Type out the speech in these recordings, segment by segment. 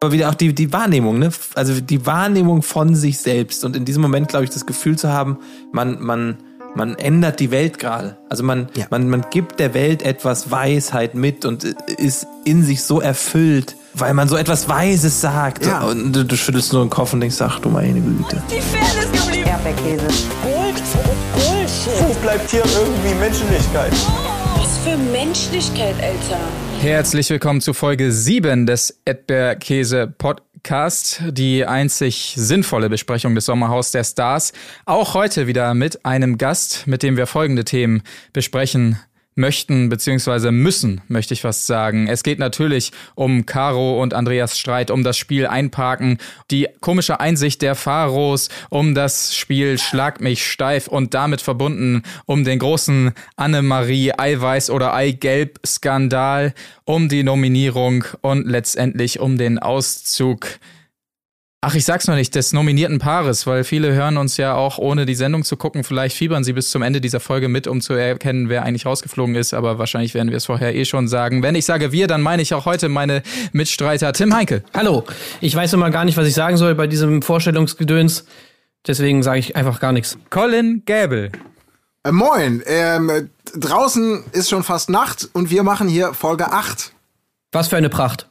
Aber wieder auch die, die Wahrnehmung, ne? Also die Wahrnehmung von sich selbst und in diesem Moment, glaube ich, das Gefühl zu haben, man, man, man ändert die Welt gerade. Also man, ja. man, man gibt der Welt etwas Weisheit mit und ist in sich so erfüllt, weil man so etwas Weises sagt. Ja. Und du, du, schüttelst nur den Kopf und denkst, ach du meine Güte. Die Fairness geblieben. Erdbeerkäse. Gold, Bullshit. Wo bleibt hier irgendwie Menschlichkeit? Was für Menschlichkeit, Alter. Herzlich willkommen zu Folge 7 des Erdbeerkäse Podcast, die einzig sinnvolle Besprechung des Sommerhaus der Stars. Auch heute wieder mit einem Gast, mit dem wir folgende Themen besprechen möchten, beziehungsweise müssen, möchte ich fast sagen. Es geht natürlich um Caro und Andreas Streit, um das Spiel Einparken, die komische Einsicht der Pharos, um das Spiel Schlag mich steif und damit verbunden um den großen Annemarie Eiweiß oder Eigelb Skandal, um die Nominierung und letztendlich um den Auszug Ach, ich sag's noch nicht, des nominierten Paares, weil viele hören uns ja auch ohne die Sendung zu gucken. Vielleicht fiebern sie bis zum Ende dieser Folge mit, um zu erkennen, wer eigentlich rausgeflogen ist. Aber wahrscheinlich werden wir es vorher eh schon sagen. Wenn ich sage wir, dann meine ich auch heute meine Mitstreiter Tim Heinke. Hallo. Ich weiß immer gar nicht, was ich sagen soll bei diesem Vorstellungsgedöns. Deswegen sage ich einfach gar nichts. Colin Gäbel. Äh, moin. Ähm, draußen ist schon fast Nacht und wir machen hier Folge 8. Was für eine Pracht.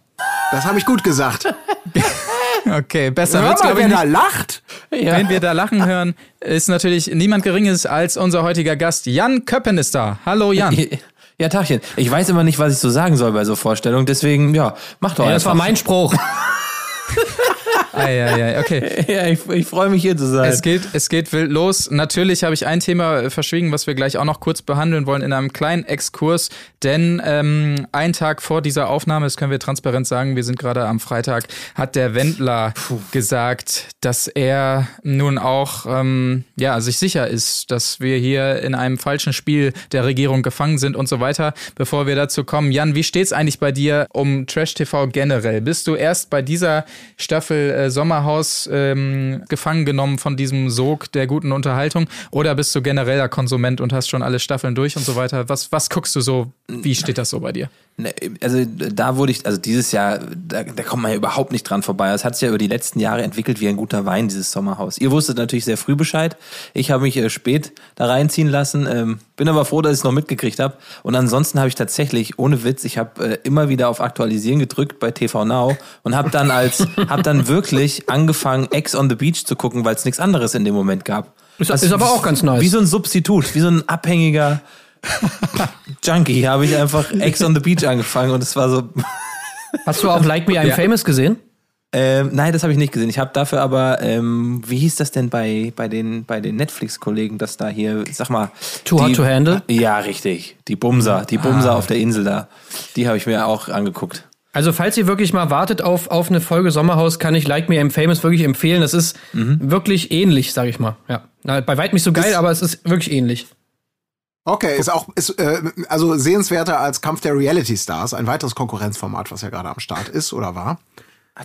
Das habe ich gut gesagt. Okay, besser Hör wird's, mal, wer da lacht. Ja. Wenn wir da lachen hören, ist natürlich niemand Geringes als unser heutiger Gast. Jan Köppen ist da. Hallo Jan. Ja, Tachchen. Ich weiß immer nicht, was ich so sagen soll bei so Vorstellungen, deswegen, ja, mach doch ja, einfach. Das war mein Spruch. Eieiei, okay. Ja, ich, ich freue mich hier zu sein. Es geht, es geht wild los. Natürlich habe ich ein Thema verschwiegen, was wir gleich auch noch kurz behandeln wollen in einem kleinen Exkurs. Denn ähm, ein Tag vor dieser Aufnahme, das können wir transparent sagen, wir sind gerade am Freitag, hat der Wendler Puh. gesagt, dass er nun auch ähm, ja sich sicher ist, dass wir hier in einem falschen Spiel der Regierung gefangen sind und so weiter. Bevor wir dazu kommen, Jan, wie steht's eigentlich bei dir um Trash TV generell? Bist du erst bei dieser Staffel äh, Sommerhaus ähm, gefangen genommen von diesem Sog der guten Unterhaltung? Oder bist du genereller Konsument und hast schon alle Staffeln durch und so weiter? Was, was guckst du so? Wie steht das so bei dir? Ne, also da wurde ich, also dieses Jahr, da, da kommt man ja überhaupt nicht dran vorbei. Es hat sich ja über die letzten Jahre entwickelt wie ein guter Wein, dieses Sommerhaus. Ihr wusstet natürlich sehr früh Bescheid. Ich habe mich äh, spät da reinziehen lassen. Ähm, bin aber froh, dass ich es noch mitgekriegt habe. Und ansonsten habe ich tatsächlich, ohne Witz, ich habe äh, immer wieder auf Aktualisieren gedrückt bei TV Now und habe dann als, habe dann wirklich angefangen, Ex on the Beach zu gucken, weil es nichts anderes in dem Moment gab. Ist, also, ist aber auch ganz nice. Wie so ein Substitut, wie so ein abhängiger Junkie habe ich einfach Ex on the Beach angefangen und es war so. Hast du auch Like Me I'm ja. Famous gesehen? Ähm, nein, das habe ich nicht gesehen. Ich habe dafür aber, ähm, wie hieß das denn bei, bei den, bei den Netflix-Kollegen, dass da hier, sag mal. Too Hot to Handle? Ja, richtig. Die Bumser, die Bumser ah. auf der Insel da. Die habe ich mir auch angeguckt. Also, falls ihr wirklich mal wartet auf, auf eine Folge Sommerhaus, kann ich Like Me I'm Famous wirklich empfehlen. Das ist mhm. wirklich ähnlich, sag ich mal. Ja. Bei weitem nicht so geil, das aber es ist wirklich ähnlich. Okay, ist auch ist, äh, also sehenswerter als Kampf der Reality Stars, ein weiteres Konkurrenzformat, was ja gerade am Start ist oder war.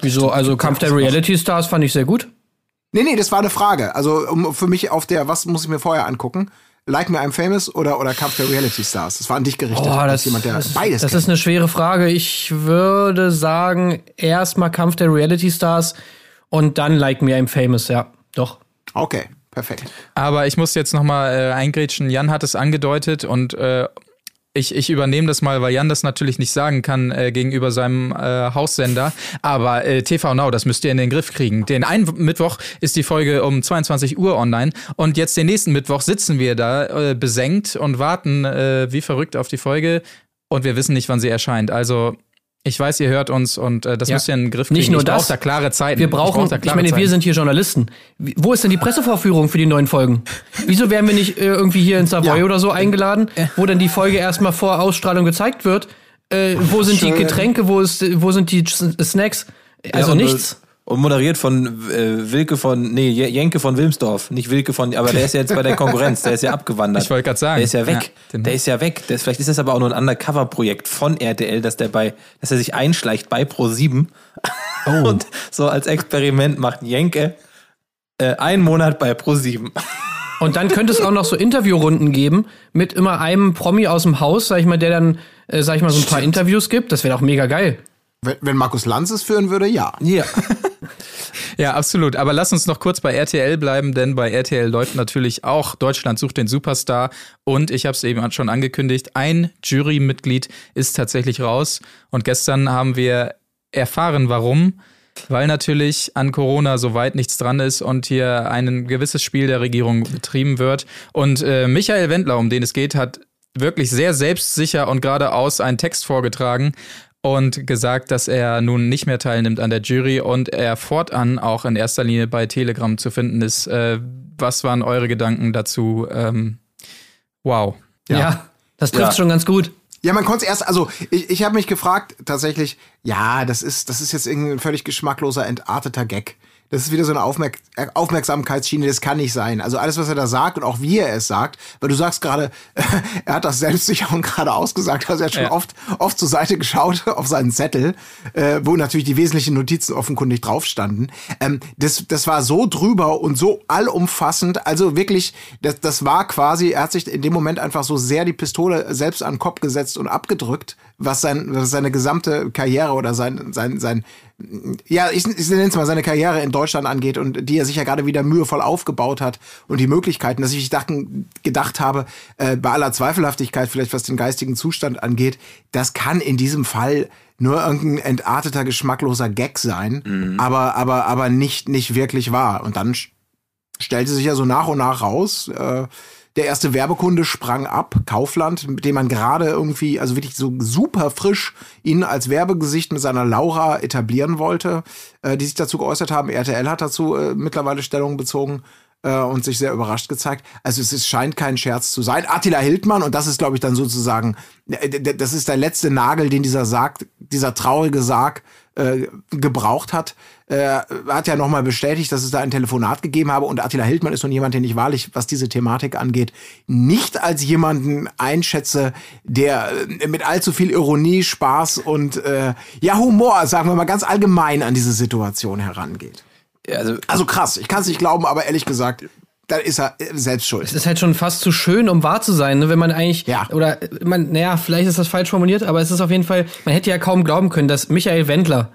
Wieso? Also Kampf der Reality Stars fand ich sehr gut. Nee, nee, das war eine Frage. Also um, für mich auf der, was muss ich mir vorher angucken? Like Me I'm Famous oder, oder Kampf der Reality Stars? Das war an dich gerichtet. Oh, das, jemand, der das, beides das ist eine schwere Frage. Ich würde sagen, erstmal Kampf der Reality Stars und dann Like Me I'm Famous, ja. Doch. Okay. Perfekt. Aber ich muss jetzt nochmal äh, eingrätschen. Jan hat es angedeutet und äh, ich, ich übernehme das mal, weil Jan das natürlich nicht sagen kann äh, gegenüber seinem äh, Haussender. Aber äh, TV Now, das müsst ihr in den Griff kriegen. Den einen Mittwoch ist die Folge um 22 Uhr online und jetzt den nächsten Mittwoch sitzen wir da äh, besenkt und warten äh, wie verrückt auf die Folge und wir wissen nicht, wann sie erscheint. Also ich weiß, ihr hört uns und äh, das ja. müsst ihr in den Griff kriegen. Nicht nur ich das. da klare Zeiten. Wir brauchen, ich, ich meine, Zeiten. wir sind hier Journalisten. Wo ist denn die Pressevorführung für die neuen Folgen? Wieso werden wir nicht äh, irgendwie hier in Savoy ja. oder so eingeladen, wo dann die Folge erstmal vor Ausstrahlung gezeigt wird? Äh, wo sind Schön. die Getränke? Wo, ist, wo sind die Snacks? Also ja, nichts. Und moderiert von äh, Wilke von, nee, Jenke von Wilmsdorf. Nicht Wilke von, aber der ist ja jetzt bei der Konkurrenz, der ist ja abgewandert. Ich wollte gerade sagen. Der ist ja weg. Ja, der ist ja weg. Der ist, vielleicht ist das aber auch nur ein Undercover-Projekt von RTL, dass der bei, dass er sich einschleicht bei Pro7 oh. und so als Experiment macht Jenke äh, einen Monat bei Pro7. Und dann könnte es auch noch so Interviewrunden geben mit immer einem Promi aus dem Haus, sag ich mal, der dann, äh, sag ich mal, so ein paar Interviews gibt. Das wäre doch mega geil. Wenn, wenn Markus Lanz es führen würde, ja. Ja. Ja, absolut. Aber lass uns noch kurz bei RTL bleiben, denn bei RTL läuft natürlich auch Deutschland sucht den Superstar. Und ich habe es eben schon angekündigt, ein Jurymitglied ist tatsächlich raus. Und gestern haben wir erfahren, warum. Weil natürlich an Corona soweit nichts dran ist und hier ein gewisses Spiel der Regierung betrieben wird. Und äh, Michael Wendler, um den es geht, hat wirklich sehr selbstsicher und geradeaus einen Text vorgetragen und gesagt, dass er nun nicht mehr teilnimmt an der Jury und er fortan auch in erster Linie bei Telegram zu finden ist. Äh, was waren eure Gedanken dazu? Ähm, wow. Ja, das trifft Ja. schon ganz gut. Ja, man konnte es erst, also ich, ich habe mich gefragt, tatsächlich, ja, das ist, das ist jetzt irgendwie ein völlig geschmackloser, entarteter Gag. Das ist wieder so eine Aufmerk Aufmerksamkeitsschiene, das kann nicht sein. Also alles, was er da sagt und auch wie er es sagt, weil du sagst gerade, er hat das selbstsicher und gerade ausgesagt, also er hat schon Ja. oft, oft zur Seite geschaut auf seinen Zettel, äh, wo natürlich die wesentlichen Notizen offenkundig drauf standen. Ähm, das, das war so drüber und so allumfassend, also wirklich, das, das war quasi, er hat sich in dem Moment einfach so sehr die Pistole selbst an den Kopf gesetzt und abgedrückt, was, sein, was seine gesamte Karriere oder sein, sein, sein ja, ich, ich nenne es mal seine Karriere in Deutschland angeht und die er sich ja gerade wieder mühevoll aufgebaut hat und die Möglichkeiten, dass ich dachten, gedacht habe, äh, bei aller Zweifelhaftigkeit, vielleicht was den geistigen Zustand angeht, das kann in diesem Fall nur irgendein entarteter, geschmackloser Gag sein, aber, aber, aber nicht, nicht wirklich wahr. Und dann stellte sich ja so nach und nach raus, äh, der erste Werbekunde sprang ab, Kaufland, mit dem man gerade irgendwie, also wirklich so super frisch ihn als Werbegesicht mit seiner Laura etablieren wollte, äh, die sich dazu geäußert haben. RTL hat dazu äh, mittlerweile Stellung bezogen äh, und sich sehr überrascht gezeigt. Also es ist, scheint kein Scherz zu sein. Attila Hildmann, und das ist, glaube ich, dann sozusagen, äh, das ist der letzte Nagel, den dieser Sarg, dieser traurige Sarg äh, gebraucht hat, äh, hat ja nochmal bestätigt, dass es da ein Telefonat gegeben habe. Und Attila Hildmann ist nun jemand, den ich wahrlich, was diese Thematik angeht, nicht als jemanden einschätze, der äh, mit allzu viel Ironie, Spaß und äh, ja Humor, sagen wir mal ganz allgemein an diese Situation herangeht. Also, Also krass, ich kann es nicht glauben, aber ehrlich gesagt, da ist er äh, selbst schuld. Es ist halt schon fast zu schön, um wahr zu sein, ne? wenn man eigentlich, Ja. oder äh, man, naja, vielleicht ist das falsch formuliert, aber es ist auf jeden Fall, man hätte ja kaum glauben können, dass Michael Wendler,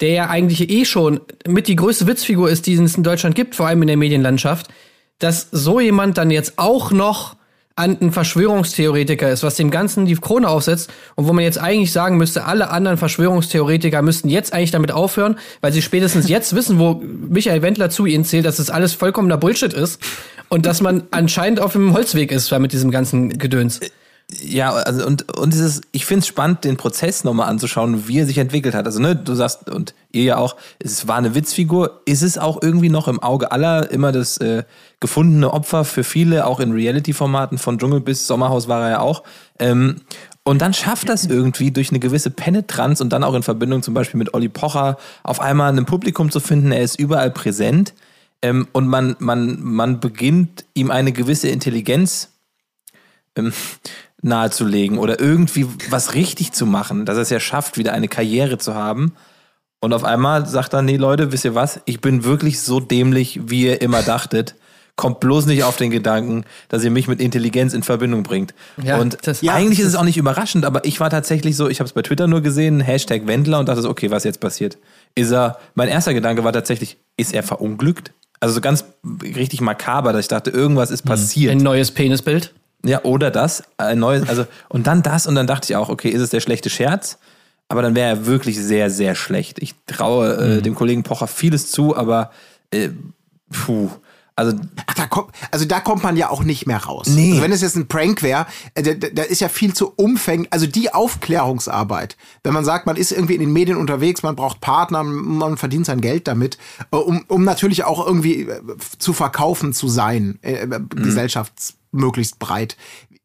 der ja eigentlich eh schon mit die größte Witzfigur ist, die es in Deutschland gibt, vor allem in der Medienlandschaft, dass so jemand dann jetzt auch noch ein Verschwörungstheoretiker ist, was dem Ganzen die Krone aufsetzt und wo man jetzt eigentlich sagen müsste, alle anderen Verschwörungstheoretiker müssten jetzt eigentlich damit aufhören, weil sie spätestens jetzt wissen, wo Michael Wendler zu ihnen zählt, dass das alles vollkommener Bullshit ist und dass man anscheinend auf dem Holzweg ist mit diesem ganzen Gedöns. Ja, also und, und es ist, ich finde es spannend, den Prozess nochmal anzuschauen, wie er sich entwickelt hat. Also, ne, du sagst, und ihr ja auch, es war eine Witzfigur, ist es auch irgendwie noch im Auge aller immer das äh, gefundene Opfer für viele, auch in Reality-Formaten von Dschungel bis Sommerhaus war er ja auch. Ähm, und dann schafft das irgendwie durch eine gewisse Penetranz und dann auch in Verbindung zum Beispiel mit Olli Pocher auf einmal ein Publikum zu finden, er ist überall präsent. Ähm, und man, man, man beginnt ihm eine gewisse Intelligenz ähm, nahezulegen oder irgendwie was richtig zu machen, dass er es ja schafft, wieder eine Karriere zu haben. Und auf einmal sagt er, nee Leute, wisst ihr was, ich bin wirklich so dämlich, wie ihr immer dachtet. Kommt bloß nicht auf den Gedanken, dass ihr mich mit Intelligenz in Verbindung bringt. Ja, und das- Ja, eigentlich ist es auch nicht überraschend, aber ich war tatsächlich so, ich habe es bei Twitter nur gesehen, Hashtag Wendler und dachte so, okay, was jetzt passiert? Ist er, mein erster Gedanke war tatsächlich, ist er verunglückt? Also so ganz richtig makaber, dass ich dachte, irgendwas ist passiert. Ein neues Penisbild. Ja, oder das, ein neues, also, und dann das, und dann dachte ich auch, okay, ist es der schlechte Scherz? Aber dann wäre er wirklich sehr, sehr schlecht. Ich traue äh, dem Kollegen Pocher vieles zu, aber äh, puh. Also, Ach, da kommt, also da kommt man ja auch nicht mehr raus. Nee. Also wenn es jetzt ein Prank wäre, äh, da, da ist ja viel zu umfänglich. Also die Aufklärungsarbeit, wenn man sagt, man ist irgendwie in den Medien unterwegs, man braucht Partner, man verdient sein Geld damit, äh, um, um natürlich auch irgendwie äh, zu verkaufen zu sein, äh, äh, gesellschaftsmöglichst breit.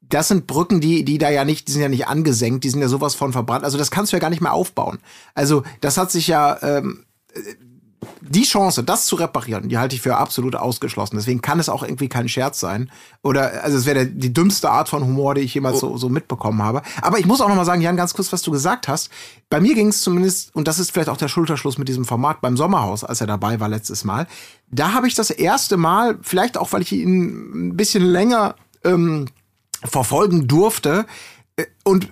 Das sind Brücken, die, die da ja nicht, die sind ja nicht angesenkt, die sind ja sowas von verbrannt. Also das kannst du ja gar nicht mehr aufbauen. Also das hat sich ja, ähm, die Chance, das zu reparieren, die halte ich für absolut ausgeschlossen. Deswegen kann es auch irgendwie kein Scherz sein. Oder, also es wäre die dümmste Art von Humor, die ich jemals so, so mitbekommen habe. Aber ich muss auch noch mal sagen, Jan, ganz kurz, was du gesagt hast. Bei mir ging es zumindest, und das ist vielleicht auch der Schulterschluss mit diesem Format beim Sommerhaus, als er dabei war letztes Mal. Da habe ich das erste Mal, vielleicht auch, weil ich ihn ein bisschen länger ähm, verfolgen durfte, und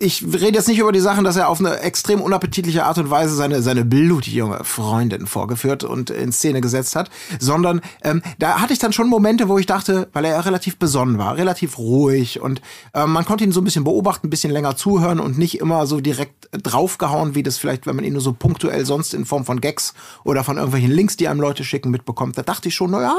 ich rede jetzt nicht über die Sachen, dass er auf eine extrem unappetitliche Art und Weise seine, seine blutjunge Freundin vorgeführt und in Szene gesetzt hat, sondern ähm, da hatte ich dann schon Momente, wo ich dachte, weil er ja relativ besonnen war, relativ ruhig und ähm, man konnte ihn so ein bisschen beobachten, ein bisschen länger zuhören und nicht immer so direkt draufgehauen, wie das vielleicht, wenn man ihn nur so punktuell sonst in Form von Gags oder von irgendwelchen Links, die einem Leute schicken, mitbekommt. Da dachte ich schon, naja,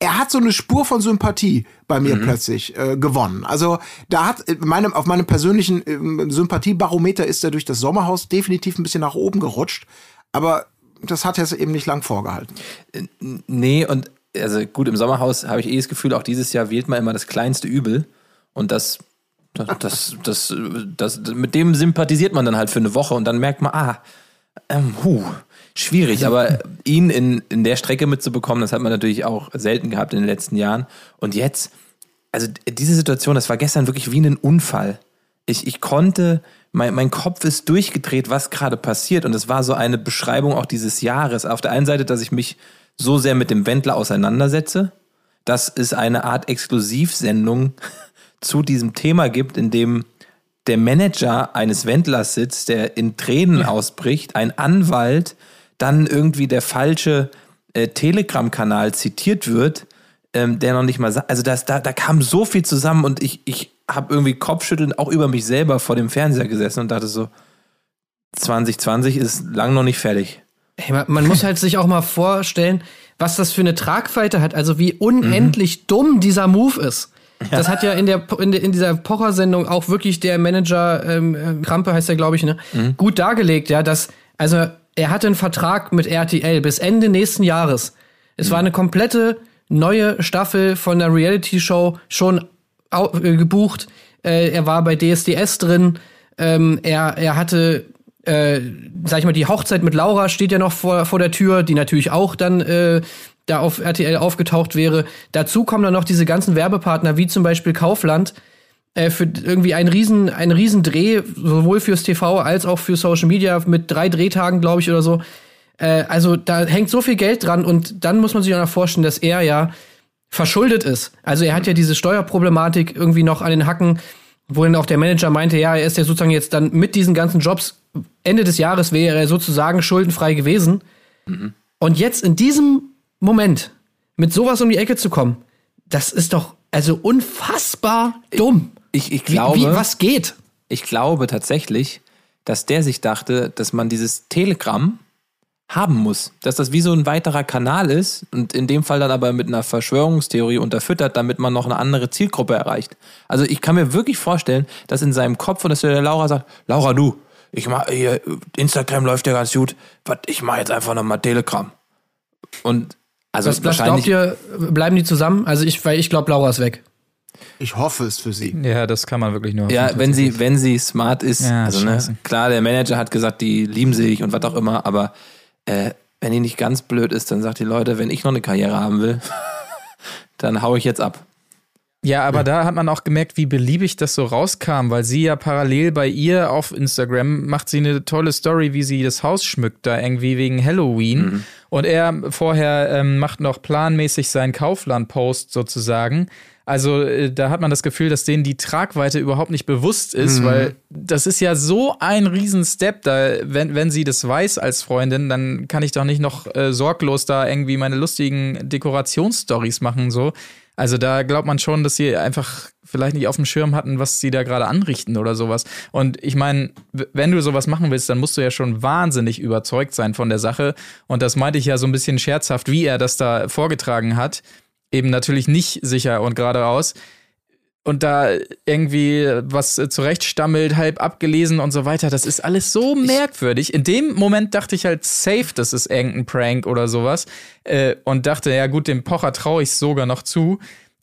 er hat so eine Spur von Sympathie bei mir mhm. plötzlich äh, gewonnen. Also da hat äh, meinem, auf meinem persönlichen äh, Sympathiebarometer ist er durch das Sommerhaus definitiv ein bisschen nach oben gerutscht. Aber das hat er eben nicht lang vorgehalten. Nee, und also gut, im Sommerhaus habe ich eh das Gefühl, auch dieses Jahr wählt man immer das kleinste Übel. Und das, das, das, das, das, das mit dem sympathisiert man dann halt für eine Woche und dann merkt man, ah, ähm, huh, schwierig, aber ihn in, in der Strecke mitzubekommen, das hat man natürlich auch selten gehabt in den letzten Jahren. Und jetzt, also diese Situation, das war gestern wirklich wie ein Unfall. Ich, ich konnte, mein, mein Kopf ist durchgedreht, was gerade passiert. Und es war so eine Beschreibung auch dieses Jahres. Auf der einen Seite, dass ich mich so sehr mit dem Wendler auseinandersetze, dass es eine Art Exklusivsendung zu diesem Thema gibt, in dem der Manager eines Wendlers sitzt, der in Tränen ausbricht, ein Anwalt, dann irgendwie der falsche äh, Telegram-Kanal zitiert wird, ähm, der noch nicht mal sagt, also das, da, da kam so viel zusammen und ich, ich habe irgendwie Kopfschütteln auch über mich selber vor dem Fernseher gesessen und dachte so, 2020 ist lang noch nicht fertig. Hey, man, man muss halt sich auch mal vorstellen, was das für eine Tragweite hat, also wie unendlich mhm. dumm dieser Move ist. Ja. Das hat ja in der in, in dieser Pocher-Sendung auch wirklich der Manager ähm, äh, Krampe heißt er, glaube ich, ne, mhm. gut dargelegt, ja, dass also er hatte einen Vertrag mit RTL bis Ende nächsten Jahres. Es mhm. war eine komplette neue Staffel von der Reality-Show schon äh, gebucht. Äh, er war bei DSDS drin. Ähm, er, er hatte, äh, sag ich mal, die Hochzeit mit Laura steht ja noch vor, vor der Tür, die natürlich auch dann äh, da auf RTL aufgetaucht wäre. Dazu kommen dann noch diese ganzen Werbepartner, wie zum Beispiel Kaufland, äh, für irgendwie einen riesen, einen riesen Dreh, sowohl fürs TV als auch für Social Media mit drei Drehtagen, glaube ich, oder so. Äh, also da hängt so viel Geld dran und dann muss man sich auch noch vorstellen, dass er ja verschuldet ist. Also er hat ja diese Steuerproblematik irgendwie noch an den Hacken, wo dann auch der Manager meinte, ja, er ist ja sozusagen jetzt dann mit diesen ganzen Jobs, Ende des Jahres wäre er sozusagen schuldenfrei gewesen. Mhm. Und jetzt in diesem Moment mit sowas um die Ecke zu kommen, das ist doch also unfassbar dumm. Ich, ich glaube. Wie, wie, was geht? Ich glaube tatsächlich, dass der sich dachte, dass man dieses Telegramm haben muss. Dass das wie so ein weiterer Kanal ist und in dem Fall dann aber mit einer Verschwörungstheorie unterfüttert, damit man noch eine andere Zielgruppe erreicht. Also ich kann mir wirklich vorstellen, dass in seinem Kopf und dass der Laura sagt, Laura, du, ich mach hier, Instagram läuft ja ganz gut, ich mach jetzt einfach nochmal Telegram. Und also was, wahrscheinlich. Glaubt ihr, bleiben die zusammen? Also ich, weil ich glaube, Laura ist weg. Ich hoffe es für sie. Ja, das kann man wirklich nur. Ja, wenn sie, wenn sie smart ist. Ja, also ne, klar, der Manager hat gesagt, die lieben sich und was auch immer, aber äh, wenn die nicht ganz blöd ist, dann sagt die Leute, wenn ich noch eine Karriere haben will, dann hau ich jetzt ab. Ja, aber ja. da hat man auch gemerkt, wie beliebig das so rauskam, weil sie ja parallel bei ihr auf Instagram macht sie eine tolle Story, wie sie das Haus schmückt, da irgendwie wegen Halloween. Mhm. Und er vorher ähm, macht noch planmäßig seinen Kaufland-Post sozusagen. Also äh, da hat man das Gefühl, dass denen die Tragweite überhaupt nicht bewusst ist, mhm. weil das ist ja so ein Riesen-Step. Da, wenn, wenn sie das weiß als Freundin, dann kann ich doch nicht noch äh, sorglos da irgendwie meine lustigen Dekorationsstories machen. So. Also da glaubt man schon, dass sie einfach vielleicht nicht auf dem Schirm hatten, was sie da gerade anrichten oder sowas. Und ich meine, wenn du sowas machen willst, dann musst du ja schon wahnsinnig überzeugt sein von der Sache. Und das meinte ich ja so ein bisschen scherzhaft, wie er das da vorgetragen hat. Eben natürlich nicht sicher und geradeaus und da irgendwie was zurechtstammelt, halb abgelesen und so weiter. Das ist alles so merkwürdig. In dem Moment dachte ich halt safe, das ist irgendein Prank oder sowas. Äh, und dachte, ja gut, dem Pocher traue ich sogar noch zu.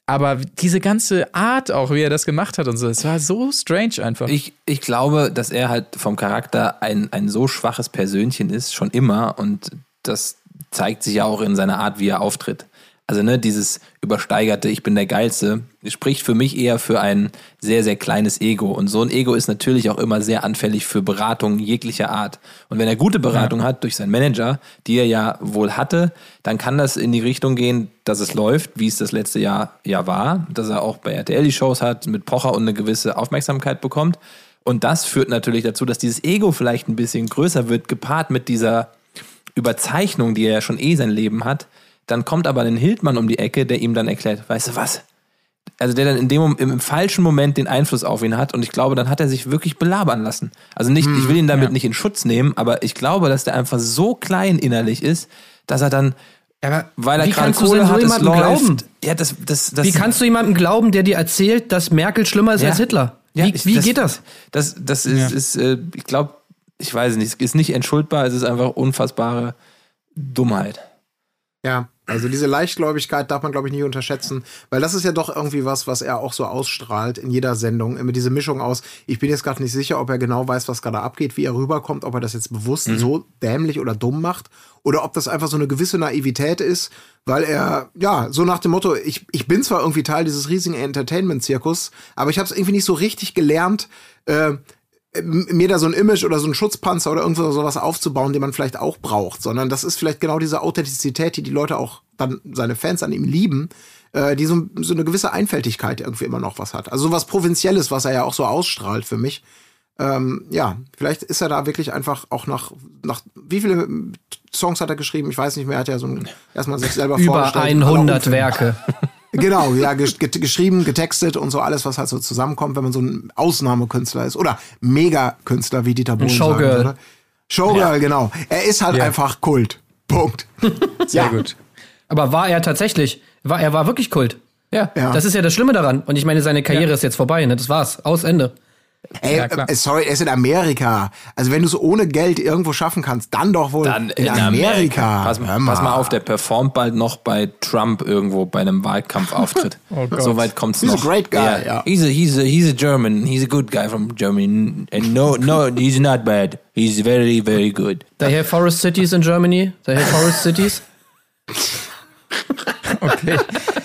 Aber diese ganze Art auch, wie er das gemacht hat und so, es war so strange einfach. Ich, ich glaube, dass er halt vom Charakter ein, ein so schwaches Persönchen ist, schon immer. Und das zeigt sich ja auch in seiner Art, wie er auftritt. Also ne, dieses übersteigerte, ich bin der Geilste, spricht für mich eher für ein sehr, sehr kleines Ego. Und so ein Ego ist natürlich auch immer sehr anfällig für Beratung jeglicher Art. Und wenn er gute Beratung ja. hat durch seinen Manager, die er ja wohl hatte, dann kann das in die Richtung gehen, dass es läuft, wie es das letzte Jahr ja war, dass er auch bei RTL die Shows hat, mit Pocher und eine gewisse Aufmerksamkeit bekommt. Und das führt natürlich dazu, dass dieses Ego vielleicht ein bisschen größer wird, gepaart mit dieser Überzeichnung, die er ja schon eh sein Leben hat dann kommt aber ein Hildmann um die Ecke, der ihm dann erklärt, weißt du was? Also der dann in dem im, im falschen Moment den Einfluss auf ihn hat und ich glaube, dann hat er sich wirklich belabern lassen. Also nicht, hm, ich will ihn damit ja. nicht in Schutz nehmen, aber ich glaube, dass der einfach so klein innerlich ist, dass er dann aber weil er gerade Kohle so hat, es läuft. Glauben? Ja, das, das, das, wie kannst du jemandem glauben, der dir erzählt, dass Merkel schlimmer ist ja. als Hitler? Wie, ja, ich, wie das, geht das? Das, das ist, ist äh, ich glaube, ich weiß nicht, es ist nicht entschuldbar, es ist einfach unfassbare Dummheit. Ja, also diese Leichtgläubigkeit darf man, glaube ich, nicht unterschätzen, weil das ist ja doch irgendwie was, was er auch so ausstrahlt in jeder Sendung. Immer diese Mischung aus, ich bin jetzt gerade nicht sicher, ob er genau weiß, was gerade abgeht, wie er rüberkommt, ob er das jetzt bewusst mhm. so dämlich oder dumm macht oder ob das einfach so eine gewisse Naivität ist, weil er, ja, so nach dem Motto, ich, ich bin zwar irgendwie Teil dieses riesigen Entertainment-Zirkus, aber ich habe es irgendwie nicht so richtig gelernt, äh, mir da so ein Image oder so ein Schutzpanzer oder irgendwo sowas aufzubauen, den man vielleicht auch braucht, sondern das ist vielleicht genau diese Authentizität, die die Leute auch dann, seine Fans an ihm lieben, äh, die so, so eine gewisse Einfältigkeit irgendwie immer noch was hat. Also sowas Provinzielles, was er ja auch so ausstrahlt für mich. Ähm, ja, vielleicht ist er da wirklich einfach auch nach, nach, wie viele Songs hat er geschrieben? Ich weiß nicht mehr, hat er so ein, erstmal sich selber Über vorgestellt. Über 100 Werke. Genau, ja, geschrieben, getextet und so alles, was halt so zusammenkommt, wenn man so ein Ausnahmekünstler ist. Oder Mega-Künstler wie Dieter Bohlen. Showgirl. Sagen, Showgirl, ja. genau. Er ist halt ja. einfach Kult. Punkt. Sehr ja. gut. Aber war er tatsächlich? War, er war wirklich Kult. Ja, ja. Das ist ja das Schlimme daran. Und ich meine, seine Karriere ist jetzt vorbei, ne? Das war's. Aus Ende. Ey, ja, äh, sorry, er ist in Amerika. Also wenn du es ohne Geld irgendwo schaffen kannst, dann doch wohl dann in, in Amerika. Amerika. Pass, pass, mal auf, der performt bald noch bei Trump irgendwo bei einem Wahlkampfauftritt. oh so weit kommt's he's noch. He's a great guy. Yeah. yeah. He's a he's a he's a German. He's a good guy from Germany. And no no, he's not bad. He's very very good. They have forest cities in Germany. They have forest cities. okay.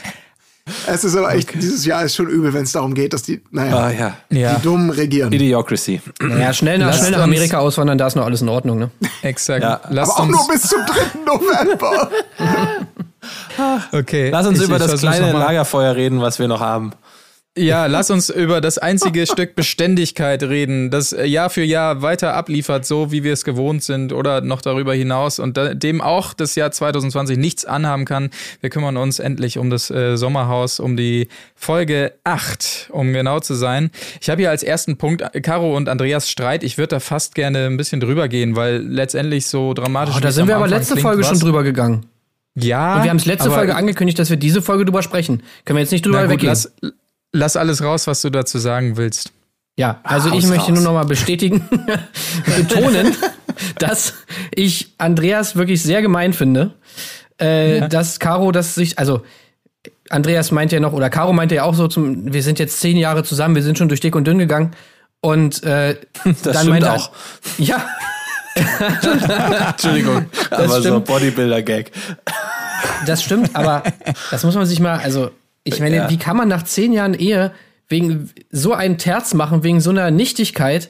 Es ist aber echt, okay. dieses Jahr ist schon übel, wenn es darum geht, dass die, naja, ah, ja. die Dummen regieren. Idiocracy. Naja, schnell nach, schnell nach Amerika auswandern, da ist noch alles in Ordnung, ne? Exakt. Ja. aber auch nur bis zum 3. November. okay. Lass uns ich, über ich das kleine Lagerfeuer reden, was wir noch haben. Ja, lass uns über das einzige Stück Beständigkeit reden, das Jahr für Jahr weiter abliefert, so wie wir es gewohnt sind oder noch darüber hinaus und dem auch das Jahr 2020 nichts anhaben kann. Wir kümmern uns endlich um das äh, Sommerhaus, um die Folge 8, um genau zu sein. Ich habe hier als ersten Punkt Caro und Andreas Streit. Ich würde da fast gerne ein bisschen drüber gehen, weil letztendlich so dramatisch. Oh, da sind wir aber letzte klingt, Folge schon drüber gegangen. Ja. Und wir haben es letzte Folge angekündigt, dass wir diese Folge drüber sprechen. Können wir jetzt nicht drüber gut, weggehen. Lass, Lass alles raus, was du dazu sagen willst. Ja, also Haus ich möchte raus. nur noch mal bestätigen, betonen, dass ich Andreas wirklich sehr gemein finde, äh, ja. dass Caro das sich, also Andreas meint ja noch, oder Caro meinte ja auch so, zum, wir sind jetzt zehn Jahre zusammen, wir sind schon durch dick und dünn gegangen. Und äh, das dann meinte auch. Ja. Entschuldigung, das aber stimmt. so Bodybuilder-Gag. Das stimmt, aber das muss man sich mal, also ich meine, ja. wie kann man nach zehn Jahren Ehe wegen so einen Terz machen, wegen so einer Nichtigkeit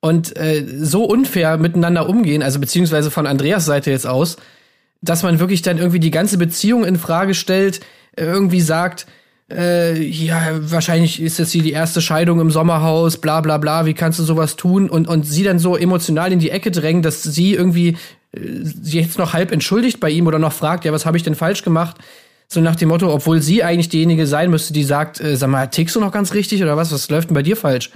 und äh, so unfair miteinander umgehen, also beziehungsweise von Andreas Seite jetzt aus, dass man wirklich dann irgendwie die ganze Beziehung in Frage stellt, irgendwie sagt, äh, ja, wahrscheinlich ist das hier die erste Scheidung im Sommerhaus, bla bla bla, wie kannst du sowas tun? Und, und sie dann so emotional in die Ecke drängen, dass sie irgendwie äh, sie jetzt noch halb entschuldigt bei ihm oder noch fragt, ja, was habe ich denn falsch gemacht? So nach dem Motto, obwohl sie eigentlich diejenige sein müsste, die sagt, äh, sag mal, tickst du noch ganz richtig oder was? Was läuft denn bei dir falsch?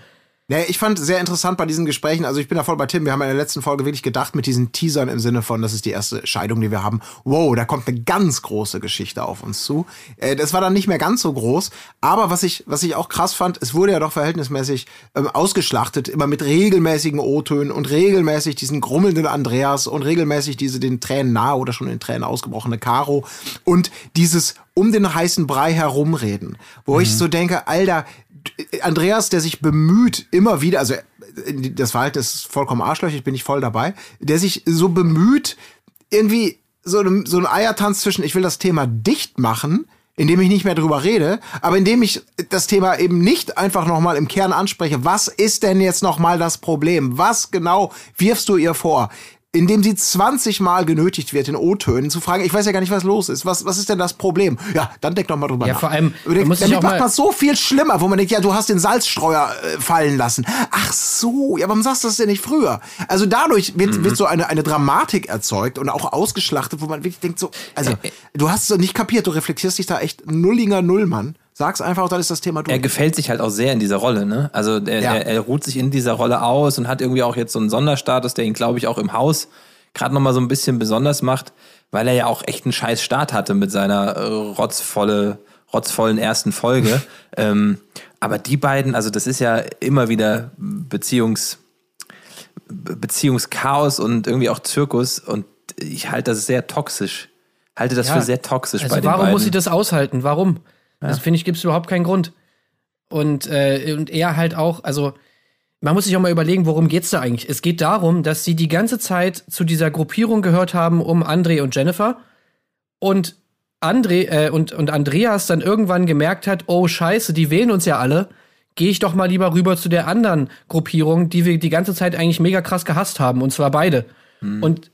Nee, ich fand sehr interessant bei diesen Gesprächen, also ich bin da voll bei Tim, wir haben in der letzten Folge wirklich gedacht mit diesen Teasern im Sinne von, das ist die erste Scheidung, die wir haben. Wow, da kommt eine ganz große Geschichte auf uns zu. Äh, das war dann nicht mehr ganz so groß, aber was ich, was ich auch krass fand, es wurde ja doch verhältnismäßig ähm, ausgeschlachtet, immer mit regelmäßigen O-Tönen und regelmäßig diesen grummelnden Andreas und regelmäßig diese den Tränen nahe oder schon in Tränen ausgebrochene Caro und dieses um den heißen Brei herumreden, wo mhm. ich so denke, Alter, Andreas, der sich bemüht, immer wieder, also das Verhalten ist vollkommen arschlöchig, bin ich voll dabei, der sich so bemüht, irgendwie so ein, so ein Eiertanz zwischen, ich will das Thema dicht machen, indem ich nicht mehr drüber rede, aber indem ich das Thema eben nicht einfach nochmal im Kern anspreche. Was ist denn jetzt nochmal das Problem? Was genau wirfst du ihr vor? Indem sie 20 Mal genötigt wird, in O-Tönen zu fragen, ich weiß ja gar nicht, was los ist. Was, was ist denn das Problem? Ja, dann denk doch mal drüber Ja, nach. vor allem, da muss damit macht man so viel schlimmer, wo man denkt, ja, du hast den Salzstreuer äh, fallen lassen. Ach so, ja, warum sagst du das denn nicht früher? Also dadurch wird, Mhm. wird so eine, eine Dramatik erzeugt und auch ausgeschlachtet, wo man wirklich denkt so, also, du hast es nicht kapiert, du reflektierst dich da echt nullinger Nullmann. Sag's einfach, dann ist das Thema durch. Er gefällt sich halt auch sehr in dieser Rolle, ne? Also er, Ja. er, er ruht sich in dieser Rolle aus und hat irgendwie auch jetzt so einen Sonderstatus, der ihn, glaube ich, auch im Haus gerade noch mal so ein bisschen besonders macht, weil er ja auch echt einen scheiß Start hatte mit seiner äh, rotzvolle, rotzvollen ersten Folge. ähm, aber die beiden, also das ist ja immer wieder Beziehungs, Be- Beziehungschaos und irgendwie auch Zirkus und ich halte das sehr toxisch. Halte das Ja. für sehr toxisch Also bei den warum beiden. muss sie das aushalten? Warum? Das finde ich, gibt es überhaupt keinen Grund. Und, äh, und er halt auch, also man muss sich auch mal überlegen, worum geht's da eigentlich? Es geht darum, dass sie die ganze Zeit zu dieser Gruppierung gehört haben um André und Jennifer und André äh, und, und Andreas dann irgendwann gemerkt hat, oh scheiße, die wählen uns ja alle. Gehe ich doch mal lieber rüber zu der anderen Gruppierung, die wir die ganze Zeit eigentlich mega krass gehasst haben, und zwar beide. Und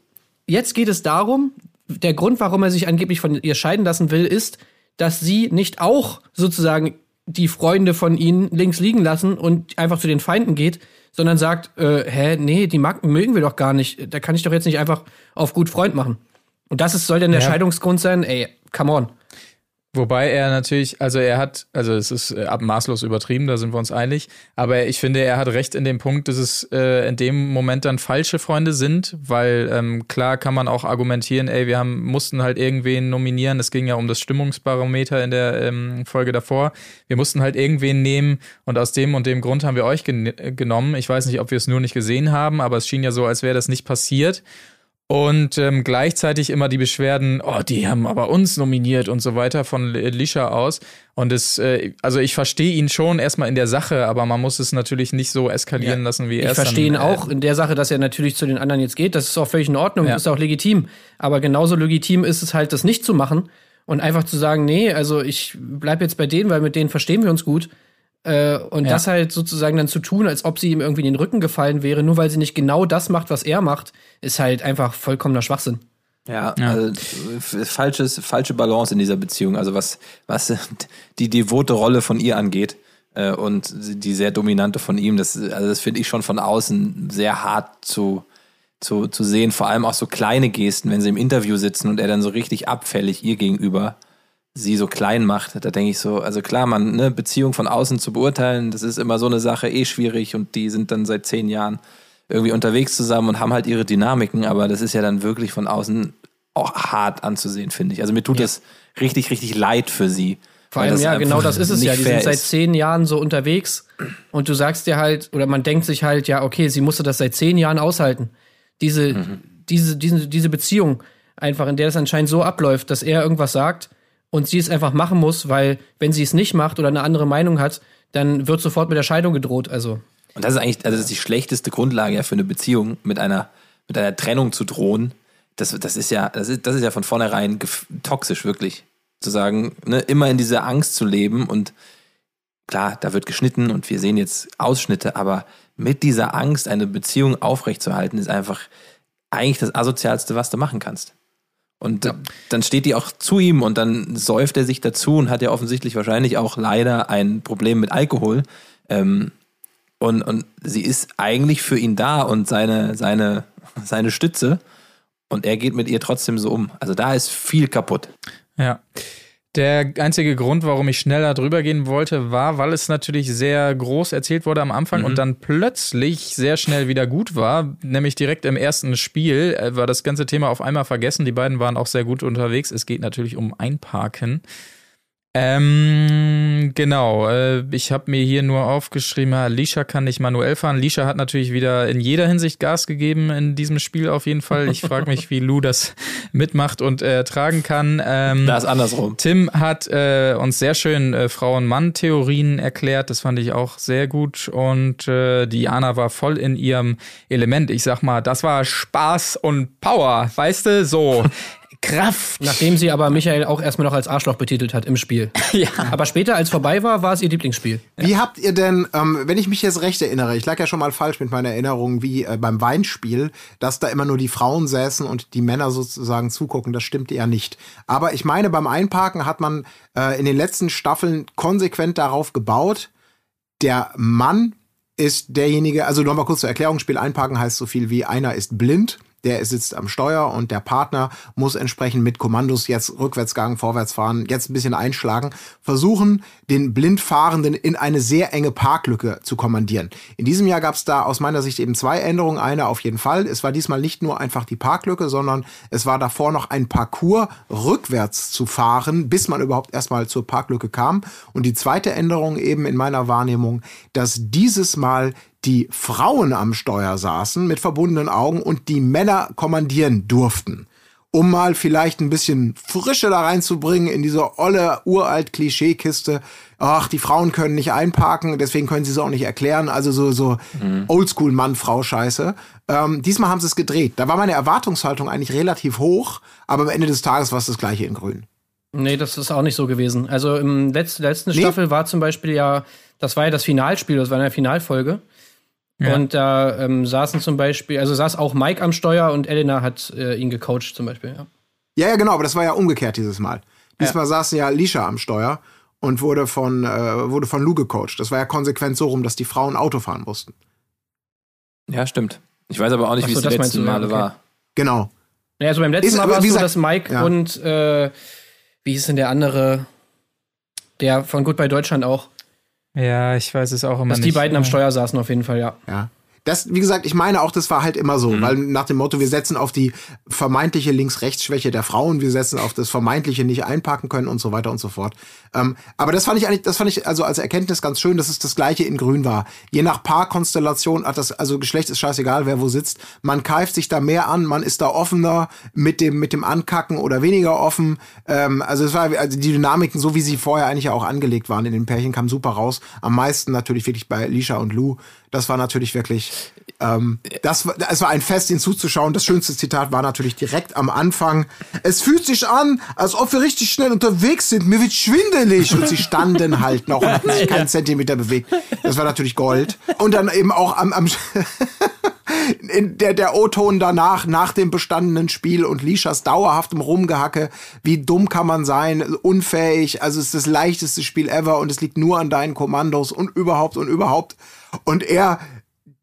jetzt geht es darum, der Grund, warum er sich angeblich von ihr scheiden lassen will, ist, dass sie nicht auch sozusagen die Freunde von ihnen links liegen lassen und einfach zu den Feinden geht, sondern sagt, äh, hä, nee, die mag, mögen wir doch gar nicht. Da kann ich doch jetzt nicht einfach auf gut Freund machen. Und das ist, soll denn der Ja. Scheidungsgrund sein? Ey, come on. Wobei er natürlich, also er hat, also es ist äh, ab- maßlos übertrieben, da sind wir uns einig, aber ich finde, er hat recht in dem Punkt, dass es äh, in dem Moment dann falsche Freunde sind, weil ähm, klar kann man auch argumentieren, ey, wir haben, mussten halt irgendwen nominieren, es ging ja um das Stimmungsbarometer in der ähm, Folge davor, wir mussten halt irgendwen nehmen und aus dem und dem Grund haben wir euch gen genommen. Ich weiß nicht, ob wir es nur nicht gesehen haben, aber es schien ja so, als wäre das nicht passiert. Und ähm, gleichzeitig immer die Beschwerden, oh, die haben aber uns nominiert und so weiter von Lisha aus. Und es, äh, also ich verstehe ihn schon erstmal in der Sache, aber man muss es natürlich nicht so eskalieren lassen, wie er Ich es verstehe ihn äh, auch in der Sache, dass er natürlich zu den anderen jetzt geht. Das ist auch völlig in Ordnung, Ja. das ist auch legitim. Aber genauso legitim ist es halt, das nicht zu machen und einfach zu sagen, nee, also ich bleib jetzt bei denen, weil mit denen verstehen wir uns gut. Äh, und Ja. das halt sozusagen dann zu tun, als ob sie ihm irgendwie in den Rücken gefallen wäre, nur weil sie nicht genau das macht, was er macht, ist halt einfach vollkommener Schwachsinn. Ja, also f- falsches, falsche Balance in dieser Beziehung. Also was, was die devote Rolle von ihr angeht äh, und die sehr dominante von ihm, das, also das finde ich schon von außen sehr hart zu, zu, zu sehen. Vor allem auch so kleine Gesten, wenn sie im Interview sitzen und er dann so richtig abfällig ihr gegenüber sie so klein macht. Da denke ich so, also klar, man, ne, Beziehung von außen zu beurteilen, das ist immer so eine Sache, eh schwierig und die sind dann seit zehn Jahren irgendwie unterwegs zusammen und haben halt ihre Dynamiken, aber das ist ja dann wirklich von außen auch hart anzusehen, finde ich. Also mir tut es richtig, richtig leid für sie. Vor allem, das ja, genau das ist es ja. Die sind seit zehn Jahren so unterwegs und du sagst dir halt, oder man denkt sich halt, ja, okay, sie musste das seit zehn Jahren aushalten. Diese, Mhm. diese, diese, diese Beziehung einfach, in der das anscheinend so abläuft, dass er irgendwas sagt und sie es einfach machen muss, weil wenn sie es nicht macht oder eine andere Meinung hat, dann wird sofort mit der Scheidung gedroht. Also, Und das ist eigentlich, also das ist die schlechteste Grundlage ja für eine Beziehung, mit einer, mit einer Trennung zu drohen. Das, das ist ja, das ist, das ist ja von vornherein toxisch, wirklich. Zu sagen, ne, immer in dieser Angst zu leben und klar, da wird geschnitten und wir sehen jetzt Ausschnitte, aber mit dieser Angst eine Beziehung aufrechtzuerhalten, ist einfach eigentlich das Asozialste, was du machen kannst. Und dann steht die auch zu ihm und dann säuft er sich dazu und hat ja offensichtlich wahrscheinlich auch leider ein Problem mit Alkohol. Ähm, und, und sie ist eigentlich für ihn da und seine, seine, seine Stütze. Und er geht mit ihr trotzdem so um. Also da ist viel kaputt. Ja. Der einzige Grund, warum ich schneller drüber gehen wollte, war, weil es natürlich sehr groß erzählt wurde am Anfang und dann plötzlich sehr schnell wieder gut war. Nämlich direkt im ersten Spiel äh, war das ganze Thema auf einmal vergessen. Die beiden waren auch sehr gut unterwegs. Es geht natürlich um Einparken. Ähm, genau. Äh, ich habe mir hier nur aufgeschrieben, ja, Lisha kann nicht manuell fahren. Lisha hat natürlich wieder in jeder Hinsicht Gas gegeben in diesem Spiel auf jeden Fall. Ich frage mich, wie Lou das mitmacht und äh, tragen kann. Ähm, Da ist andersrum. Tim hat äh, uns sehr schön äh, Frau-und-Mann-Theorien erklärt. Das fand ich auch sehr gut. Und äh, Diana war voll in ihrem Element. Ich sag mal, das war Spaß und Power, weißt du? So. Kraft. Nachdem sie aber Michael auch erstmal noch als Arschloch betitelt hat im Spiel. Ja. Aber später, als vorbei war, war es ihr Lieblingsspiel. Wie habt ihr denn, ähm, wenn ich mich jetzt recht erinnere, ich lag ja schon mal falsch mit meiner Erinnerung, wie äh, beim Weinspiel, dass da immer nur die Frauen säßen und die Männer sozusagen zugucken, das stimmt ja nicht. Aber ich meine, beim Einparken hat man äh, in den letzten Staffeln konsequent darauf gebaut, der Mann ist derjenige, also nochmal kurz zur Erklärung, Spiel einparken heißt so viel wie einer ist blind, der sitzt am Steuer und der Partner muss entsprechend mit Kommandos jetzt Rückwärtsgang, Vorwärtsfahren, jetzt ein bisschen einschlagen, versuchen, den Blindfahrenden in eine sehr enge Parklücke zu kommandieren. In diesem Jahr gab es da aus meiner Sicht eben zwei Änderungen. Eine auf jeden Fall. Es war diesmal nicht nur einfach die Parklücke, sondern es war davor noch ein Parcours rückwärts zu fahren, bis man überhaupt erstmal zur Parklücke kam. Und die zweite Änderung eben in meiner Wahrnehmung, dass dieses Mal die Frauen am Steuer saßen mit verbundenen Augen und die Männer kommandieren durften. Um mal vielleicht ein bisschen Frische da reinzubringen in diese olle, uralt Klischeekiste. Ach, die Frauen können nicht einparken, deswegen können sie es auch nicht erklären. Also so, so Oldschool Mann-Frau-Scheiße. Ähm, diesmal haben sie es gedreht. Da war meine Erwartungshaltung eigentlich relativ hoch, aber am Ende des Tages war es das gleiche in Grün. Nee, das ist auch nicht so gewesen. Also im letzten, letzten Nee. Staffel war zum Beispiel ja, das war ja das Finalspiel, das war eine Finalfolge. Ja. Und da ähm, saßen zum Beispiel, also saß auch Mike am Steuer und Elena hat äh, ihn gecoacht zum Beispiel. Ja. Ja, ja, genau, aber das war ja umgekehrt dieses Mal. Diesmal saß ja Lisha am Steuer und wurde von, äh, wurde von Lou gecoacht. Das war ja konsequent so rum, dass die Frauen Auto fahren mussten. Ja, stimmt. Ich weiß aber auch nicht, Ach wie so, es die letzten ja, Male okay. war. Genau. Naja, also beim letzten Ist Mal war es so, dass Mike ja. und äh, wie hieß denn der andere, der von Goodbye Deutschland auch, Ja, ich weiß es auch immer dass nicht. die beiden am Steuer saßen auf jeden Fall, ja. Ja. Das, wie gesagt, ich meine auch, das war halt immer so, weil nach dem Motto, wir setzen auf die vermeintliche Links-Rechts-Schwäche der Frauen, wir setzen auf das vermeintliche nicht einpacken können und so weiter und so fort. Ähm, aber das fand ich eigentlich, das fand ich also als Erkenntnis ganz schön, dass es das gleiche in Grün war. Je nach Paarkonstellation hat das, also Geschlecht ist scheißegal, wer wo sitzt. Man keift sich da mehr an, man ist da offener mit dem, mit dem Ankacken oder weniger offen. Ähm, also es war, also die Dynamiken, so wie sie vorher eigentlich auch angelegt waren in den Pärchen, kamen super raus. Am meisten natürlich wirklich bei Lisha und Lou. Das war natürlich wirklich, ähm, das, war- es war ein Fest, ihnen zuzuschauen. Das schönste Zitat war natürlich direkt am Anfang. Es fühlt sich an, als ob wir richtig schnell unterwegs sind. Mir wird schwindelig. Und sie standen halt noch und hatten sich keinen Zentimeter bewegt. Das war natürlich Gold. Und dann eben auch am, am in der, der O-Ton danach, nach dem bestandenen Spiel und Lishas dauerhaftem Rumgehacke. Wie dumm kann man sein? Unfähig. Also es ist das leichteste Spiel ever und es liegt nur an deinen Kommandos und überhaupt und überhaupt. Und er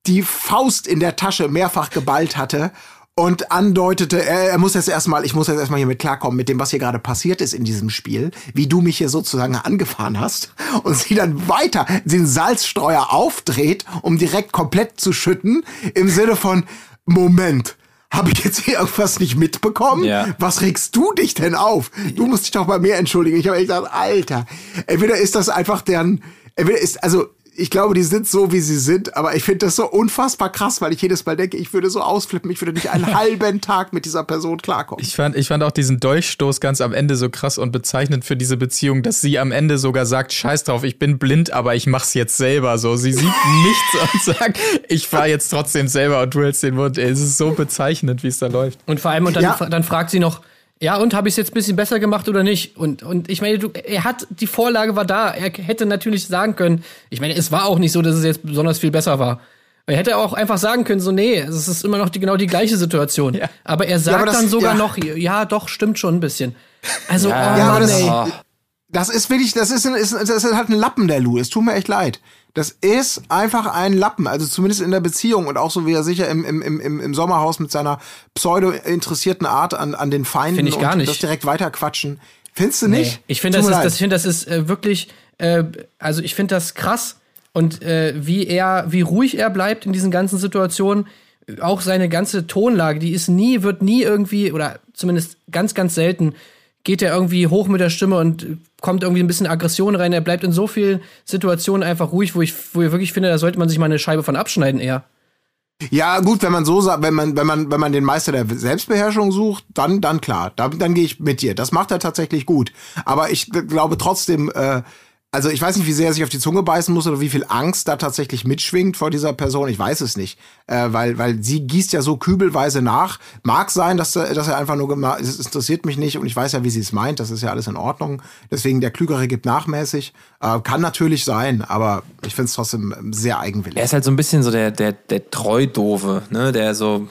die Faust in der Tasche mehrfach geballt hatte und andeutete, er, er muss jetzt erstmal, ich muss jetzt erstmal hier mit klarkommen mit dem, was hier gerade passiert ist in diesem Spiel, wie du mich hier sozusagen angefahren hast und sie dann weiter den Salzstreuer aufdreht, um direkt komplett zu schütten, im Sinne von, Moment, habe ich jetzt hier irgendwas nicht mitbekommen? Ja. Was regst du dich denn auf? Du musst dich doch bei mir entschuldigen. Ich habe echt gedacht, Alter, entweder ist das einfach deren, entweder ist, also ich glaube, die sind so, wie sie sind, aber ich finde das so unfassbar krass, weil ich jedes Mal denke, ich würde so ausflippen, ich würde nicht einen halben Tag mit dieser Person klarkommen. Ich fand, ich fand auch diesen Dolchstoß ganz am Ende so krass und bezeichnend für diese Beziehung, dass sie am Ende sogar sagt, scheiß drauf, ich bin blind, aber ich mach's jetzt selber so. Sie sieht nichts und sagt, ich fahr jetzt trotzdem selber und du hältst den Mund. Ey, Es ist so bezeichnend, wie es da läuft. Und vor allem, und dann, Ja. dann fragt sie noch, ja, und habe ich es jetzt ein bisschen besser gemacht oder nicht? Und, und ich meine, du, er hat, die Vorlage war da. Er hätte natürlich sagen können, ich meine, es war auch nicht so, dass es jetzt besonders viel besser war. Er hätte auch einfach sagen können, so, nee, es ist immer noch die, genau die gleiche Situation. Ja. Aber er sagt aber das- dann sogar ja. noch, ja, doch, stimmt schon ein bisschen. Also, Ja, oh Ja, aber Mann, das- Das ist wirklich, das ist, ein, ist, das ist halt ein Lappen der Lou. Es tut mir echt leid. Das ist einfach ein Lappen, also zumindest in der Beziehung und auch so wie er sicher im, im, im, im Sommerhaus mit seiner pseudo-interessierten Art an, an den Feinden Find ich gar und nicht. das direkt weiterquatschen. Findest du nicht? Nee. Ich finde, das, ist, das, find, das ist äh, wirklich, äh, also ich finde das krass und äh, wie er, wie ruhig er bleibt in diesen ganzen Situationen. Auch seine ganze Tonlage, die ist nie, wird nie irgendwie, oder zumindest ganz, ganz selten, geht er irgendwie hoch mit der Stimme und kommt irgendwie ein bisschen Aggression rein. Er bleibt in so vielen Situationen einfach ruhig, wo ich, wo ich wirklich finde, da sollte man sich mal eine Scheibe von abschneiden eher. Ja, gut, wenn man so sagt, wenn man, wenn man, wenn man den Meister der Selbstbeherrschung sucht, dann, dann klar, dann, dann gehe ich mit dir. Das macht er tatsächlich gut. Aber ich glaube trotzdem, äh, also ich weiß nicht, wie sehr er sich auf die Zunge beißen muss oder wie viel Angst da tatsächlich mitschwingt vor dieser Person. Ich weiß es nicht, äh, weil weil sie gießt ja so kübelweise nach. Mag sein, dass dass er einfach nur es interessiert mich nicht und ich weiß ja, wie sie es meint. Das ist ja alles in Ordnung. Deswegen der Klügere gibt nachmäßig. Äh, kann natürlich sein, aber ich finde es trotzdem sehr eigenwillig. Er ist halt so ein bisschen so der der der Treudove, ne, der so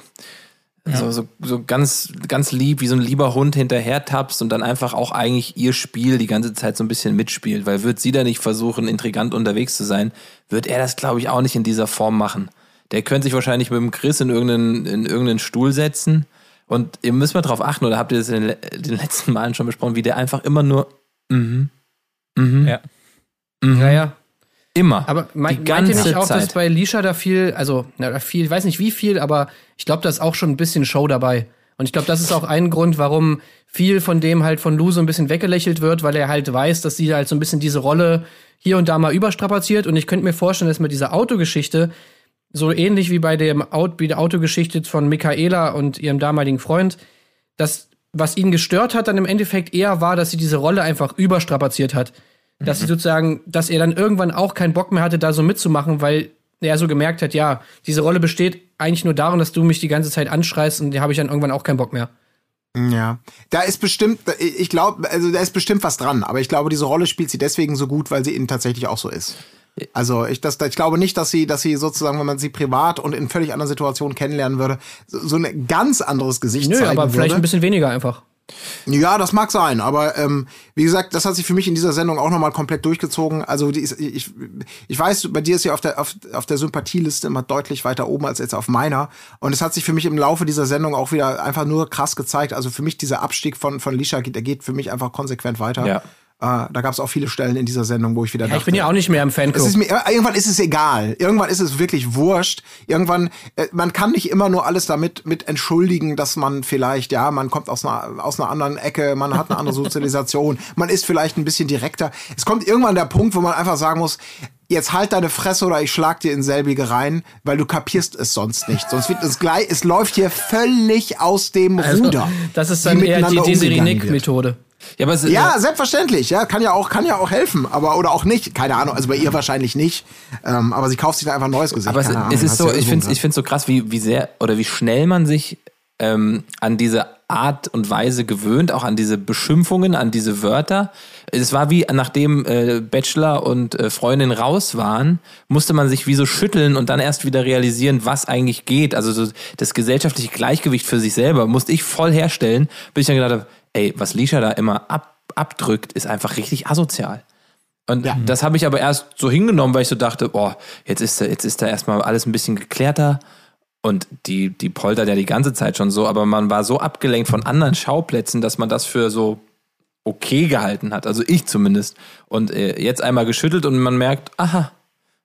so, so, so ganz, ganz lieb, wie so ein lieber Hund hinterher tappst und dann einfach auch eigentlich ihr Spiel die ganze Zeit so ein bisschen mitspielt. Weil wird sie da nicht versuchen, intrigant unterwegs zu sein, wird er das, glaube ich, auch nicht in dieser Form machen. Der könnte sich wahrscheinlich mit dem Chris in irgendeinen, in irgendeinen Stuhl setzen. Und ihr müsst mal drauf achten, oder habt ihr das in den letzten Malen schon besprochen, wie der einfach immer nur, mhm, mhm, Ja. mhm, Ja, ja. Immer. Aber die mein, meint ganze ihr nicht auch, dass Zeit. bei Lisha da viel, also na, da viel, ich weiß nicht wie viel, aber ich glaube, da ist auch schon ein bisschen Show dabei. Und ich glaube, das ist auch ein Grund, warum viel von dem halt von Lou so ein bisschen weggelächelt wird, weil er halt weiß, dass sie halt so ein bisschen diese Rolle hier und da mal überstrapaziert. Und ich könnte mir vorstellen, dass mit dieser Autogeschichte so ähnlich wie bei dem Out, wie der Autogeschichte von Michaela und ihrem damaligen Freund, dass was ihn gestört hat, dann im Endeffekt eher war, dass sie diese Rolle einfach überstrapaziert hat. Dass sie sozusagen, dass er dann irgendwann auch keinen Bock mehr hatte, da so mitzumachen, weil er so gemerkt hat, ja, diese Rolle besteht eigentlich nur darin, dass du mich die ganze Zeit anschreist und da habe ich dann irgendwann auch keinen Bock mehr. Ja, da ist bestimmt, ich glaube, also da ist bestimmt was dran, aber ich glaube, diese Rolle spielt sie deswegen so gut, weil sie ihnen tatsächlich auch so ist. Also ich, das, ich glaube nicht, dass sie, dass sie sozusagen, wenn man sie privat und in völlig anderen Situationen kennenlernen würde, so, so ein ganz anderes Gesicht Nö, zeigen aber vielleicht würde. ein bisschen weniger einfach. Ja, das mag sein, aber ähm, wie gesagt, das hat sich für mich in dieser Sendung auch nochmal komplett durchgezogen. Also die ist, ich, ich weiß, bei dir ist sie auf der, auf, auf der Sympathieliste immer deutlich weiter oben als jetzt auf meiner. Und es hat sich für mich im Laufe dieser Sendung auch wieder einfach nur krass gezeigt. Also für mich dieser Abstieg von, von Lisha, geht- der geht für mich einfach konsequent weiter. Ja. Äh, da gab es auch viele Stellen in dieser Sendung, wo ich wieder Ja, dachte, ich bin ja auch nicht mehr im Fanclub. ist mir, irgendwann ist es egal. Irgendwann ist es wirklich wurscht. Irgendwann, äh, man kann nicht immer nur alles damit mit entschuldigen, dass man vielleicht, ja, man kommt aus einer, aus einer anderen Ecke, man hat eine andere Sozialisation, man ist vielleicht ein bisschen direkter. Es kommt irgendwann der Punkt, wo man einfach sagen muss, jetzt halt deine Fresse oder ich schlag dir in selbige rein, weil du kapierst es sonst nicht. Sonst wird es gleich, es läuft hier völlig aus dem Ruder. Also, das ist dann eher die miteinander Ja, aber Ja, selbstverständlich. Ja, kann ja auch, kann ja auch helfen, aber oder auch nicht. Keine Ahnung. Also bei ihr wahrscheinlich nicht. Ähm, aber sie kauft sich da einfach ein neues Gesicht. Aber es, Ahnung, es ist so, ja ich finde ich find's so krass, wie, wie sehr oder wie schnell man sich ähm, an diese Art und Weise gewöhnt, auch an diese Beschimpfungen, an diese Wörter. Es war wie, nachdem äh, Bachelor und äh, Freundin raus waren, musste man sich wie so schütteln und dann erst wieder realisieren, was eigentlich geht. Also so das gesellschaftliche Gleichgewicht für sich selber musste ich voll herstellen, bis ich dann gedacht habe, ey, was Lisha da immer ab, abdrückt, ist einfach richtig asozial. Und Ja. das habe ich aber erst so hingenommen, weil ich so dachte, boah, jetzt ist da, jetzt ist da erstmal alles ein bisschen geklärter. Und die, die poltert ja die ganze Zeit schon so, aber man war so abgelenkt von anderen Schauplätzen, dass man das für so okay gehalten hat. Also ich zumindest. Und äh, jetzt einmal geschüttelt und man merkt, aha,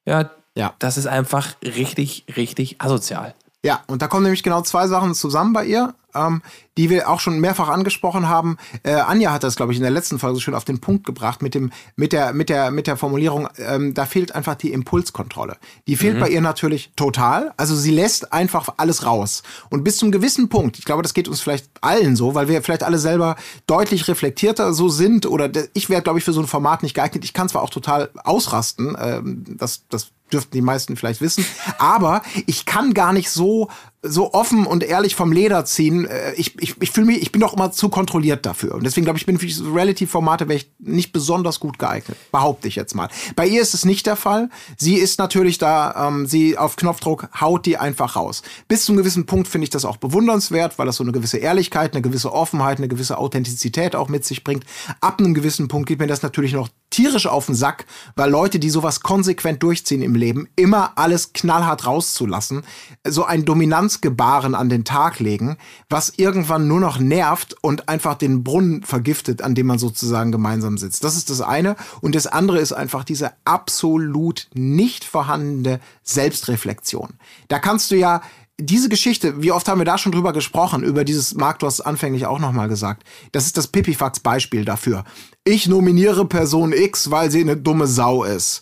ja, Ja. das ist einfach richtig, richtig asozial. Ja, und da kommen nämlich genau zwei Sachen zusammen bei ihr, ähm, die wir auch schon mehrfach angesprochen haben. Äh, Anja hat das, glaube ich, in der letzten Folge so schön auf den Punkt gebracht mit dem, mit der, mit der, mit der Formulierung. Ähm, da fehlt einfach die Impulskontrolle. Die fehlt bei ihr natürlich total. Also sie lässt einfach alles raus. Und bis zum gewissen Punkt, ich glaube, das geht uns vielleicht allen so, weil wir vielleicht alle selber deutlich reflektierter so sind. Oder de- ich wäre, glaube ich, für so ein Format nicht geeignet. Ich kann zwar auch total ausrasten, ähm, das, das dürften die meisten vielleicht wissen. Aber ich kann gar nicht so, so offen und ehrlich vom Leder ziehen. Äh, Ich, ich, ich fühle mich, ich bin doch immer zu kontrolliert dafür. Und deswegen glaube ich, bin für diese Reality-Formate nicht besonders gut geeignet. Behaupte ich jetzt mal. Bei ihr ist es nicht der Fall. Sie ist natürlich da, ähm, sie auf Knopfdruck haut die einfach raus. Bis zu einem gewissen Punkt finde ich das auch bewundernswert, weil das so eine gewisse Ehrlichkeit, eine gewisse Offenheit, eine gewisse Authentizität auch mit sich bringt. Ab einem gewissen Punkt geht mir das natürlich noch tierisch auf den Sack, weil Leute, die sowas konsequent durchziehen im Leben, immer alles knallhart rauszulassen, so ein Dominanzgebaren an den Tag legen, was irgendwann nur noch nervt und einfach den Brunnen vergiftet, an dem man sozusagen gemeinsam sitzt. Das ist das eine. Und das andere ist einfach diese absolut nicht vorhandene Selbstreflexion. Da kannst du ja diese Geschichte, wie oft haben wir da schon drüber gesprochen, über dieses, Marc, du hast es anfänglich auch nochmal gesagt, das ist das Pipifax-Beispiel dafür. Ich nominiere Person X, weil sie eine dumme Sau ist.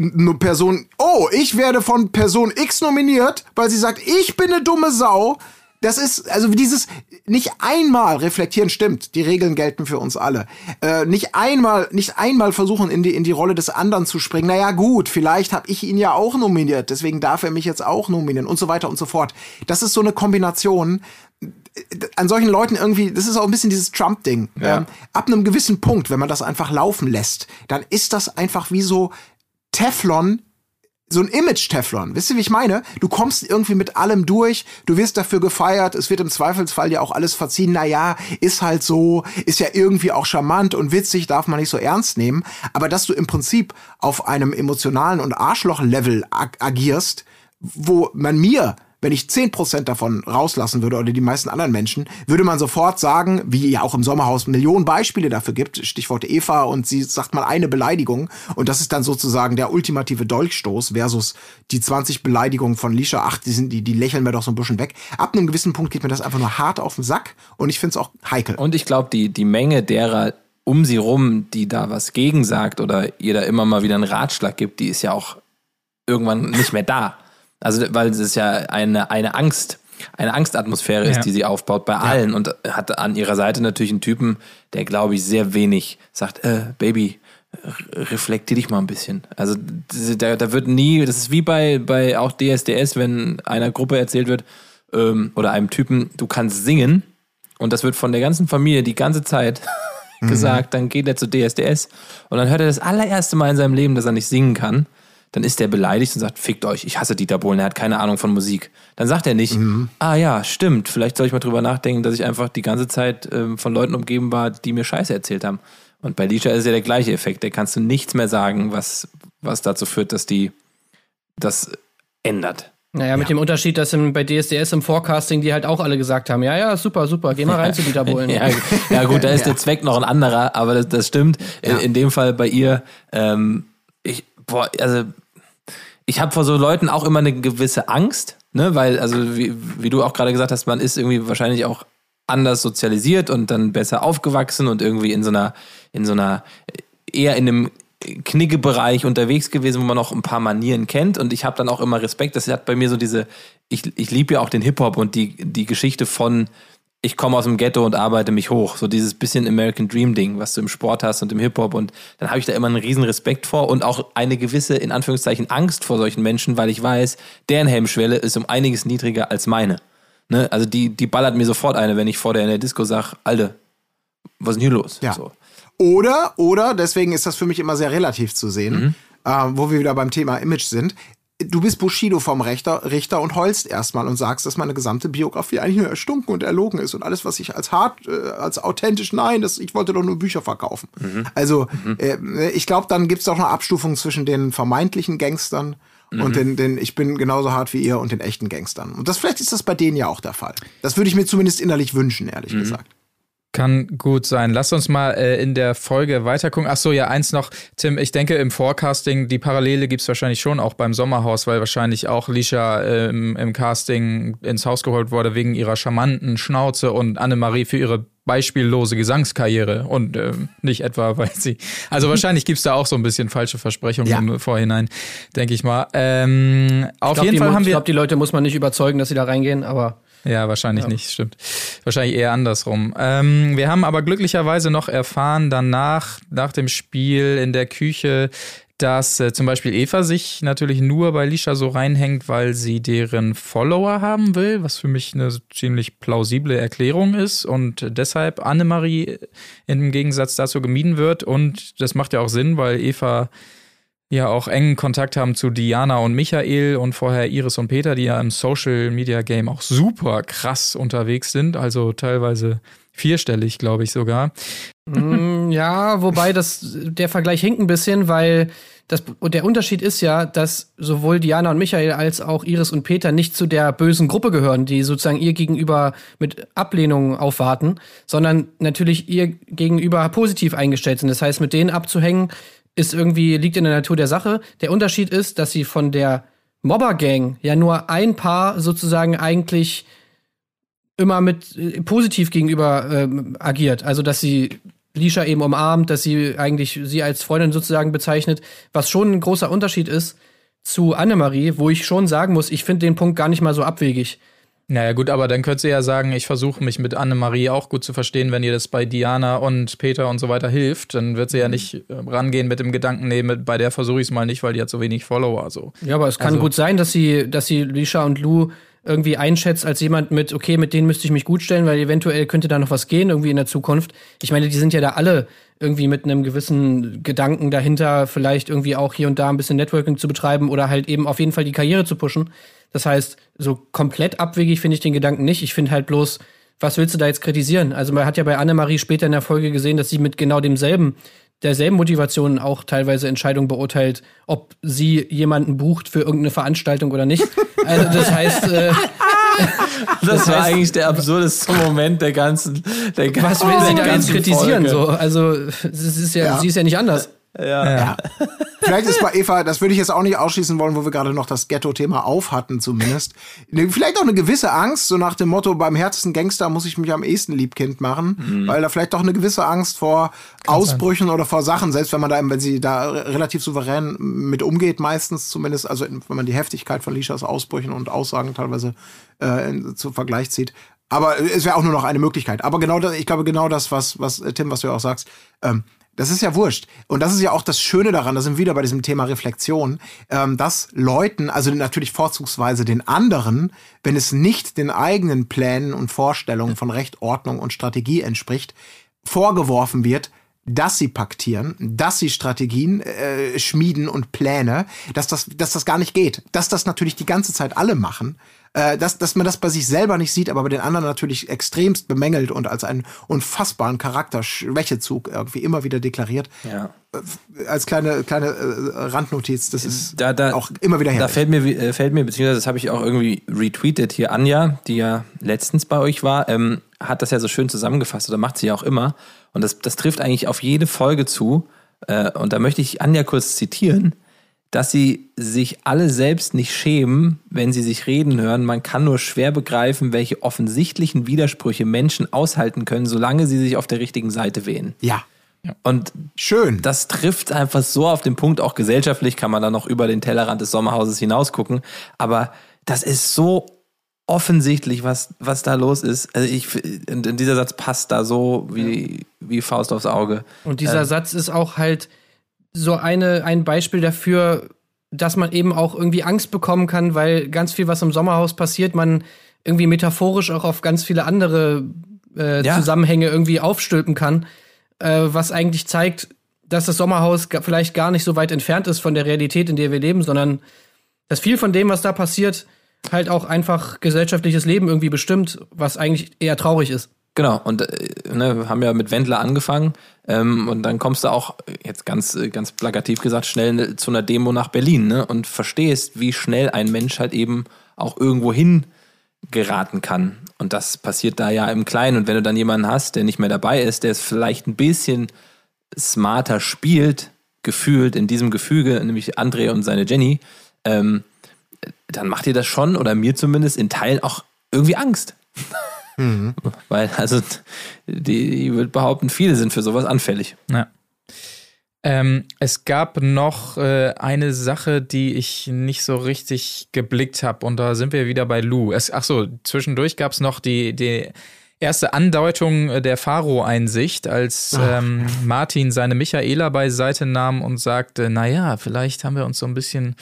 Eine Person, oh, ich werde von Person X nominiert, weil sie sagt, ich bin eine dumme Sau. das ist, also dieses, nicht einmal reflektieren stimmt, die Regeln gelten für uns alle. Äh, nicht einmal, nicht einmal versuchen, in die, in die Rolle des anderen zu springen. Naja, gut, vielleicht habe ich ihn ja auch nominiert, deswegen darf er mich jetzt auch nominieren und so weiter und so fort. Das ist so eine Kombination, an solchen Leuten irgendwie, das ist auch ein bisschen dieses Trump-Ding. Ja. Ähm, ab einem gewissen Punkt, wenn man das einfach laufen lässt, dann ist das einfach wie so Teflon so ein Image-Teflon. Wisst ihr, wie ich meine? Du kommst irgendwie mit allem durch, du wirst dafür gefeiert, es wird im Zweifelsfall ja auch alles verziehen. Naja, ist halt so, ist ja irgendwie auch charmant und witzig, darf man nicht so ernst nehmen. Aber dass du im Prinzip auf einem emotionalen und Arschloch-Level ag agierst, wo man mir wenn ich 10% davon rauslassen würde oder die meisten anderen Menschen, würde man sofort sagen, wie ja auch im Sommerhaus Millionen Beispiele dafür gibt, Stichwort Eva und sie sagt mal eine Beleidigung und das ist dann sozusagen der ultimative Dolchstoß versus die 20 Beleidigungen von Lisha, ach, die sind die die lächeln mir doch so ein bisschen weg. Ab einem gewissen Punkt geht mir das einfach nur hart auf den Sack und ich finde es auch heikel. Und ich glaube, die, die Menge derer um sie rum, die da was gegen sagt oder ihr da immer mal wieder einen Ratschlag gibt, die ist ja auch irgendwann nicht mehr da. Also, weil es ja eine, eine Angst, eine Angstatmosphäre ist, Ja. die sie aufbaut bei allen und hat an ihrer Seite natürlich einen Typen, der, glaube ich, sehr wenig sagt, äh, Baby, reflektier dich mal ein bisschen. Also da, da wird nie, das ist wie bei, bei auch DSDS, wenn einer Gruppe erzählt wird, ähm, oder einem Typen, du kannst singen und das wird von der ganzen Familie die ganze Zeit gesagt, dann geht er zu DSDS und dann hört er das allererste Mal in seinem Leben, dass er nicht singen kann. Dann ist der beleidigt und sagt, fickt euch, ich hasse Dieter Bohlen, er hat keine Ahnung von Musik. Dann sagt er nicht, ah ja, stimmt, vielleicht soll ich mal drüber nachdenken, dass ich einfach die ganze Zeit ähm, von Leuten umgeben war, die mir Scheiße erzählt haben. Und bei Lisha ist ja der gleiche Effekt, da kannst du nichts mehr sagen, was, was dazu führt, dass die das ändert. Naja, mit dem Unterschied, dass im, bei DSDS im Forecasting die halt auch alle gesagt haben, ja, ja, super, super, geh mal rein zu Dieter Bohlen. Ja, ja gut, da ist der Zweck noch ein anderer, aber das, das stimmt. In, in dem Fall bei ihr, ähm, boah, also ich habe vor so Leuten auch immer eine gewisse Angst, ne, weil, also wie, wie du auch gerade gesagt hast, man ist irgendwie wahrscheinlich auch anders sozialisiert und dann besser aufgewachsen und irgendwie in so einer, in so einer, eher in einem Kniggebereich unterwegs gewesen, wo man auch ein paar Manieren kennt. Und ich habe dann auch immer Respekt, das hat bei mir so diese, ich, ich liebe ja auch den Hip-Hop und die, die Geschichte von, ich komme aus dem Ghetto und arbeite mich hoch. So dieses bisschen American Dream Ding, was du im Sport hast und im Hip-Hop. Und dann habe ich da immer einen riesen Respekt vor und auch eine gewisse, in Anführungszeichen, Angst vor solchen Menschen, weil ich weiß, deren Hemmschwelle ist um einiges niedriger als meine. Ne? Also die, die ballert mir sofort eine, wenn ich vor der in der Disco sage, Alter, was ist denn hier los? Ja. So. Oder, oder, deswegen ist das für mich immer sehr relativ zu sehen, äh, wo wir wieder beim Thema Image sind. Du bist Bushido vom Richter, Richter und heulst erstmal und sagst, dass meine gesamte Biografie eigentlich nur erstunken und erlogen ist und alles, was ich als hart, äh, als authentisch, nein, das, ich wollte doch nur Bücher verkaufen. Also, äh, ich glaube, dann gibt's doch eine Abstufung zwischen den vermeintlichen Gangstern und den, den, ich bin genauso hart wie ihr und den echten Gangstern. Und das, vielleicht ist das bei denen ja auch der Fall. Das würde ich mir zumindest innerlich wünschen, ehrlich gesagt. Kann gut sein. Lass uns mal äh, in der Folge weiter gucken. Ach so, ja, eins noch, Tim. Ich denke, im Forecasting, die Parallele gibt's wahrscheinlich schon auch beim Sommerhaus, weil wahrscheinlich auch Lisha äh, im, im Casting ins Haus geholt wurde wegen ihrer charmanten Schnauze und Annemarie für ihre beispiellose Gesangskarriere und ähm, nicht etwa, weil sie. Also wahrscheinlich gibt's da auch so ein bisschen falsche Versprechungen Ja. im Vorhinein, denke ich mal. Ähm, auf Ich glaub, jeden Fall haben ich wir. glaube, die Leute muss man nicht überzeugen, dass sie da reingehen, aber Ja, wahrscheinlich nicht, stimmt. Wahrscheinlich eher andersrum. Ähm, wir haben aber glücklicherweise noch erfahren danach, nach dem Spiel in der Küche, dass äh, zum Beispiel Eva sich natürlich nur bei Lisha so reinhängt, weil sie deren Follower haben will, was für mich eine ziemlich plausible Erklärung ist und deshalb Annemarie im Gegensatz dazu gemieden wird und das macht ja auch Sinn, weil Eva ja auch engen Kontakt haben zu Diana und Michael und vorher Iris und Peter, die ja im Social Media Game auch super krass unterwegs sind, also teilweise vierstellig, glaube ich sogar. Mm, ja, wobei das der Vergleich hinkt ein bisschen, weil das der Unterschied ist ja, dass sowohl Diana und Michael als auch Iris und Peter nicht zu der bösen Gruppe gehören, die sozusagen ihr gegenüber mit Ablehnung aufwarten, sondern natürlich ihr gegenüber positiv eingestellt sind. Das heißt, mit denen abzuhängen ist irgendwie liegt in der Natur der Sache. Der Unterschied ist, dass sie von der Mobber-Gang ja nur ein Paar sozusagen eigentlich immer mit äh, positiv gegenüber ähm, agiert. Also dass sie Lisha eben umarmt, dass sie eigentlich sie als Freundin sozusagen bezeichnet, was schon ein großer Unterschied ist zu Annemarie, wo ich schon sagen muss, ich finde den Punkt gar nicht mal so abwegig. Naja, gut, aber dann könntest du ja sagen, ich versuche mich mit Annemarie auch gut zu verstehen, wenn ihr das bei Diana und Peter und so weiter hilft. Dann wird sie ja nicht äh, rangehen mit dem Gedanken, nee, mit, bei der versuche ich es mal nicht, weil die hat so wenig Follower. So. Ja, aber es kann Also- gut sein, dass sie, dass sie Lisha und Lou irgendwie einschätzt als jemand mit, okay, mit denen müsste ich mich gut stellen, weil eventuell könnte da noch was gehen irgendwie in der Zukunft. Ich meine, die sind ja da alle irgendwie mit einem gewissen Gedanken dahinter, vielleicht irgendwie auch hier und da ein bisschen Networking zu betreiben oder halt eben auf jeden Fall die Karriere zu pushen. Das heißt, so komplett abwegig finde ich den Gedanken nicht. Ich finde halt bloß, was willst du da jetzt kritisieren? Also man hat ja bei Annemarie später in der Folge gesehen, dass sie mit genau demselben, derselben Motivation auch teilweise Entscheidungen beurteilt, ob sie jemanden bucht für irgendeine Veranstaltung oder nicht. Also das heißt, äh, Das, war heißt- eigentlich der absurdeste Moment der ganzen. Der was will sie da jetzt kritisieren? Folge. So, also es ist ja, Ja. sie ist ja nicht anders. Ja. Vielleicht ist bei Eva, das würde ich jetzt auch nicht ausschließen wollen, wo wir gerade noch das Ghetto-Thema auf hatten zumindest. Ne, Vielleicht auch eine gewisse Angst, so nach dem Motto, beim härtesten Gangster muss ich mich am ehesten Liebkind machen, weil da vielleicht doch eine gewisse Angst vor Ausbrüchen oder vor Sachen, selbst wenn man da, wenn sie da re- relativ souverän mit umgeht, meistens zumindest, also wenn man die Heftigkeit von Lishas Ausbrüchen und Aussagen teilweise äh, zu Vergleich zieht. Aber es wäre auch nur noch eine Möglichkeit. Aber genau das, ich glaube, genau das, was, was, äh, Tim, was du ja auch sagst, ähm, das ist ja wurscht. Und das ist ja auch das Schöne daran, da sind wir wieder bei diesem Thema Reflexion, ähm, dass Leuten, also natürlich vorzugsweise den anderen, wenn es nicht den eigenen Plänen und Vorstellungen von Recht, Ordnung und Strategie entspricht, vorgeworfen wird, dass sie paktieren, dass sie Strategien äh, schmieden und Pläne, dass das, dass das gar nicht geht. Dass das natürlich die ganze Zeit alle machen. Äh, dass, dass man das bei sich selber nicht sieht, aber bei den anderen natürlich extremst bemängelt und als einen unfassbaren Charakterschwächezug irgendwie immer wieder deklariert. Ja. Als kleine, kleine äh, Randnotiz, das ist Da, da, auch immer wieder Da herrlich. fällt mir, äh, fällt mir, beziehungsweise das habe ich auch irgendwie retweetet hier, Anja, die ja letztens bei euch war, ähm, hat das ja so schön zusammengefasst oder macht sie ja auch immer. Und das, das trifft eigentlich auf jede Folge zu. Äh, und da möchte ich Anja kurz zitieren, dass sie sich alle selbst nicht schämen, wenn sie sich reden hören. Man kann nur schwer begreifen, welche offensichtlichen Widersprüche Menschen aushalten können, solange sie sich auf der richtigen Seite wählen. Ja, Und schön. das trifft einfach so auf den Punkt, auch gesellschaftlich kann man da noch über den Tellerrand des Sommerhauses hinaus gucken. Aber das ist so offensichtlich, was, was da los ist. Also ich, dieser Satz passt da so wie, wie Faust aufs Auge. Und dieser Satz ist auch halt so eine, ein Beispiel dafür, dass man eben auch irgendwie Angst bekommen kann, weil ganz viel, was im Sommerhaus passiert, man irgendwie metaphorisch auch auf ganz viele andere äh, Ja. Zusammenhänge irgendwie aufstülpen kann, äh, was eigentlich zeigt, dass das Sommerhaus vielleicht gar nicht so weit entfernt ist von der Realität, in der wir leben, sondern dass viel von dem, was da passiert, halt auch einfach gesellschaftliches Leben irgendwie bestimmt, was eigentlich eher traurig ist. Genau, und äh, ne, haben ja mit Wendler angefangen ähm, und dann kommst du auch, äh, jetzt ganz, äh, ganz plakativ gesagt, schnell ne, zu einer Demo nach Berlin ne, und verstehst, wie schnell ein Mensch halt eben auch irgendwo hin geraten kann. Und das passiert da ja im Kleinen. Und wenn du dann jemanden hast, der nicht mehr dabei ist, der es vielleicht ein bisschen smarter spielt, gefühlt in diesem Gefüge, nämlich André und seine Jenny, ähm, dann macht dir das schon, oder mir zumindest, in Teilen auch irgendwie Angst. Weil, also, die, ich würde behaupten, viele sind für sowas anfällig. Ja. Ähm, es gab noch äh, eine Sache, die ich nicht so richtig geblickt habe, und da sind wir wieder bei Lou. Es, ach so, zwischendurch gab es noch die, die erste Andeutung äh, der Pharo-Einsicht, als ähm, Martin seine Michaela beiseite nahm und sagte, naja, vielleicht haben wir uns so ein bisschen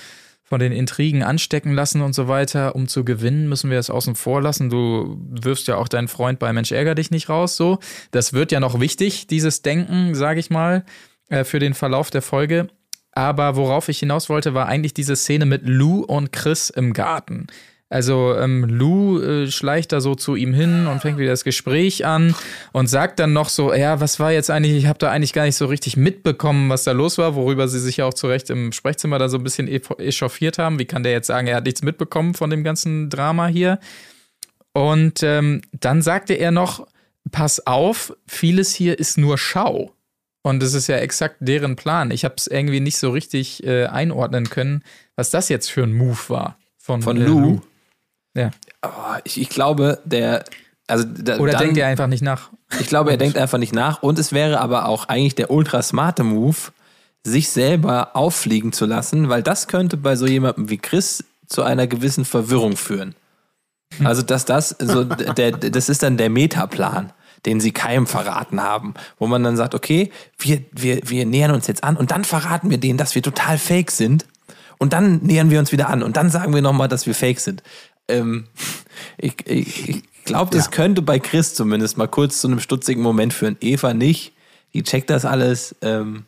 von den Intrigen anstecken lassen und so weiter. Um zu gewinnen, müssen wir es außen vor lassen. Du wirfst ja auch deinen Freund bei Mensch ärger dich nicht raus, so. Das wird ja noch wichtig, dieses Denken, sage ich mal, äh, für den Verlauf der Folge. Aber worauf ich hinaus wollte, war eigentlich diese Szene mit Lou und Chris im Garten. Also ähm, Lou äh, schleicht da so zu ihm hin und fängt wieder das Gespräch an und sagt dann noch so, ja, was war jetzt eigentlich, ich habe da eigentlich gar nicht so richtig mitbekommen, was da los war, worüber sie sich ja auch zu Recht im Sprechzimmer da so ein bisschen echauffiert haben. Wie kann der jetzt sagen, er hat nichts mitbekommen von dem ganzen Drama hier? Und ähm, dann sagte er noch, pass auf, vieles hier ist nur Schau. Und das ist ja exakt deren Plan. Ich habe es irgendwie nicht so richtig äh, einordnen können, was das jetzt für ein Move war von, Von äh, Lou? Ja. Oh, ich, ich glaube, der. Also da, Oder dann, denkt er einfach nicht nach? Ich glaube, er denkt einfach nicht nach. Und es wäre aber auch eigentlich der ultra smarte Move, sich selber auffliegen zu lassen, weil das könnte bei so jemandem wie Chris zu einer gewissen Verwirrung führen. Also, dass das so, der, das ist dann der Metaplan, den sie keinem verraten haben, wo man dann sagt, okay, wir, wir, wir nähern uns jetzt an und dann verraten wir denen, dass wir total fake sind und dann nähern wir uns wieder an und dann sagen wir nochmal, dass wir fake sind. Ähm, ich ich, ich glaube, das Ja. könnte bei Chris zumindest mal kurz zu einem stutzigen Moment führen. Eva nicht, die checkt das alles. Ähm,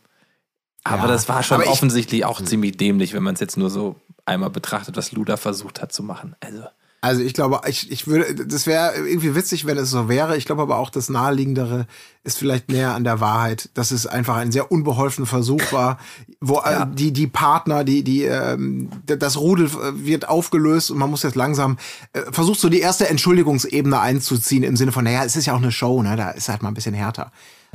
aber Ja, das war schon aber ich- offensichtlich auch ziemlich dämlich, wenn man es jetzt nur so einmal betrachtet, was Luda versucht hat zu machen. Also. Also ich glaube, ich, ich würde, das wäre irgendwie witzig, wenn es so wäre. Ich glaube aber auch, das Naheliegendere ist vielleicht näher an der Wahrheit, dass es einfach ein sehr unbeholfener Versuch war, wo äh, die, die Partner, die, die, ähm, das Rudel äh, wird aufgelöst und man muss jetzt langsam, äh, versucht so die erste Entschuldigungsebene einzuziehen im Sinne von, naja, es ist ja auch eine Show, ne, da ist halt mal ein bisschen härter.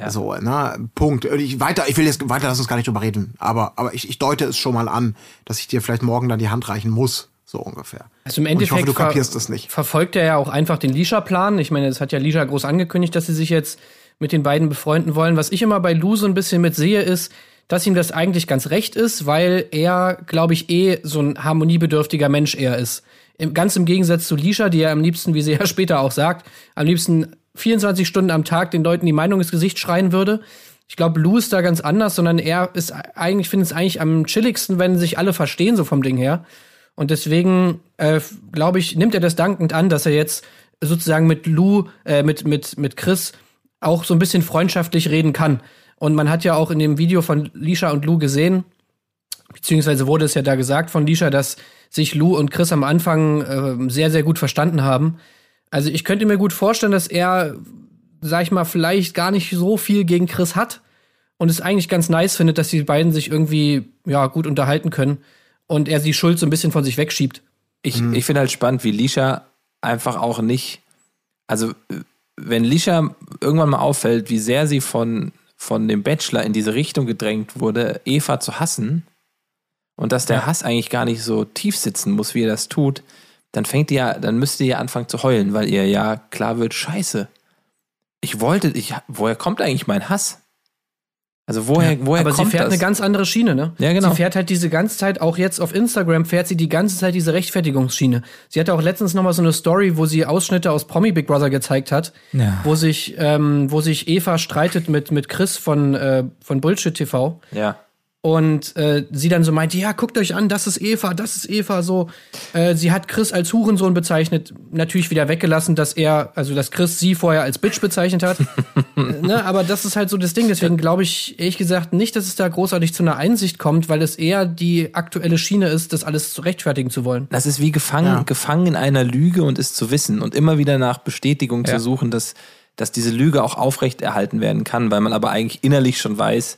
So, ne, Punkt. Ich, weiter, ich will jetzt weiter, lass uns gar nicht drüber reden, aber, aber ich, ich deute es schon mal an, dass ich dir vielleicht morgen dann die Hand reichen muss, so ungefähr. Also im ich hoffe, Endeffekt du kapierst das nicht. verfolgt er ja auch einfach den Lisha-Plan. Ich meine, es hat ja Lisha groß angekündigt, dass sie sich jetzt mit den beiden befreunden wollen. Was ich immer bei Lou so ein bisschen mit sehe, ist, dass ihm das eigentlich ganz recht ist, weil er, glaube ich, eh so ein harmoniebedürftiger Mensch eher ist. Im, ganz im Gegensatz zu Lisha, die ja am liebsten, wie sie ja später auch sagt, am liebsten 24 Stunden am Tag den Leuten die Meinung ins Gesicht schreien würde. Ich glaube, Lou ist da ganz anders, sondern er ist eigentlich, findet es eigentlich am chilligsten, wenn sich alle verstehen, so vom Ding her. Und deswegen, äh, glaube ich, nimmt er das dankend an, dass er jetzt sozusagen mit Lou, äh, mit, mit, mit Chris auch so ein bisschen freundschaftlich reden kann. Und man hat ja auch in dem Video von Lisha und Lou gesehen, beziehungsweise wurde es ja da gesagt von Lisha, dass sich Lou und Chris am Anfang äh, sehr, sehr gut verstanden haben. Also ich könnte mir gut vorstellen, dass er, sag ich mal, vielleicht gar nicht so viel gegen Chris hat und es eigentlich ganz nice findet, dass die beiden sich irgendwie ja gut unterhalten können und er die Schuld so ein bisschen von sich wegschiebt. Ich, ich finde halt spannend, wie Lisha einfach auch nicht, also wenn Lisha irgendwann mal auffällt, wie sehr sie von, von dem Bachelor in diese Richtung gedrängt wurde, Eva zu hassen und dass der Hass eigentlich gar nicht so tief sitzen muss, wie er das tut, dann fängt ihr ja, dann müsst ihr ja anfangen zu heulen, weil ihr ja klar wird, scheiße. Ich wollte, ich, woher kommt eigentlich mein Hass? Also woher, woher Aber kommt sie fährt das? eine ganz andere Schiene, ne? Ja, genau. Sie fährt halt diese ganze Zeit, auch jetzt auf Instagram, fährt sie die ganze Zeit diese Rechtfertigungsschiene. Sie hatte auch letztens noch mal so eine Story, wo sie Ausschnitte aus Promi Big Brother gezeigt hat, Ja. wo sich, ähm, wo sich Eva streitet mit, mit Chris von, äh, von Bullshit TV. ja. Und äh, sie dann so meinte, ja, guckt euch an, das ist Eva, das ist Eva, so. Äh, sie hat Chris als Hurensohn bezeichnet, natürlich wieder weggelassen, dass er, also dass Chris sie vorher als Bitch bezeichnet hat. ne, aber das ist halt so das Ding. Deswegen glaube ich, ehrlich gesagt, nicht, dass es da großartig zu einer Einsicht kommt, weil es eher die aktuelle Schiene ist, das alles zu rechtfertigen zu wollen. Das ist wie gefangen, gefangen in einer Lüge und es zu wissen und immer wieder nach Bestätigung Ja. zu suchen, dass, dass diese Lüge auch aufrechterhalten werden kann, weil man aber eigentlich innerlich schon weiß,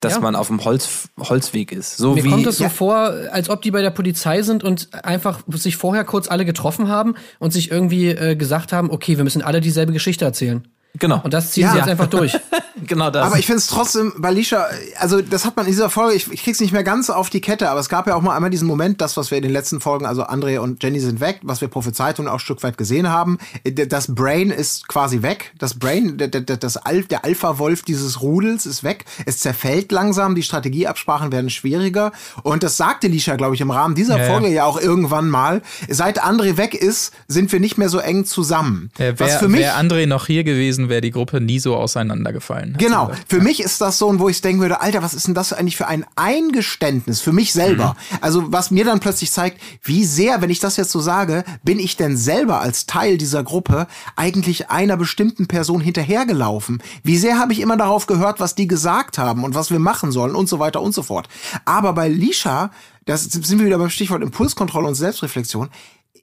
dass Ja. man auf dem Holz, Holzweg ist. So Mir wie kommt das so ja. vor, als ob die bei der Polizei sind und einfach sich vorher kurz alle getroffen haben und sich irgendwie äh, gesagt haben, okay, wir müssen alle dieselbe Geschichte erzählen. Genau, Und das ziehen Ja. sie jetzt einfach durch. genau das. Aber ich finde es trotzdem bei Lisha, also das hat man in dieser Folge, ich, ich krieg's nicht mehr ganz auf die Kette, aber es gab ja auch mal einmal diesen Moment, das, was wir in den letzten Folgen, also André und Jenny sind weg, was wir prophezeit und auch ein Stück weit gesehen haben. Das Brain ist quasi weg. Das Brain, der, der, das Al der Alpha-Wolf dieses Rudels ist weg. Es zerfällt langsam, die Strategieabsprachen werden schwieriger. Und das sagte Lisha, glaube ich, im Rahmen dieser Ja, ja. Folge ja auch irgendwann mal. Seit André weg ist, sind wir nicht mehr so eng zusammen. Ja, was Wäre für mich wär André noch hier gewesen, wäre die Gruppe nie so auseinandergefallen. Genau. Für mich ist das so, wo ich denken würde, Alter, was ist denn das eigentlich für ein Eingeständnis für mich selber? Also was mir dann plötzlich zeigt, wie sehr, wenn ich das jetzt so sage, bin ich denn selber als Teil dieser Gruppe eigentlich einer bestimmten Person hinterhergelaufen? Wie sehr habe ich immer darauf gehört, was die gesagt haben und was wir machen sollen und so weiter und so fort. Aber bei Lisha, das sind wir wieder beim Stichwort Impulskontrolle und Selbstreflexion,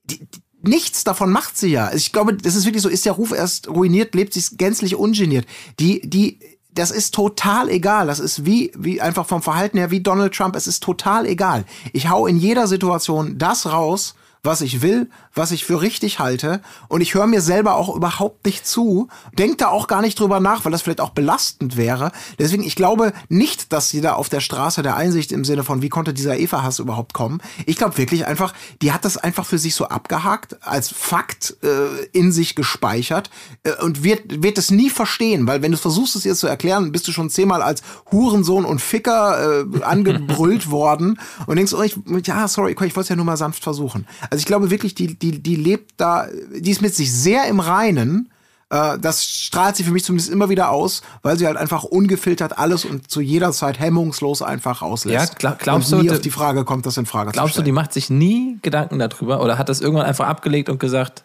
die, nichts davon macht sie ja. Ich glaube, das ist wirklich so, ist der Ruf erst ruiniert, lebt sich gänzlich ungeniert. Die, die, das ist total egal. Das ist wie, wie einfach vom Verhalten her wie Donald Trump. Es ist total egal. Ich hau in jeder Situation das raus, was ich will, was ich für richtig halte. Und ich höre mir selber auch überhaupt nicht zu, denke da auch gar nicht drüber nach, weil das vielleicht auch belastend wäre. Deswegen, ich glaube nicht, dass sie da auf der Straße der Einsicht im Sinne von, wie konnte dieser Eva-Hass überhaupt kommen. Ich glaube wirklich einfach, die hat das einfach für sich so abgehakt, als Fakt äh, in sich gespeichert äh, und wird, wird es nie verstehen, weil wenn du versuchst, es ihr zu erklären, bist du schon zehnmal als Hurensohn und Ficker äh, angebrüllt worden und denkst, oh, ich, ja, sorry, ich wollte es ja nur mal sanft versuchen. Also ich glaube wirklich, die, die die, die lebt da, die ist mit sich sehr im Reinen. Äh, das strahlt sie für mich zumindest immer wieder aus, weil sie halt einfach ungefiltert alles und zu jeder Zeit hemmungslos einfach rauslässt. Ja, glaub- glaubst und du, nie d- auf die Frage kommt, das in Frage Glaubst zu du, die macht sich nie Gedanken darüber oder hat das irgendwann einfach abgelegt und gesagt,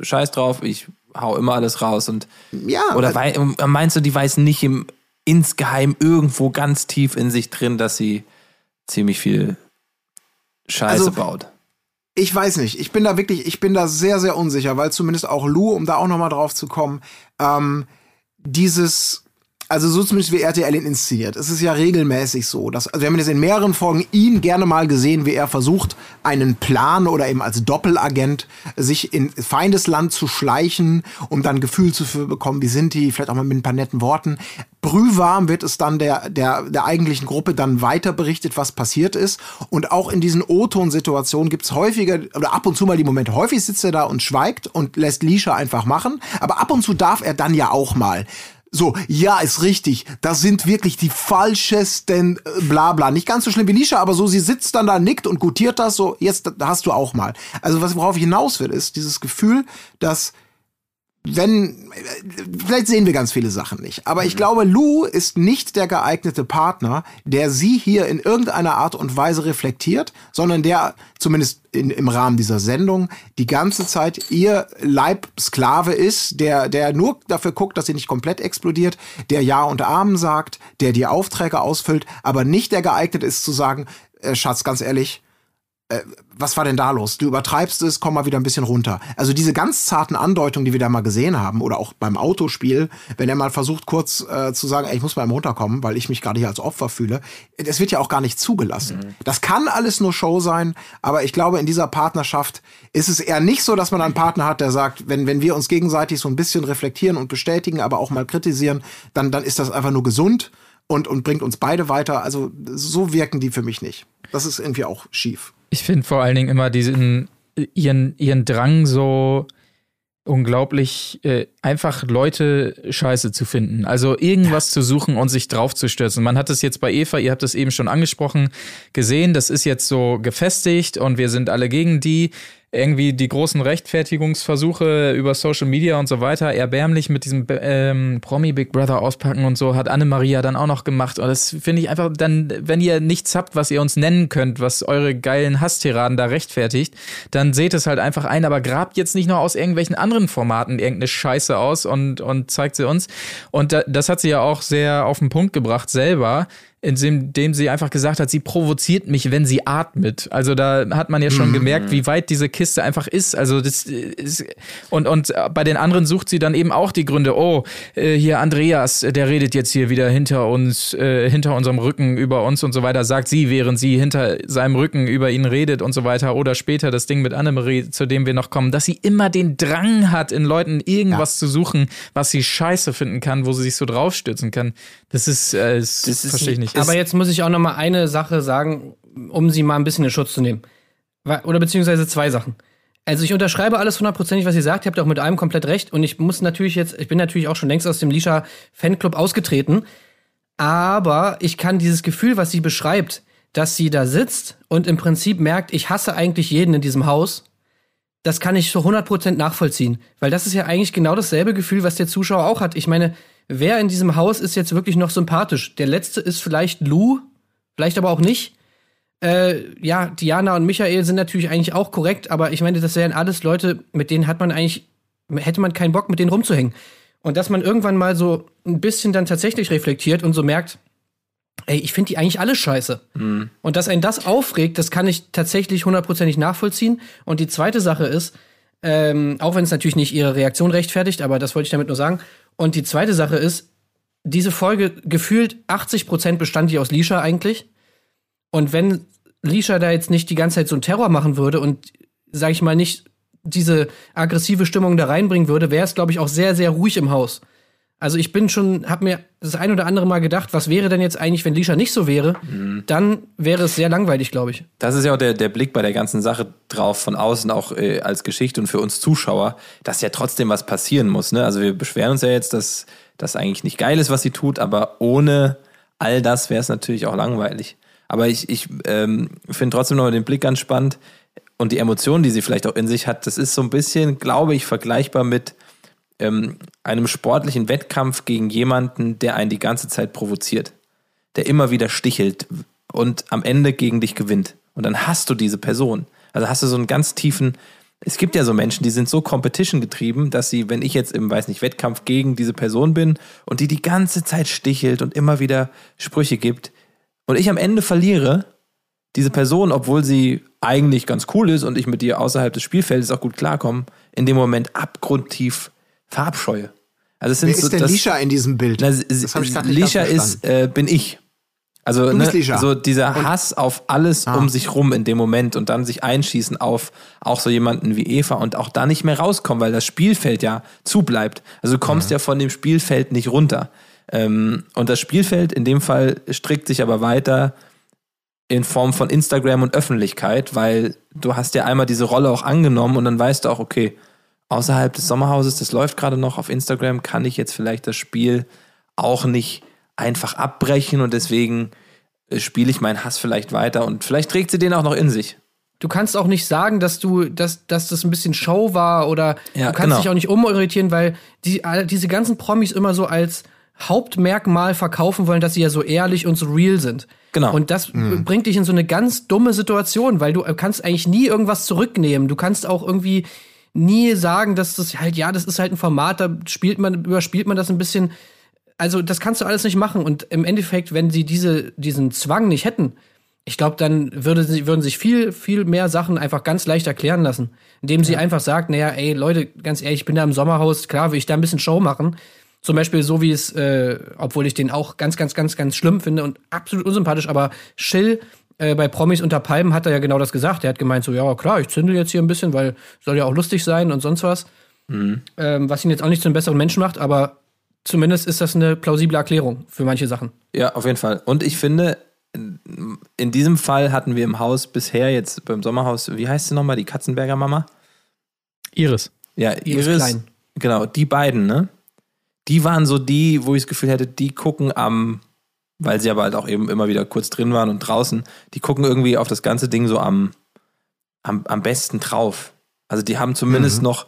scheiß drauf, ich hau immer alles raus und Ja, oder äh, wei meinst du, die weiß nicht im insgeheim irgendwo ganz tief in sich drin, dass sie ziemlich viel Scheiße Also, baut? Ich weiß nicht. Ich bin da wirklich, ich bin da sehr, sehr unsicher, weil zumindest auch Lou, um da auch nochmal drauf zu kommen, ähm, dieses, also so zumindest wie RTL ihn inszeniert. Es ist ja regelmäßig so, dass, also wir haben jetzt in mehreren Folgen ihn gerne mal gesehen, wie er versucht, einen Plan oder eben als Doppelagent sich in Feindesland zu schleichen, um dann Gefühl zu bekommen, wie sind die, vielleicht auch mal mit ein paar netten Worten. Brühwarm wird es dann der, der, der eigentlichen Gruppe dann weiter berichtet, was passiert ist. Und auch in diesen O-Ton-Situationen gibt es häufiger, oder ab und zu mal die Momente, häufig sitzt er da und schweigt und lässt Lisha einfach machen. Aber ab und zu darf er dann ja auch mal. So, ja, ist richtig. Das sind wirklich die falschesten äh, bla bla. Nicht ganz so schlimm wie Lisha, aber so, sie sitzt dann da, nickt und gutiert das so, jetzt hast du auch mal. Also was worauf ich hinaus will, ist dieses Gefühl, dass wenn, vielleicht sehen wir ganz viele Sachen nicht, aber ich glaube, Lou ist nicht der geeignete Partner, der sie hier in irgendeiner Art und Weise reflektiert, sondern der, zumindest in, im Rahmen dieser Sendung, die ganze Zeit ihr Leibsklave ist, der, der nur dafür guckt, dass sie nicht komplett explodiert, der Ja und Amen sagt, der die Aufträge ausfüllt, aber nicht der geeignet ist zu sagen, äh, Schatz, ganz ehrlich, was war denn da los? Du übertreibst es, komm mal wieder ein bisschen runter. Also diese ganz zarten Andeutungen, die wir da mal gesehen haben, oder auch beim Autospiel, wenn er mal versucht, kurz äh, zu sagen, ey, ich muss mal runterkommen, weil ich mich gerade hier als Opfer fühle, das wird ja auch gar nicht zugelassen. Das kann alles nur Show sein, aber ich glaube, in dieser Partnerschaft ist es eher nicht so, dass man einen Partner hat, der sagt, wenn, wenn wir uns gegenseitig so ein bisschen reflektieren und bestätigen, aber auch mal kritisieren, dann, dann ist das einfach nur gesund und, und bringt uns beide weiter. Also so wirken die für mich nicht. Das ist irgendwie auch schief. Ich finde vor allen Dingen immer diesen, ihren, ihren Drang so unglaublich äh, einfach Leute scheiße zu finden. Also irgendwas zu suchen und sich drauf zu stürzen. Man hat es jetzt bei Eva, ihr habt es eben schon angesprochen, gesehen, das ist jetzt so gefestigt und wir sind alle gegen die. Irgendwie die großen Rechtfertigungsversuche über Social Media und so weiter, erbärmlich mit diesem ähm, Promi Big Brother auspacken und so, hat Anne-Maria dann auch noch gemacht. Und das finde ich einfach dann, wenn ihr nichts habt, was ihr uns nennen könnt, was eure geilen Hasstiraden da rechtfertigt, dann seht es halt einfach ein, aber grabt jetzt nicht noch aus irgendwelchen anderen Formaten irgendeine Scheiße aus und, und zeigt sie uns. Und da, das hat sie ja auch sehr auf den Punkt gebracht selber indem sie einfach gesagt hat, sie provoziert mich, wenn sie atmet. Also da hat man ja schon gemerkt, wie weit diese Kiste einfach ist. Also das ist, und und bei den anderen sucht sie dann eben auch die Gründe. Oh, äh, hier Andreas, der redet jetzt hier wieder hinter uns, äh, hinter unserem Rücken über uns und so weiter. Sagt sie, während sie hinter seinem Rücken über ihn redet und so weiter. Oder später das Ding mit Annemarie, zu dem wir noch kommen, dass sie immer den Drang hat, in Leuten irgendwas zu suchen, was sie scheiße finden kann, wo sie sich so draufstürzen kann. Das ist, äh, das, Das ist- verstehe ich nicht. Aber jetzt muss ich auch noch mal eine Sache sagen, um sie mal ein bisschen in Schutz zu nehmen. Oder beziehungsweise zwei Sachen. Also ich unterschreibe alles hundertprozentig, was ihr sagt. Ihr habt auch mit allem komplett recht. Und ich muss natürlich jetzt, ich bin natürlich auch schon längst aus dem Lisha Fanclub ausgetreten. Aber ich kann dieses Gefühl, was sie beschreibt, dass sie da sitzt und im Prinzip merkt, ich hasse eigentlich jeden in diesem Haus, das kann ich so 100% nachvollziehen. Weil das ist ja eigentlich genau dasselbe Gefühl, was der Zuschauer auch hat. Ich meine, wer in diesem Haus ist jetzt wirklich noch sympathisch? Der letzte ist vielleicht Lou, vielleicht aber auch nicht. Äh, ja, Diana und Michael sind natürlich eigentlich auch korrekt, aber ich meine, das wären alles Leute, mit denen hat man eigentlich, hätte man keinen Bock, mit denen rumzuhängen. Und dass man irgendwann mal so ein bisschen dann tatsächlich reflektiert und so merkt, ey, ich finde die eigentlich alle scheiße. Und dass einen das aufregt, das kann ich tatsächlich hundertprozentig nachvollziehen. Und die zweite Sache ist, ähm, auch wenn es natürlich nicht ihre Reaktion rechtfertigt, aber das wollte ich damit nur sagen. Und die zweite Sache ist, diese Folge gefühlt 80% bestand die aus Lisha eigentlich. Und wenn Lisha da jetzt nicht die ganze Zeit so einen Terror machen würde und, sag ich mal, nicht diese aggressive Stimmung da reinbringen würde, wäre es, glaube ich, auch sehr, sehr ruhig im Haus. Also ich bin schon, hab mir das ein oder andere Mal gedacht, was wäre denn jetzt eigentlich, wenn Lisha nicht so wäre? Dann wäre es sehr langweilig, glaube ich. Das ist ja auch der, der Blick bei der ganzen Sache drauf, von außen auch äh, als Geschichte und für uns Zuschauer, dass ja trotzdem was passieren muss. Ne? Also wir beschweren uns ja jetzt, dass das eigentlich nicht geil ist, was sie tut, aber ohne all das wäre es natürlich auch langweilig. Aber ich, ich ähm, finde trotzdem noch den Blick ganz spannend. und die Emotionen, die sie vielleicht auch in sich hat, das ist so ein bisschen, glaube ich, vergleichbar mit ähm, einem sportlichen Wettkampf gegen jemanden, der einen die ganze Zeit provoziert, der immer wieder stichelt und am Ende gegen dich gewinnt. Und dann hast du diese Person. Also hast du so einen ganz tiefen, es gibt ja so Menschen, die sind so competition getrieben, dass sie, wenn ich jetzt im, weiß nicht, Wettkampf gegen diese Person bin und die die ganze Zeit stichelt und immer wieder Sprüche gibt und ich am Ende verliere, diese Person, obwohl sie eigentlich ganz cool ist und ich mit ihr außerhalb des Spielfeldes auch gut klarkomme, in dem Moment abgrundtief verabscheue. Also es sind Wer ist so, denn das, Lisha in diesem Bild? na, Das hab ich grad nicht Lisha ist, äh, bin ich. Also ne, so dieser Und- Hass auf alles Ah. um sich rum in dem Moment und dann sich einschießen auf auch so jemanden wie Eva und auch da nicht mehr rauskommen, weil das Spielfeld ja zubleibt. Also du kommst ja von dem Spielfeld nicht runter. Ähm, und das Spielfeld in dem Fall strickt sich aber weiter in Form von Instagram und Öffentlichkeit, weil du hast ja einmal diese Rolle auch angenommen und dann weißt du auch, okay, außerhalb des Sommerhauses, das läuft gerade noch auf Instagram, kann ich jetzt vielleicht das Spiel auch nicht einfach abbrechen und deswegen äh, spiele ich meinen Hass vielleicht weiter und vielleicht trägt sie den auch noch in sich. Du kannst auch nicht sagen, dass du, dass, dass das ein bisschen Show war oder Ja, du kannst genau. dich auch nicht umorientieren, weil die, diese ganzen Promis immer so als Hauptmerkmal verkaufen wollen, dass sie ja so ehrlich und so real sind. Genau. Und das bringt dich in so eine ganz dumme Situation, weil du kannst eigentlich nie irgendwas zurücknehmen. Du kannst auch irgendwie nie sagen, dass das halt, ja, das ist halt ein Format, da spielt man, überspielt man das ein bisschen. Also, das kannst du alles nicht machen. Und im Endeffekt, wenn sie diese, diesen Zwang nicht hätten, ich glaube, dann würde sie, würden sich viel, viel mehr Sachen einfach ganz leicht erklären lassen. Indem sie einfach sagt, naja, ey, Leute, ganz ehrlich, ich bin da im Sommerhaus, klar will ich da ein bisschen Show machen. Zum Beispiel so wie es, äh, obwohl ich den auch ganz, ganz, ganz, ganz schlimm finde und absolut unsympathisch, aber Schill äh, bei Promis unter Palmen hat er ja genau das gesagt. Er hat gemeint so, ja klar, ich zündel jetzt hier ein bisschen, weil soll ja auch lustig sein und sonst was. Ähm, was ihn jetzt auch nicht zu einem besseren Menschen macht, aber zumindest ist das eine plausible Erklärung für manche Sachen. Ja, auf jeden Fall. Und ich finde, in diesem Fall hatten wir im Haus bisher jetzt beim Sommerhaus, wie heißt sie nochmal, die Katzenberger Mama? Iris. Ja, Iris Iris. Klein. Genau, die beiden, ne? Die waren so die, wo ich das Gefühl hätte, die gucken am, weil sie aber halt auch eben immer wieder kurz drin waren und draußen, die gucken irgendwie auf das ganze Ding so am, am, am besten drauf. Also die haben zumindest noch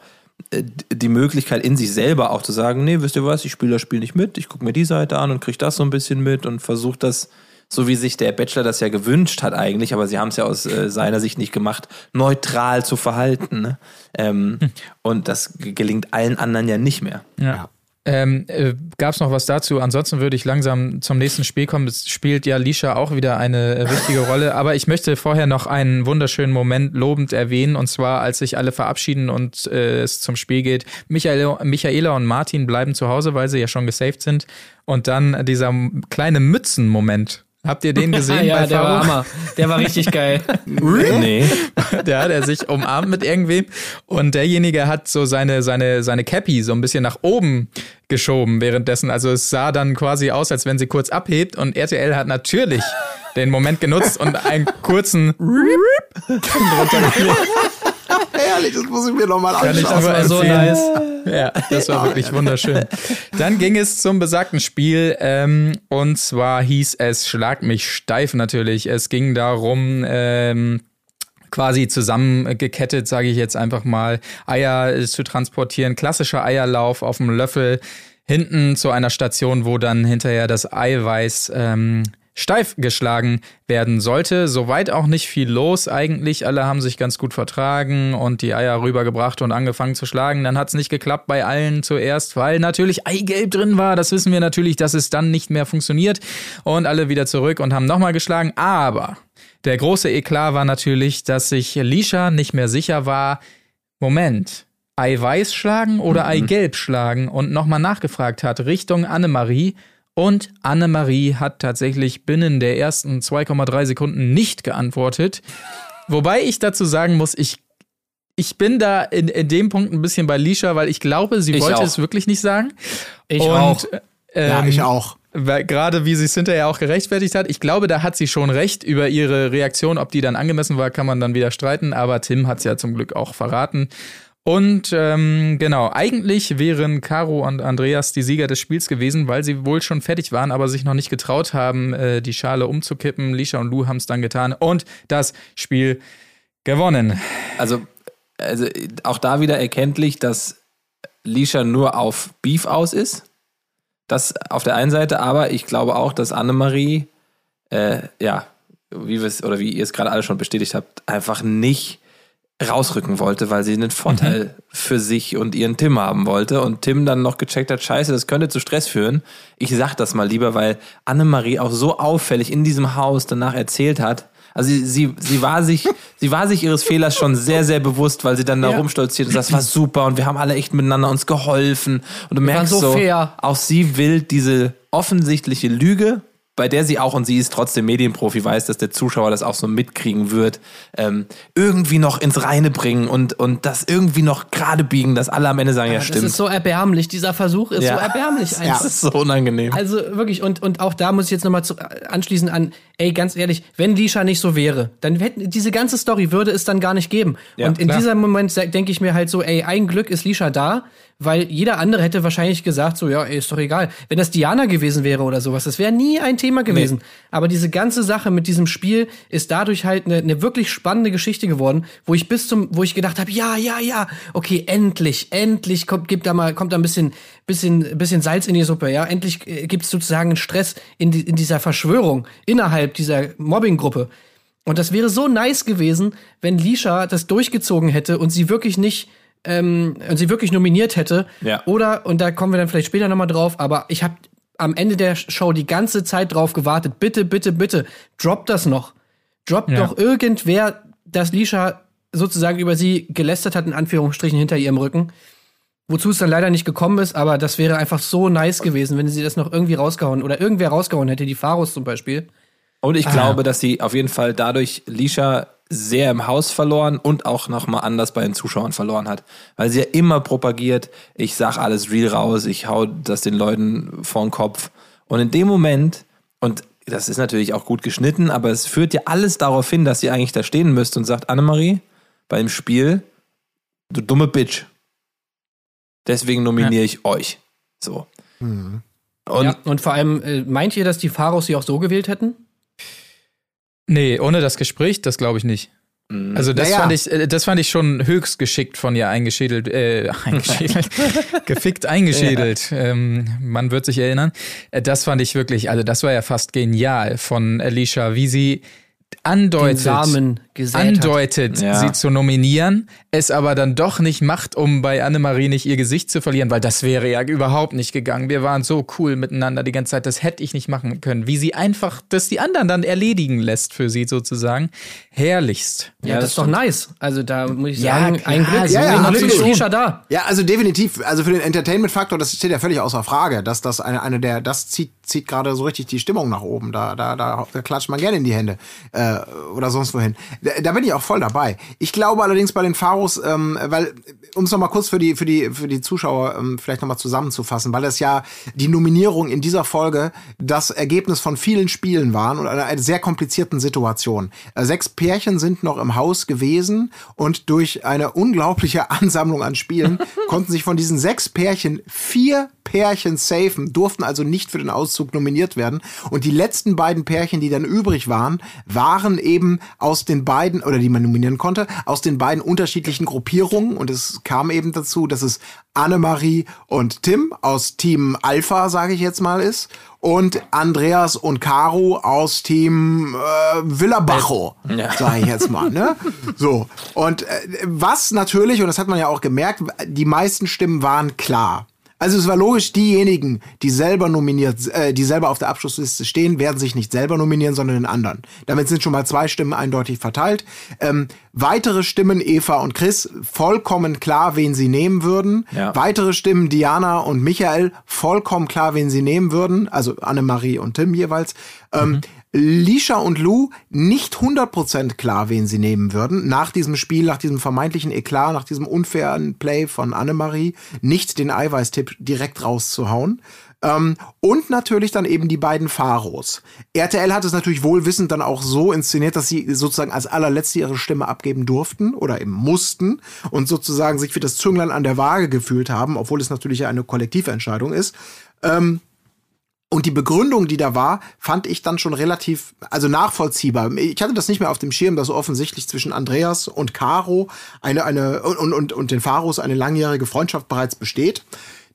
äh, die Möglichkeit in sich selber auch zu sagen, nee, wisst ihr was, ich spiele das Spiel nicht mit, ich gucke mir die Seite an und kriege das so ein bisschen mit und versuche das, so wie sich der Bachelor das ja gewünscht hat eigentlich, aber sie haben es ja aus äh, seiner Sicht nicht gemacht, neutral zu verhalten. Ne? Ähm, Und das gelingt allen anderen ja nicht mehr. Ja. Ähm, äh, Gab es noch was dazu? Ansonsten würde ich langsam zum nächsten Spiel kommen. Es spielt ja Lisha auch wieder eine äh, wichtige Rolle. Aber ich möchte vorher noch einen wunderschönen Moment lobend erwähnen. Und zwar, als sich alle verabschieden und äh, es zum Spiel geht. Michael, Michaela und Martin bleiben zu Hause, weil sie ja schon gesaved sind. Und dann dieser kleine Mützenmoment. Habt ihr den gesehen ja, bei der war Faro? Hammer. Der war richtig geil. Nee. Der hat er sich umarmt mit irgendwem und derjenige hat so seine, seine, seine Cappy so ein bisschen nach oben geschoben währenddessen. Also es sah dann quasi aus, als wenn sie kurz abhebt und RTL hat natürlich den Moment genutzt und einen kurzen Herrlich, das muss ich mir nochmal anschauen. nur war so nice. Ja, das war wirklich wunderschön. Dann ging es zum besagten Spiel ähm, und zwar hieß es Schlag mich steif natürlich. Es ging darum, ähm, quasi zusammengekettet, sage ich jetzt einfach mal, Eier äh, zu transportieren. Klassischer Eierlauf auf dem Löffel hinten zu einer Station, wo dann hinterher das Eiweiß ähm, steif geschlagen werden sollte. Soweit auch nicht viel los eigentlich. Alle haben sich ganz gut vertragen und die Eier rübergebracht und angefangen zu schlagen. Dann hat es nicht geklappt bei allen zuerst, weil natürlich Eigelb drin war. Das wissen wir natürlich, dass es dann nicht mehr funktioniert. Und alle wieder zurück und haben nochmal geschlagen. Aber der große Eklat war natürlich, dass sich Lisha nicht mehr sicher war, Moment, Eiweiß schlagen oder Eigelb schlagen und nochmal nachgefragt hat Richtung Annemarie. Und Annemarie hat tatsächlich binnen der ersten 2,3 Sekunden nicht geantwortet. Wobei ich dazu sagen muss, ich, ich bin da in, in dem Punkt ein bisschen bei Lisha, weil ich glaube, sie Ich wollte auch. es wirklich nicht sagen. Ich und, auch. Ähm, Ja, ich auch. weil, gerade wie sie es hinterher auch gerechtfertigt hat. Ich glaube, da hat sie schon recht über ihre Reaktion. Ob die dann angemessen war, kann man dann wieder streiten. Aber Tim hat es ja zum Glück auch verraten. Und ähm, genau, eigentlich wären Caro und Andreas die Sieger des Spiels gewesen, weil sie wohl schon fertig waren, aber sich noch nicht getraut haben, äh, die Schale umzukippen. Lisha und Lou haben es dann getan und das Spiel Gewonnen. Also, also auch da wieder erkenntlich, dass Lisha nur auf Beef aus ist. Das auf der einen Seite, aber ich glaube auch, dass Annemarie, äh, ja, wie wir es oder wie ihr es gerade alle schon bestätigt habt, einfach nicht rausrücken wollte, weil sie einen Vorteil mhm. für sich und ihren Tim haben wollte und Tim dann noch gecheckt hat, scheiße, das könnte zu Stress führen. Ich sag das mal lieber, weil Annemarie auch so auffällig in diesem Haus danach erzählt hat, also sie, sie, sie, war sich, sie war sich ihres Fehlers schon sehr, sehr bewusst, weil sie dann da ja. rumstolziert und sagt, das war super und wir haben alle echt miteinander uns geholfen. Und du merkst so, so auch sie will diese offensichtliche Lüge bei der sie auch, und sie ist trotzdem Medienprofi, weiß, dass der Zuschauer das auch so mitkriegen wird, ähm, irgendwie noch ins Reine bringen und, und das irgendwie noch gerade biegen, dass alle am Ende sagen, ja, ja stimmt. Das ist so erbärmlich, dieser Versuch ist ja. so erbärmlich. Ja, das ist so unangenehm. Also wirklich, und, und auch da muss ich jetzt nochmal anschließen an, ey, ganz ehrlich, wenn Lisha nicht so wäre, dann hätte diese ganze Story würde es dann gar nicht geben. Ja, und in klar. diesem Moment denke ich mir halt so, ey, ein Glück ist Lisha da, weil jeder andere hätte wahrscheinlich gesagt, so, ja, ey, ist doch egal. Wenn das Diana gewesen wäre oder sowas, das wäre nie ein Thema gewesen. Nee. Aber diese ganze Sache mit diesem Spiel ist dadurch halt eine, eine wirklich spannende Geschichte geworden, wo ich bis zum, wo ich gedacht habe, ja, ja, ja, okay, endlich, endlich kommt, gibt da mal, kommt da ein bisschen, bisschen, bisschen Salz in die Suppe, ja. Endlich äh, gibt es sozusagen einen Stress in, die, in dieser Verschwörung innerhalb dieser Mobbinggruppe. Und das wäre so nice gewesen, wenn Lisha das durchgezogen hätte und sie wirklich nicht ähm, und sie wirklich nominiert hätte. Ja. Oder, und da kommen wir dann vielleicht später nochmal drauf, aber ich habe am Ende der Show die ganze Zeit drauf gewartet. Bitte, bitte, bitte, drop das noch. Drop ja. doch irgendwer, dass Lisha sozusagen über sie gelästert hat, in Anführungsstrichen, hinter ihrem Rücken. Wozu es dann leider nicht gekommen ist, aber das wäre einfach so nice gewesen, wenn sie das noch irgendwie rausgehauen oder irgendwer rausgehauen hätte, die Pharos zum Beispiel. Und ich ah. glaube, dass sie auf jeden Fall dadurch Lisha sehr im Haus verloren und auch nochmal anders bei den Zuschauern verloren hat. Weil sie ja immer propagiert, ich sag alles real raus, ich hau das den Leuten vor den Kopf. Und in dem Moment, und das ist natürlich auch gut geschnitten, aber es führt ja alles darauf hin, dass sie eigentlich da stehen müsste und sagt, Annemarie, bei dem Spiel, du dumme Bitch. Deswegen nominiere ja. ich euch. So. Mhm. Und, ja, und vor allem, äh, meint ihr, dass die Pharos sie auch so gewählt hätten? Nee, ohne das Gespräch, das glaube ich nicht. Mhm. Also das, naja. fand ich, äh, das fand ich schon höchst geschickt von ihr eingeschädelt, äh, eingeschädelt, gefickt eingeschädelt. Ja. Ähm, man wird sich erinnern. Äh, das fand ich wirklich, also das war ja fast genial von Alicia, wie sie andeutet, andeutet ja. sie zu nominieren, es aber dann doch nicht macht, um bei Annemarie nicht ihr Gesicht zu verlieren, weil das wäre ja überhaupt nicht gegangen. Wir waren so cool miteinander die ganze Zeit, das hätte ich nicht machen können. Wie sie einfach das die anderen dann erledigen lässt für sie sozusagen. Herrlichst. Ja, ja das, das ist doch nice. Also da muss ich sagen, ja, ein Glück, ja, ja, Glück ist da. Ja, also definitiv. Also für den Entertainment-Faktor, das steht ja völlig außer Frage, dass das eine, eine der, das zieht, zieht gerade so richtig die Stimmung nach oben. Da, da, da, da klatscht man gerne in die Hände. Äh, oder sonst wohin. Da, bin ich auch voll dabei. Ich glaube allerdings bei den Pharos, ähm, weil, um es nochmal kurz für die, für die, für die Zuschauer ähm, vielleicht nochmal zusammenzufassen, weil es ja die Nominierung in dieser Folge das Ergebnis von vielen Spielen waren und einer, einer sehr komplizierten Situation. Äh, sechs Pärchen sind noch im Haus gewesen und durch eine unglaubliche Ansammlung an Spielen konnten sich von diesen sechs Pärchen vier Pärchen safen, durften also nicht für den Auszug nominiert werden. Und die letzten beiden Pärchen, die dann übrig waren, waren eben aus den beiden, oder die man nominieren konnte, aus den beiden unterschiedlichen Gruppierungen. Und es kam eben dazu, dass es Annemarie und Tim aus Team Alpha, sage ich jetzt mal, ist. Und Andreas und Caro aus Team äh, Villabajo, ja. sage ich jetzt mal. Ne? So. Und äh, was natürlich, und das hat man ja auch gemerkt, die meisten Stimmen waren klar. Also es war logisch, diejenigen, die selber nominiert, äh, die selber auf der Abschlussliste stehen, werden sich nicht selber nominieren, sondern den anderen. Damit sind schon mal zwei Stimmen eindeutig verteilt. Ähm, weitere Stimmen, Eva und Chris, vollkommen klar, wen sie nehmen würden. Ja. Weitere Stimmen, Diana und Michael, vollkommen klar, wen sie nehmen würden. Also Annemarie und Tim jeweils. Ähm, mhm. Lisha und Lou nicht 100% klar, wen sie nehmen würden. Nach diesem Spiel, nach diesem vermeintlichen Eklat, nach diesem unfairen Play von Annemarie, nicht den Eiweißtipp direkt rauszuhauen. Ähm, und natürlich dann eben die beiden Pharos. RTL hat es natürlich wohlwissend dann auch so inszeniert, dass sie sozusagen als allerletzte ihre Stimme abgeben durften oder eben mussten und sozusagen sich für das Zünglein an der Waage gefühlt haben, obwohl es natürlich eine Kollektiventscheidung ist. Ähm, Und die Begründung, die da war, fand ich dann schon relativ, also nachvollziehbar. Ich hatte das nicht mehr auf dem Schirm, dass offensichtlich zwischen Andreas und Caro eine, eine, und, und, und den Pharos eine langjährige Freundschaft bereits besteht,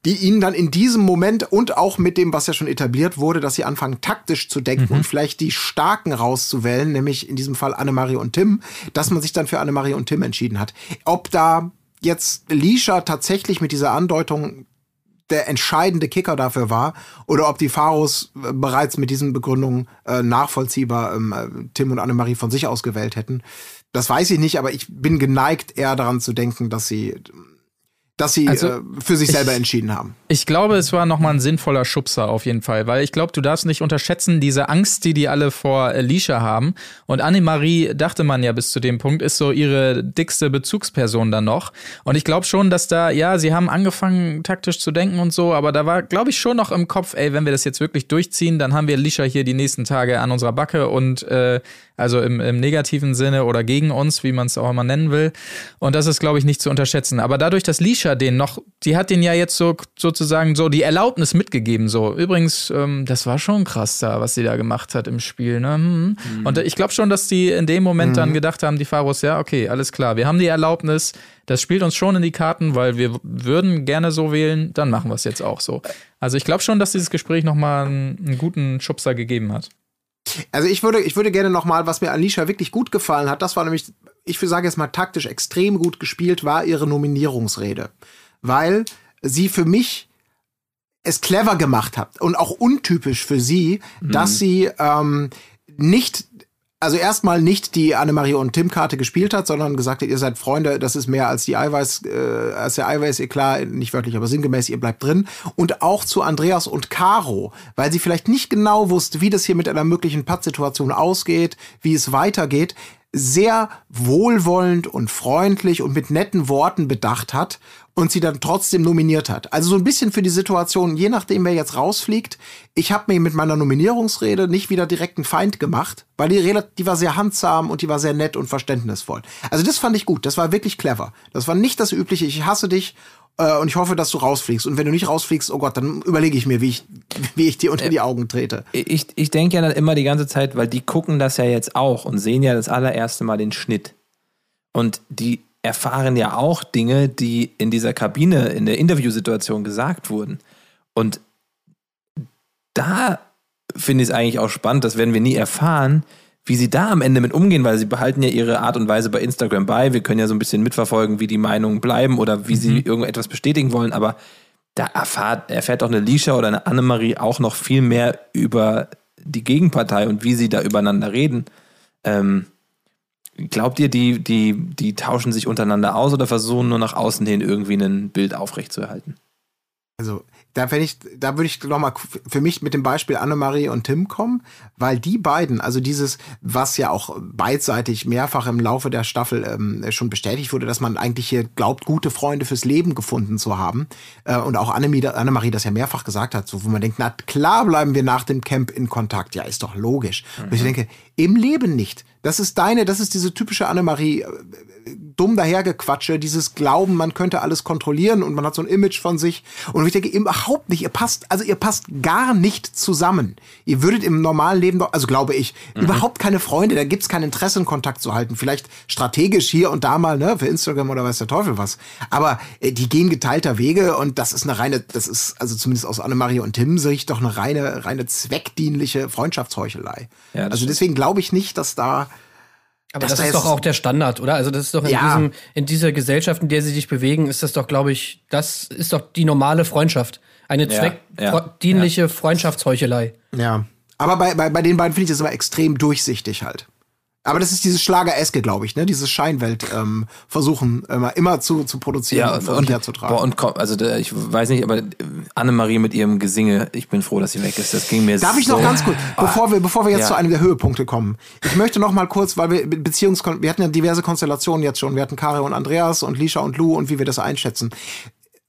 die ihnen dann in diesem Moment und auch mit dem, was ja schon etabliert wurde, dass sie anfangen taktisch zu denken und vielleicht die Starken rauszuwählen, nämlich in diesem Fall Annemarie und Tim, dass man sich dann für Annemarie und Tim entschieden hat. Ob da jetzt Lisha tatsächlich mit dieser Andeutung der entscheidende Kicker dafür war oder ob die Pharos äh, bereits mit diesen Begründungen äh, nachvollziehbar ähm, äh, Tim und Annemarie von sich aus gewählt hätten. Das weiß ich nicht, aber ich bin geneigt, eher daran zu denken, dass sie dass sie Also, äh, für sich ich- selber entschieden haben. Ich glaube, es war nochmal ein sinnvoller Schubser auf jeden Fall, weil ich glaube, du darfst nicht unterschätzen, diese Angst, die die alle vor Alicia haben. Und Annemarie, dachte man ja bis zu dem Punkt, ist so ihre dickste Bezugsperson dann noch. Und ich glaube schon, dass da, ja, sie haben angefangen taktisch zu denken und so, aber da war, glaube ich, schon noch im Kopf, ey, wenn wir das jetzt wirklich durchziehen, dann haben wir Alicia hier die nächsten Tage an unserer Backe und äh, also im, im negativen Sinne oder gegen uns, wie man es auch immer nennen will. Und das ist, glaube ich, nicht zu unterschätzen. Aber dadurch, dass Lisha den noch, die hat den ja jetzt so sozusagen so die Erlaubnis mitgegeben. So, übrigens, ähm, das war schon krass da, was sie da gemacht hat im Spiel. Ne? Hm. Und äh, ich glaube schon, dass die in dem Moment dann gedacht haben, die Pharos, ja, okay, alles klar, wir haben die Erlaubnis, das spielt uns schon in die Karten, weil wir würden gerne so wählen, dann machen wir es jetzt auch so. Also ich glaube schon, dass dieses Gespräch nochmal einen, einen guten Schubser gegeben hat. Also ich würde, ich würde gerne noch mal, was mir Alicia wirklich gut gefallen hat, das war nämlich, ich sagen jetzt mal taktisch extrem gut gespielt, war ihre Nominierungsrede. Weil sie für mich es clever gemacht hat und auch untypisch für sie, dass sie ähm, nicht also erstmal nicht die Annemarie und Tim Karte gespielt hat, sondern gesagt hat, ihr seid Freunde, das ist mehr als die Eiweiß, äh, als der Eiweiß, ihr klar, nicht wörtlich, aber sinngemäß, ihr bleibt drin. Und auch zu Andreas und Caro, weil sie vielleicht nicht genau wusste, wie das hier mit einer möglichen Pattsituation ausgeht, wie es weitergeht, sehr wohlwollend und freundlich und mit netten Worten bedacht hat und sie dann trotzdem nominiert hat. Also so ein bisschen für die Situation, je nachdem wer jetzt rausfliegt. Ich habe mir mit meiner Nominierungsrede nicht wieder direkt einen Feind gemacht, weil die, die war sehr handsam und die war sehr nett und verständnisvoll. Also das fand ich gut, das war wirklich clever. Das war nicht das übliche, ich hasse dich äh, und ich hoffe, dass du rausfliegst. Und wenn du nicht rausfliegst, oh Gott, dann überlege ich mir, wie ich, wie ich dir unter die Augen trete. Ich, ich denke ja dann immer die ganze Zeit, weil die gucken das ja jetzt auch und sehen ja das allererste Mal den Schnitt. Und die erfahren ja auch Dinge, die in dieser Kabine, in der Interviewsituation gesagt wurden. Und da finde ich es eigentlich auch spannend, das werden wir nie erfahren, wie sie da am Ende mit umgehen, weil sie behalten ja ihre Art und Weise bei Instagram bei. Wir können ja so ein bisschen mitverfolgen, wie die Meinungen bleiben oder wie sie irgendetwas bestätigen wollen, aber da erfahrt, erfährt auch eine Lisha oder eine Annemarie auch noch viel mehr über die Gegenpartei und wie sie da übereinander reden. Ähm, glaubt ihr, die, die, die tauschen sich untereinander aus oder versuchen nur nach außen hin irgendwie ein Bild aufrechtzuerhalten? Also, da, ich, da würde ich noch mal für mich mit dem Beispiel Annemarie und Tim kommen, weil die beiden, also dieses, was ja auch beidseitig mehrfach im Laufe der Staffel ähm, schon bestätigt wurde, dass man eigentlich hier glaubt, gute Freunde fürs Leben gefunden zu haben. Äh, und auch Annemarie, Annemarie das ja mehrfach gesagt hat, so, wo man denkt, na klar bleiben wir nach dem Camp in Kontakt. Ja, ist doch logisch. Und ich denke, im Leben nicht. Das ist deine, das ist diese typische Annemarie, dumm dahergequatsche, dieses Glauben, man könnte alles kontrollieren und man hat so ein Image von sich. Und ich denke, überhaupt nicht, ihr passt, also ihr passt gar nicht zusammen. Ihr würdet im normalen Leben doch, also glaube ich, überhaupt keine Freunde, da gibt's kein Interesse in Kontakt zu halten. Vielleicht strategisch hier und da mal, ne, für Instagram oder weiß der Teufel was. Aber äh, die gehen geteilter Wege und das ist eine reine, das ist, also zumindest aus Annemarie und Tim Sicht doch eine reine, reine zweckdienliche Freundschaftsheuchelei. Ja, also deswegen glaube ich nicht, dass da Aber Das das, da ist doch auch der Standard, oder? Also das ist doch in, Ja. diesem, in dieser Gesellschaft, in der sie sich bewegen, ist das doch, glaube ich, das ist doch die normale Freundschaft. Eine Ja, ja, zweckdienliche Freundschaftsheuchelei. Ja. Aber bei, bei, bei den beiden finde ich das immer extrem durchsichtig halt. Aber das ist dieses Schlager-eske, glaube ich, ne? Dieses Scheinwelt ähm, versuchen immer, immer zu, zu produzieren und, und, herzutragen. boah, und komm, also da, ich weiß nicht, aber äh, Annemarie mit ihrem Gesinge, ich bin froh, dass sie weg ist. Das ging mir Darf ich so, noch ganz kurz, bevor wir, bevor wir jetzt Ja. zu einem der Höhepunkte kommen, ich möchte noch mal kurz, weil wir Be- Beziehungskon wir hatten ja diverse Konstellationen jetzt schon, wir hatten Kare und Andreas und Lisha und Lou und wie wir das einschätzen.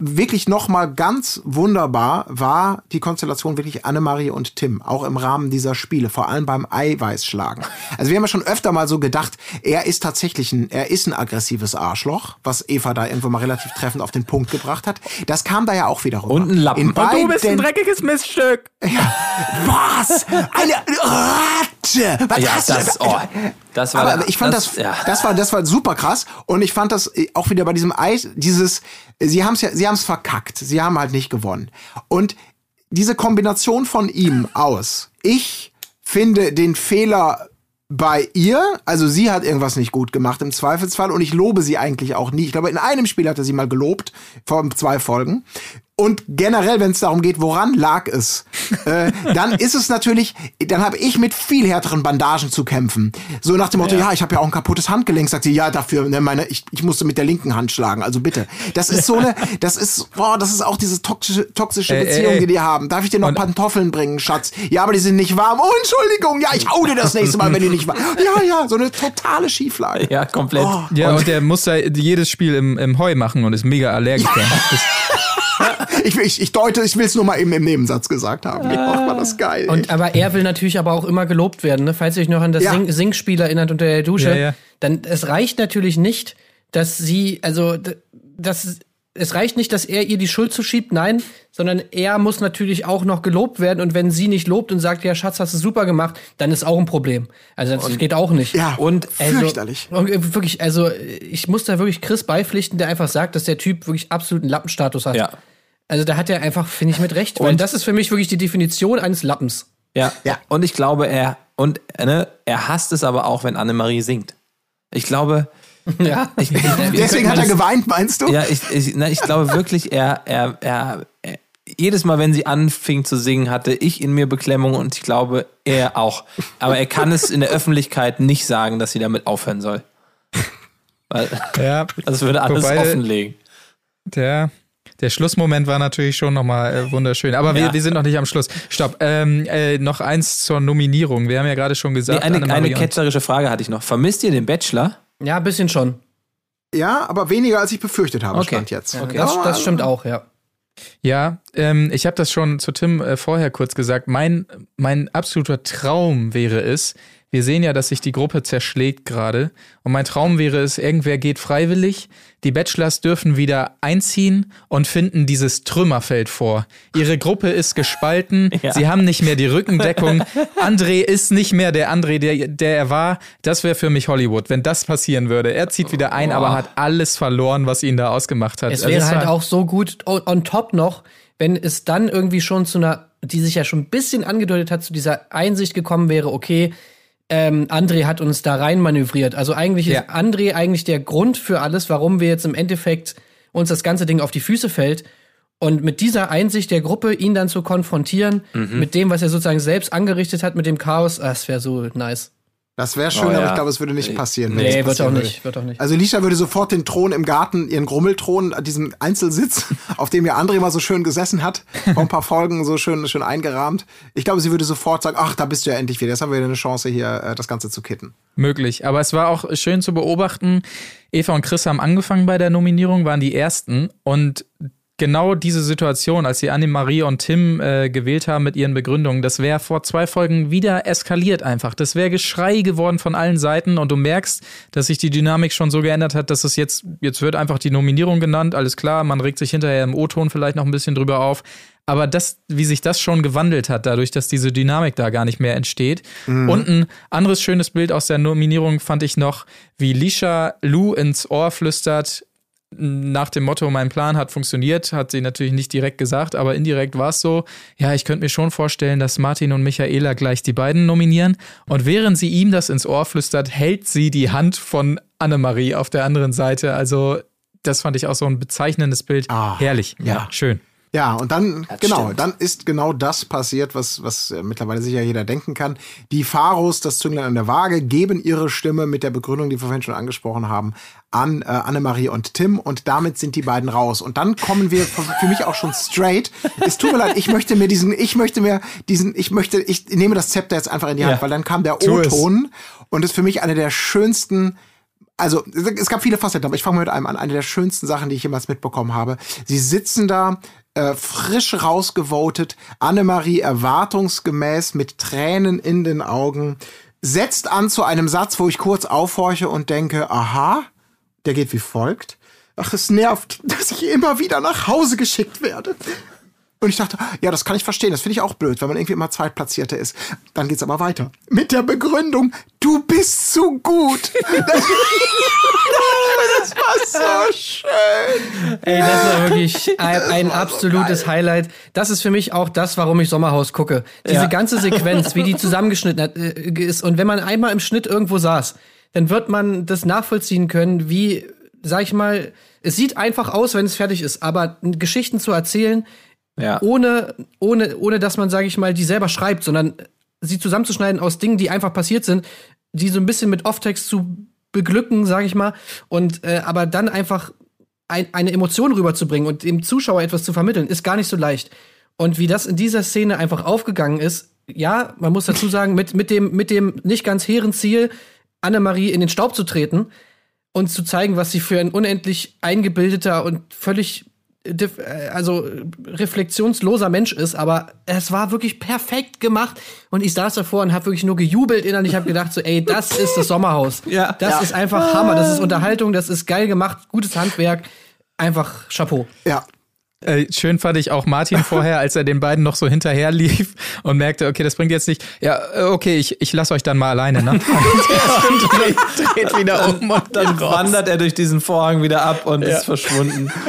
Wirklich noch mal ganz wunderbar war die Konstellation wirklich Annemarie und Tim, auch im Rahmen dieser Spiele, vor allem beim Eiweißschlagen. Also wir haben ja schon öfter mal so gedacht, er ist tatsächlich ein, er ist ein aggressives Arschloch, was Eva da irgendwo mal relativ treffend auf den Punkt gebracht hat. Das kam da ja auch wieder rüber. Und ein Lappen. In Und du bist ein dreckiges Miststück. ja. Was? Eine Ratte! Was Ja, hast du- das, oh, das war aber, ich fand das, ja. das war, das war super krass. Und ich fand das äh, auch wieder bei diesem Eis, dieses, sie haben es ja, sie haben es verkackt. Sie haben halt nicht gewonnen. Und diese Kombination von ihm aus, ich finde den Fehler bei ihr, also sie hat irgendwas nicht gut gemacht im Zweifelsfall und ich lobe sie eigentlich auch nie. Ich glaube, in einem Spiel hat er sie mal gelobt, vor zwei Folgen. Und generell, wenn es darum geht, woran lag es, äh, dann ist es natürlich, dann habe ich mit viel härteren Bandagen zu kämpfen. So nach dem Motto, ja, ich habe ja auch ein kaputtes Handgelenk, sagt sie, ja, dafür, ne, meine, ich, ich musste mit der linken Hand schlagen, also bitte. Das ist so eine, das ist, boah, das ist auch diese toxische, toxische Ey, ey, Beziehung, ey. die die haben. Darf ich dir noch Und- Pantoffeln bringen, Schatz? Ja, aber die sind nicht warm. Oh, Entschuldigung, ja, ich hau dir das nächste Mal, wenn die nicht warm. Ja, ja, so eine totale Schieflage. ja, komplett. Oh. Ja, und, der muss da jedes Spiel im, im Heu machen und ist mega Allergiker. Ich, ich, ich deute, ich will es nur mal eben im Nebensatz gesagt haben. Ja, war das geil. ey. Und aber er will natürlich aber auch immer gelobt werden, ne? Falls ihr euch noch an das Ja. Sing Singspiel erinnert unter der Dusche, Ja, ja. dann es reicht natürlich nicht, dass sie, also d- das es reicht nicht, dass er ihr die Schuld zuschiebt, nein, sondern er muss natürlich auch noch gelobt werden und wenn sie nicht lobt und sagt, ja Schatz, hast du super gemacht, dann ist auch ein Problem. Also das geht auch nicht. ja, und Also, fürchterlich. und, äh, Wirklich, also ich muss da wirklich Chris beipflichten, der einfach sagt, dass der Typ wirklich absoluten Lappenstatus hat. Ja. Also da hat er einfach, finde ich, mit recht, weil Und- das ist für mich wirklich die Definition eines Lappens. Ja. Ja. Und ich glaube, er, und, ne, er hasst es aber auch, wenn Annemarie singt. Ich glaube, Ja. ich, ich, Deswegen hat er geweint, meinst du? Ja, ich, ich, na, ich glaube wirklich, er, er, er, er, jedes Mal, wenn sie anfing zu singen, hatte ich in mir Beklemmung und ich glaube, er auch. Aber er kann es in der Öffentlichkeit nicht sagen, dass sie damit aufhören soll. Weil ja, das würde alles Wobei- offenlegen. der, der Schlussmoment war natürlich schon nochmal äh, wunderschön. Aber wir, Ja. wir sind noch nicht am Schluss. Stopp. Ähm, äh, noch eins zur Nominierung. Wir haben ja gerade schon Nee, gesagt, eine, Annemarie eine und- ketzerische Frage hatte ich noch. Vermisst ihr den Bachelor? Ja, ein bisschen schon. Ja, aber weniger als ich befürchtet habe, Okay. stand jetzt. Okay. Das, das stimmt auch, ja. Ja, ähm, ich habe das schon zu Tim äh, vorher kurz gesagt. Mein, mein absoluter Traum wäre es, wir sehen ja, dass sich die Gruppe zerschlägt gerade. Und mein Traum wäre es, irgendwer geht freiwillig, die Bachelors dürfen wieder einziehen und finden dieses Trümmerfeld vor. Ihre Gruppe ist gespalten, Ja. sie haben nicht mehr die Rückendeckung. André ist nicht mehr der André, der, der er war. Das wäre für mich Hollywood, wenn das passieren würde. Er zieht wieder ein, aber hat alles verloren, was ihn da ausgemacht hat. Es Also wäre das halt auch so gut on, on top noch, wenn es dann irgendwie schon zu einer, die sich ja schon ein bisschen angedeutet hat, zu dieser Einsicht gekommen wäre, okay, ähm, André hat uns da rein manövriert. Also eigentlich Ja. ist André eigentlich der Grund für alles, warum wir jetzt im Endeffekt uns das ganze Ding auf die Füße fällt. Und mit dieser Einsicht der Gruppe, ihn dann zu konfrontieren, Mhm. mit dem, was er sozusagen selbst angerichtet hat, mit dem Chaos, ah, das wäre so nice. Das wäre schön, Oh, aber ja. ich glaube, es würde nicht passieren. wenn Nee, es wird passieren auch würde. nicht, wird auch nicht. Also Lisha würde sofort den Thron im Garten, ihren Grummelthron, diesen Einzelsitz, auf dem ja André mal so schön gesessen hat, vor ein paar Folgen so schön, schön eingerahmt. Ich glaube, sie würde sofort sagen, ach, da bist du ja endlich wieder. Jetzt haben wir wieder eine Chance, hier äh, das Ganze zu kitten. möglich. Aber es war auch schön zu beobachten. Eva und Chris haben angefangen bei der Nominierung, waren die ersten und genau diese Situation, als sie Annemarie und Tim äh, gewählt haben mit ihren Begründungen, das wäre vor zwei Folgen wieder eskaliert einfach. Das wäre Geschrei geworden von allen Seiten und du merkst, dass sich die Dynamik schon so geändert hat, dass es jetzt, jetzt wird einfach die Nominierung genannt, alles klar, man regt sich hinterher im O-Ton vielleicht noch ein bisschen drüber auf. Aber das, wie sich das schon gewandelt hat, dadurch, dass diese Dynamik da gar nicht mehr entsteht. Und ein anderes schönes Bild aus der Nominierung fand ich noch, wie Lisha Lou ins Ohr flüstert, nach dem Motto, mein Plan hat funktioniert, hat sie natürlich nicht direkt gesagt, aber indirekt war es so, ja, ich könnte mir schon vorstellen, dass Martin und Michaela gleich die beiden nominieren. Und während sie ihm das ins Ohr flüstert, hält sie die Hand von Annemarie auf der anderen Seite. Also, das fand ich auch so ein bezeichnendes Bild. Ah, Herrlich. ja. Schön. Ja, und dann, genau, stimmt. dann ist genau das passiert, was, was äh, mittlerweile sicher jeder denken kann. Die Pharos, das Zünglein an der Waage, geben ihre Stimme mit der Begründung, die wir vorhin schon angesprochen haben, an äh, Annemarie und Tim und damit sind die beiden raus. Und dann kommen wir für, mich auch schon straight. Es tut mir leid, ich möchte mir diesen, ich möchte mir diesen, ich möchte, ich nehme das Zepter jetzt einfach in die Hand, Ja. weil dann kam der. O-Ton und ist für mich eine der schönsten also es gab viele Facetten, aber ich fange mit einem an. Eine der schönsten Sachen, die ich jemals mitbekommen habe. Sie sitzen da, äh, frisch rausgevotet, Annemarie erwartungsgemäß mit Tränen in den Augen, setzt an zu einem Satz, wo ich kurz aufhorche und denke, aha, der geht wie folgt. Ach, es nervt, dass ich immer wieder nach Hause geschickt werde. Und ich dachte, ja, das kann ich verstehen. Das finde ich auch blöd, wenn man irgendwie immer Zweitplatzierter ist. Dann geht's aber weiter. Mit der Begründung, du bist zu gut. das war so schön. Ey, das war wirklich ein, ein absolutes Highlight. Das ist für mich auch das, warum ich Sommerhaus gucke. Diese Ja. ganze Sequenz, wie die zusammengeschnitten hat, äh, ist. Und wenn man einmal im Schnitt irgendwo saß, dann wird man das nachvollziehen können, wie, sag ich mal, es sieht einfach aus, wenn es fertig ist, aber Geschichten zu erzählen, Ja. ohne, ohne, ohne dass man, sage ich mal, die selber schreibt, sondern sie zusammenzuschneiden aus Dingen, die einfach passiert sind, die so ein bisschen mit Off-Text zu beglücken, sage ich mal, und äh, aber dann einfach ein, eine Emotion rüberzubringen und dem Zuschauer etwas zu vermitteln, ist gar nicht so leicht. Und wie das in dieser Szene einfach aufgegangen ist, ja, man muss dazu sagen, mit, mit, dem, mit dem nicht ganz hehren Ziel, Annemarie in den Staub zu treten und zu zeigen, was sie für ein unendlich eingebildeter und völlig also äh, reflexionsloser Mensch ist, aber es war wirklich perfekt gemacht und ich saß davor und habe wirklich nur gejubelt innerlich, habe gedacht so, ey, das ist das Sommerhaus. Ja. das Ja. ist einfach Hammer, das ist Unterhaltung, das ist geil gemacht, gutes Handwerk, einfach Chapeau. Ja. Äh, schön fand ich auch Martin vorher, als er den beiden noch so hinterher lief und merkte, okay, das bringt jetzt nicht. Ja, äh, okay, ich, ich lass euch dann mal alleine, ne? Und dreht, dreht wieder um und Dann raus. wandert er durch diesen Vorhang wieder ab und ist verschwunden.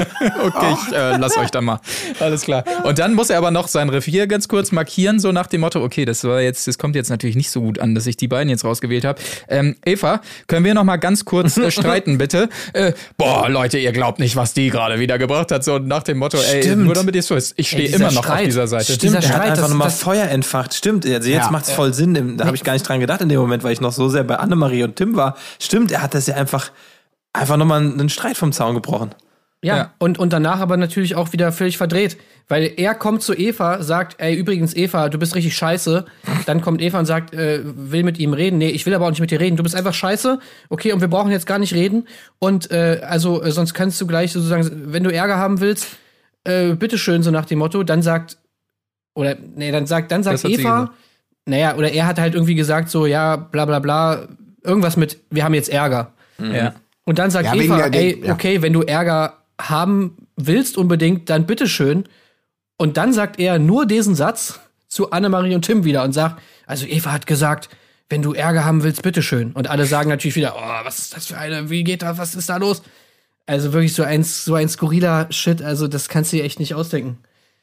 Okay, ich äh, lass euch dann mal. Alles klar. Und dann muss er aber noch sein Revier ganz kurz markieren, so nach dem Motto, okay, das war jetzt, das kommt jetzt natürlich nicht so gut an, dass ich die beiden jetzt rausgewählt habe. Ähm, Eva, können wir noch mal ganz kurz äh, streiten, bitte? Äh, boah, Leute, ihr glaubt nicht, was die gerade wieder gebracht hat, so nach dem Motto, ey, Stimmt. nur damit ihr es wisst, ich stehe immer noch Streit. auf dieser Seite. Stimmt. Dieser er hat Streit, einfach das- nochmal Feuer entfacht. Stimmt, also jetzt Ja. macht es voll Sinn. Da habe ich gar nicht dran gedacht in dem Moment, weil ich noch so sehr bei Annemarie und Tim war. Stimmt, er hat das ja einfach, einfach nochmal einen Streit vom Zaun gebrochen. Ja, Ja. Und, und danach aber natürlich auch wieder völlig verdreht. Weil er kommt zu Eva, sagt, ey, übrigens, Eva, du bist richtig scheiße. Dann kommt Eva und sagt, äh, will mit ihm reden. Nee, ich will aber auch nicht mit dir reden. Du bist einfach scheiße. Okay, und wir brauchen jetzt gar nicht reden. Und äh, also, äh, sonst kannst du gleich sozusagen, wenn du Ärger haben willst, äh, bitteschön, so nach dem Motto, dann sagt, oder, nee, dann sagt, dann sagt Eva, naja, oder er hat halt irgendwie gesagt, so, ja, bla bla bla, irgendwas mit, wir haben jetzt Ärger. Ja. Und dann sagt Ja, Eva, ey, ja. okay, wenn du Ärger haben willst unbedingt, dann bitteschön. Und dann sagt er nur diesen Satz zu Annemarie und Tim wieder und sagt, also Eva hat gesagt, wenn du Ärger haben willst, bitteschön. Und alle sagen natürlich wieder, oh, was ist das für eine, wie geht das, was ist da los? Also wirklich so ein, so ein skurriler Shit, also das kannst du dir echt nicht ausdenken.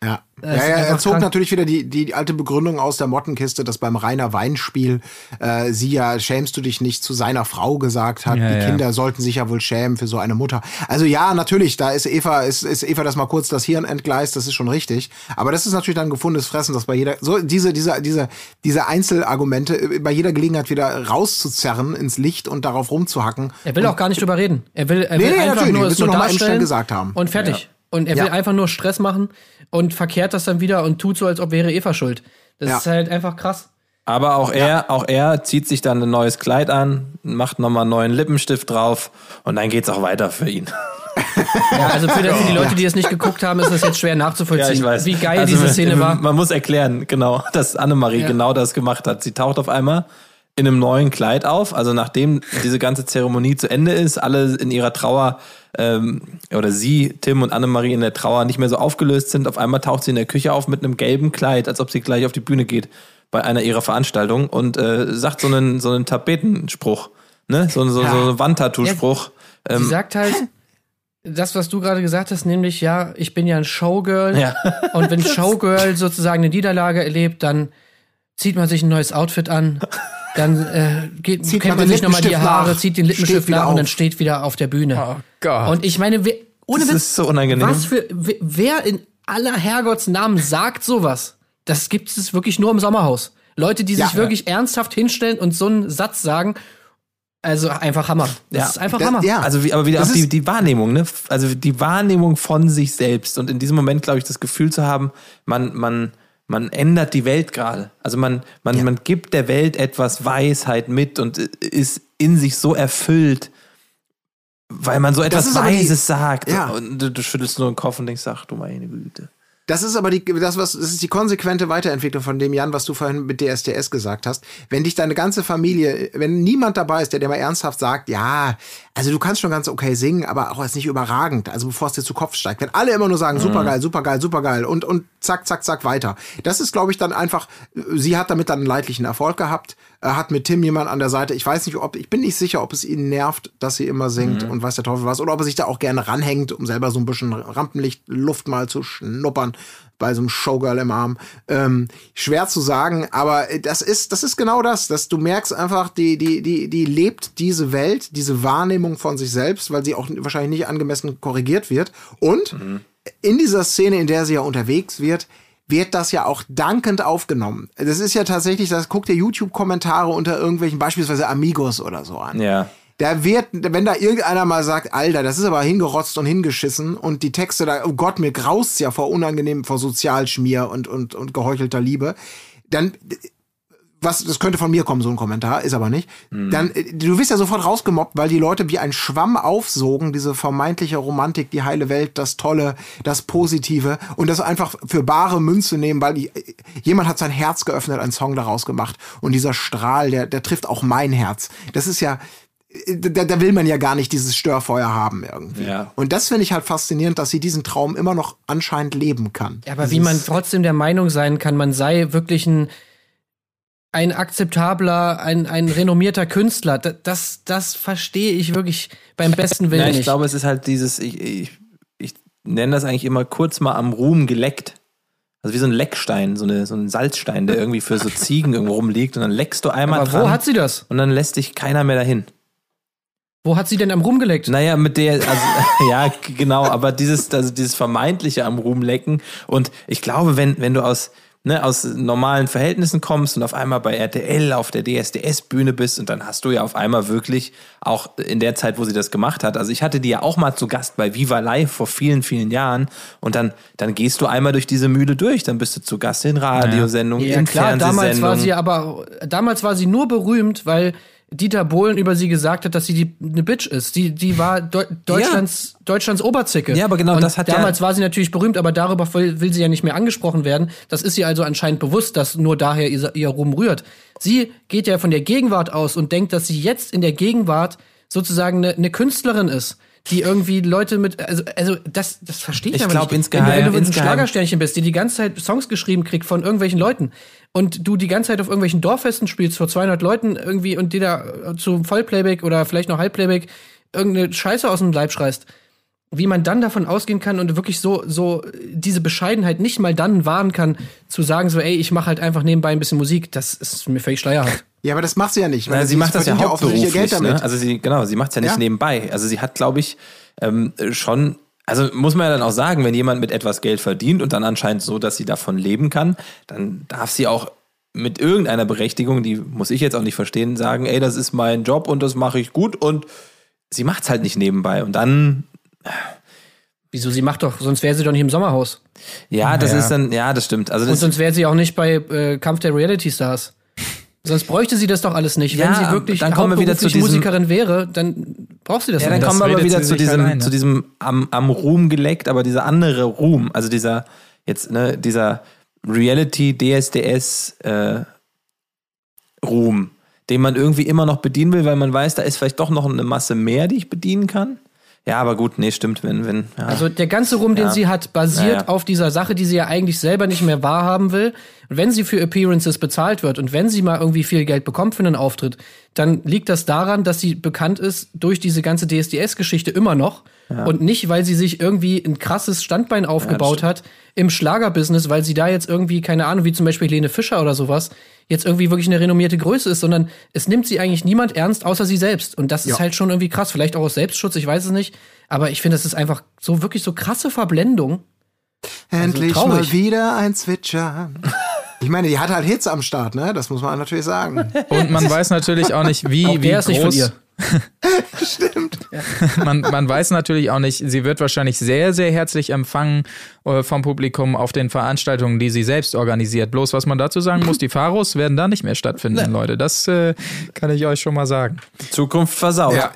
Ja, ja, ja er zog krank. natürlich wieder die, die alte Begründung aus der Mottenkiste, dass beim Rainer Weinspiel äh, sie ja, schämst du dich nicht, zu seiner Frau gesagt hat, Ja, die ja. Kinder sollten sich ja wohl schämen für so eine Mutter. Also ja, natürlich, da ist Eva, ist, ist Eva das mal kurz das Hirn entgleist, das ist schon richtig. Aber das ist natürlich dann gefundenes Fressen, dass bei jeder, so diese, diese, diese, diese Einzelargumente äh, bei jeder Gelegenheit wieder rauszuzerren ins Licht und darauf rumzuhacken. Er will auch gar nicht drüber reden. Er will, er Nee, will nee, einfach natürlich. nur es so noch eben schnell darstellen gesagt haben. und fertig. Und er will einfach nur Stress machen und verkehrt das dann wieder und tut so, als ob wäre Eva schuld. Das Ja. ist halt einfach krass. Aber auch er, auch er zieht sich dann ein neues Kleid an, macht nochmal einen neuen Lippenstift drauf und dann geht's auch weiter für ihn. Ja, also für die Leute, die es nicht geguckt haben, ist es jetzt schwer nachzuvollziehen, wie geil Also, diese Szene war. Man muss erklären, genau, dass Annemarie Ja. genau das gemacht hat. Sie taucht auf einmal in einem neuen Kleid auf. Also nachdem diese ganze Zeremonie zu Ende ist, alle in ihrer Trauer ähm, oder sie, Tim und Annemarie in der Trauer nicht mehr so aufgelöst sind, auf einmal taucht sie in der Küche auf mit einem gelben Kleid, als ob sie gleich auf die Bühne geht bei einer ihrer Veranstaltungen und äh, sagt so einen, so einen Tapetenspruch, ne? So, so, so einen Wandtattoo-Spruch. Sie Ähm, sagt halt, das, was du gerade gesagt hast, nämlich, ja, ich bin ja ein Showgirl. Ja. Und wenn Showgirl sozusagen eine Niederlage erlebt, dann zieht man sich ein neues Outfit an. Dann äh, geht, Zieht kämmt man sich nochmal die Haare, nach, zieht den Lippenstift nach und dann steht wieder auf der Bühne. Oh Gott. Und ich meine, wer, ohne Das Witz, ist so unangenehm. was für, wer- in aller Herrgottsnamen sagt sowas? Das gibt es wirklich nur im Sommerhaus. Leute, die Ja. sich wirklich ernsthaft hinstellen und so einen Satz sagen, also einfach Hammer. Das Ja. ist einfach Da- Hammer. ja. Also wie, aber wieder Das auch die, die Wahrnehmung, ne? Also die Wahrnehmung von sich selbst und in diesem Moment, glaube ich, das Gefühl zu haben, man, man, man ändert die Welt gerade. Also man, man, man gibt der Welt etwas Weisheit mit und ist in sich so erfüllt weil man so etwas die- Weises sagt. Ja. Und du, du schüttelst nur den Kopf und denkst, ach du meine Güte. Das ist aber die, das, was, das ist die konsequente Weiterentwicklung von dem Jan, was du vorhin mit DSDS gesagt hast. Wenn dich deine ganze Familie, wenn niemand dabei ist, der dir mal ernsthaft sagt, ja, also du kannst schon ganz okay singen, aber auch jetzt nicht überragend, also bevor es dir zu Kopf steigt. Wenn alle immer nur sagen, supergeil, supergeil, supergeil und, und zack, zack, zack, weiter. Das ist, glaube ich, dann einfach, sie hat damit dann einen leidlichen Erfolg gehabt, hat mit Tim jemand an der Seite. Ich weiß nicht, ob, ich bin nicht sicher, ob es ihn nervt, dass sie immer singt und weiß der Teufel was, oder ob er sich da auch gerne ranhängt, um selber so ein bisschen Rampenlicht, Luft mal zu schnuppern bei so einem Showgirl im Arm. Ähm, schwer zu sagen, aber das ist, das ist genau das, dass du merkst einfach, die, die, die, die lebt diese Welt, diese Wahrnehmung von sich selbst, weil sie auch wahrscheinlich nicht angemessen korrigiert wird. Und in dieser Szene, in der sie ja unterwegs wird, wird das ja auch dankend aufgenommen. Das ist ja tatsächlich, das guckt ihr YouTube-Kommentare unter irgendwelchen, beispielsweise Amigos oder so an. Ja. Da wird, wenn da irgendeiner mal sagt, Alter, das ist aber hingerotzt und hingeschissen und die Texte da, oh Gott, mir graust ja vor unangenehm, vor Sozialschmier und, und, und geheuchelter Liebe, dann, was, das könnte von mir kommen, so ein Kommentar, ist aber nicht, dann, äh, du wirst ja sofort rausgemobbt, weil die Leute wie ein Schwamm aufsogen, diese vermeintliche Romantik, die heile Welt, das Tolle, das Positive und das einfach für bare Münze nehmen, weil die, jemand hat sein Herz geöffnet, einen Song daraus gemacht und dieser Strahl, der, der trifft auch mein Herz. Das ist ja, da, da will man ja gar nicht dieses Störfeuer haben irgendwie. Ja. Und das finde ich halt faszinierend, dass sie diesen Traum immer noch anscheinend leben kann. Ja, aber wie man trotzdem der Meinung sein kann, man sei wirklich ein, ein akzeptabler, ein, ein renommierter Künstler, das, das, verstehe ich wirklich beim besten Willen Ja, ich nicht. glaube, es ist halt dieses, ich, ich, ich nenne das eigentlich immer kurz mal am Ruhm geleckt. Also wie so ein Leckstein, so, eine, so ein Salzstein, der irgendwie für so Ziegen irgendwo rumliegt und dann leckst du einmal aber dran wo hat sie das? und dann lässt dich keiner mehr dahin. Wo hat sie denn am rumgeleckt? Naja, mit der, also, ja, genau, aber dieses, also dieses vermeintliche am Ruhm lecken und ich glaube, wenn, wenn du aus, ne, aus normalen Verhältnissen kommst und auf einmal bei RTL auf der DSDS-Bühne bist und dann hast du ja auf einmal wirklich auch in der Zeit, wo sie das gemacht hat, also ich hatte die ja auch mal zu Gast bei Viva Live vor vielen, vielen Jahren und dann, dann gehst du einmal durch diese Mühle durch, dann bist du zu Gast in Radiosendungen, Ja, in klar, damals war Fernsehsendungen. sie aber, damals war sie nur berühmt, weil Dieter Bohlen über sie gesagt hat, dass sie die, eine Bitch ist. Die, die war Deu Deutschlands, Deutschlands Oberzicke. Ja, aber genau Und das hat ja- Damals war sie natürlich berühmt, aber darüber will, will sie ja nicht mehr angesprochen werden. Das ist ihr also anscheinend bewusst, dass nur daher ihr, ihr Ruhm rührt. Sie geht ja von der Gegenwart aus und denkt, dass sie jetzt in der Gegenwart sozusagen eine, eine Künstlerin ist. Die irgendwie Leute mit, also, also das, das verstehe ich, Ich aber glaub, nicht. insgeheim- wenn du, wenn du ein insgeheim- Schlagersternchen bist, die die ganze Zeit Songs geschrieben kriegt von irgendwelchen Leuten und du die ganze Zeit auf irgendwelchen Dorffesten spielst vor 200 Leuten irgendwie und dir da äh, zu Vollplayback oder vielleicht noch Halbplayback irgendeine Scheiße aus dem Leib schreist. Wie man dann davon ausgehen kann und wirklich so, so diese Bescheidenheit nicht mal dann wahren kann, zu sagen so, ey, ich mache halt einfach nebenbei ein bisschen Musik, das ist mir völlig schleierhaft. Ja, aber das macht sie ja nicht. Na, weil sie macht das ja hauptberuflich. ihr Geld damit. Ne? Also sie, genau, sie macht es ja nicht Ja. nebenbei. Also sie hat, glaube ich, ähm, schon, also muss man ja dann auch sagen, wenn jemand mit etwas Geld verdient und dann anscheinend so, dass sie davon leben kann, dann darf sie auch mit irgendeiner Berechtigung, die muss ich jetzt auch nicht verstehen, sagen, ey, das ist mein Job und das mache ich gut und sie macht es halt nicht nebenbei. Und dann, Wieso, sie macht doch, sonst wäre sie doch nicht im Sommerhaus. ja, das Ja. ist dann, ja, das stimmt. Also Und das, sonst wäre sie auch nicht bei äh, Kampf der Reality Stars. Sonst bräuchte sie das doch alles nicht. Wenn Ja, sie wirklich dann kommen wir wieder zu diesem- Musikerin wäre, dann braucht sie das Ja, doch dann nicht. kommen wir aber wieder zu diesem, alleine. zu diesem am, am Ruhm geleckt, aber dieser andere Ruhm, also dieser jetzt ne, dieser Reality DSDS äh, Ruhm, den man irgendwie immer noch bedienen will, weil man weiß, da ist vielleicht doch noch eine Masse mehr, die ich bedienen kann. Ja, aber gut, nee, stimmt, wenn wenn ja. Also der ganze Ruhm, den Ja. sie hat, basiert Ja, ja. auf dieser Sache, die sie ja eigentlich selber nicht mehr wahrhaben will. Und wenn sie für Appearances bezahlt wird und wenn sie mal irgendwie viel Geld bekommt für einen Auftritt, dann liegt das daran, dass sie bekannt ist durch diese ganze DSDS-Geschichte immer noch. Und nicht, weil sie sich irgendwie ein krasses Standbein aufgebaut hat im Schlagerbusiness, weil sie da jetzt irgendwie, keine Ahnung, wie zum Beispiel Helene Fischer oder sowas, jetzt irgendwie wirklich eine renommierte Größe ist, sondern es nimmt sie eigentlich niemand ernst, außer sie selbst. Und das ist Ja. halt schon irgendwie krass. Vielleicht auch aus Selbstschutz, ich weiß es nicht. Aber ich finde, das ist einfach so wirklich so krasse Verblendung. Endlich traurig. mal wieder ein Zwitschern. Ich meine, die hat halt Hits am Start, ne? Das muss man natürlich sagen. Und man weiß natürlich auch nicht, wie, Auch wie ist nicht von groß. ihr. Stimmt. Man, man weiß natürlich auch nicht, sie wird wahrscheinlich sehr, sehr herzlich empfangen äh, vom Publikum auf den Veranstaltungen, die sie selbst organisiert. Bloß was man dazu sagen muss, die Pharos werden da nicht mehr stattfinden, Leute. Das äh, kann ich euch schon mal sagen. Zukunft versaut. Ja,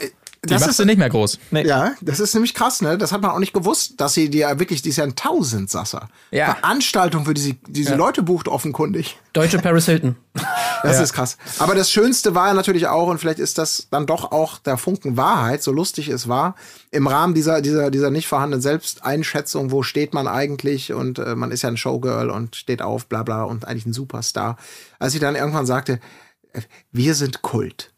Die das machst ist du nicht mehr groß. Nee. Ja, das ist nämlich krass, ne? Das hat man auch nicht gewusst, dass sie die ja wirklich, die ist ja ein Tausendsasser. Ja. Veranstaltung, für die sie diese Leute bucht, offenkundig. Deutsche Paris Hilton. Das ist krass. Aber das Schönste war ja natürlich auch, und vielleicht ist das dann doch auch der Funken Wahrheit, so lustig es war, im Rahmen dieser, dieser, dieser nicht vorhandenen Selbsteinschätzung, wo steht man eigentlich und äh, man ist ja ein Showgirl und steht auf, bla bla und eigentlich ein Superstar. Als sie dann irgendwann sagte, äh, wir sind Kult.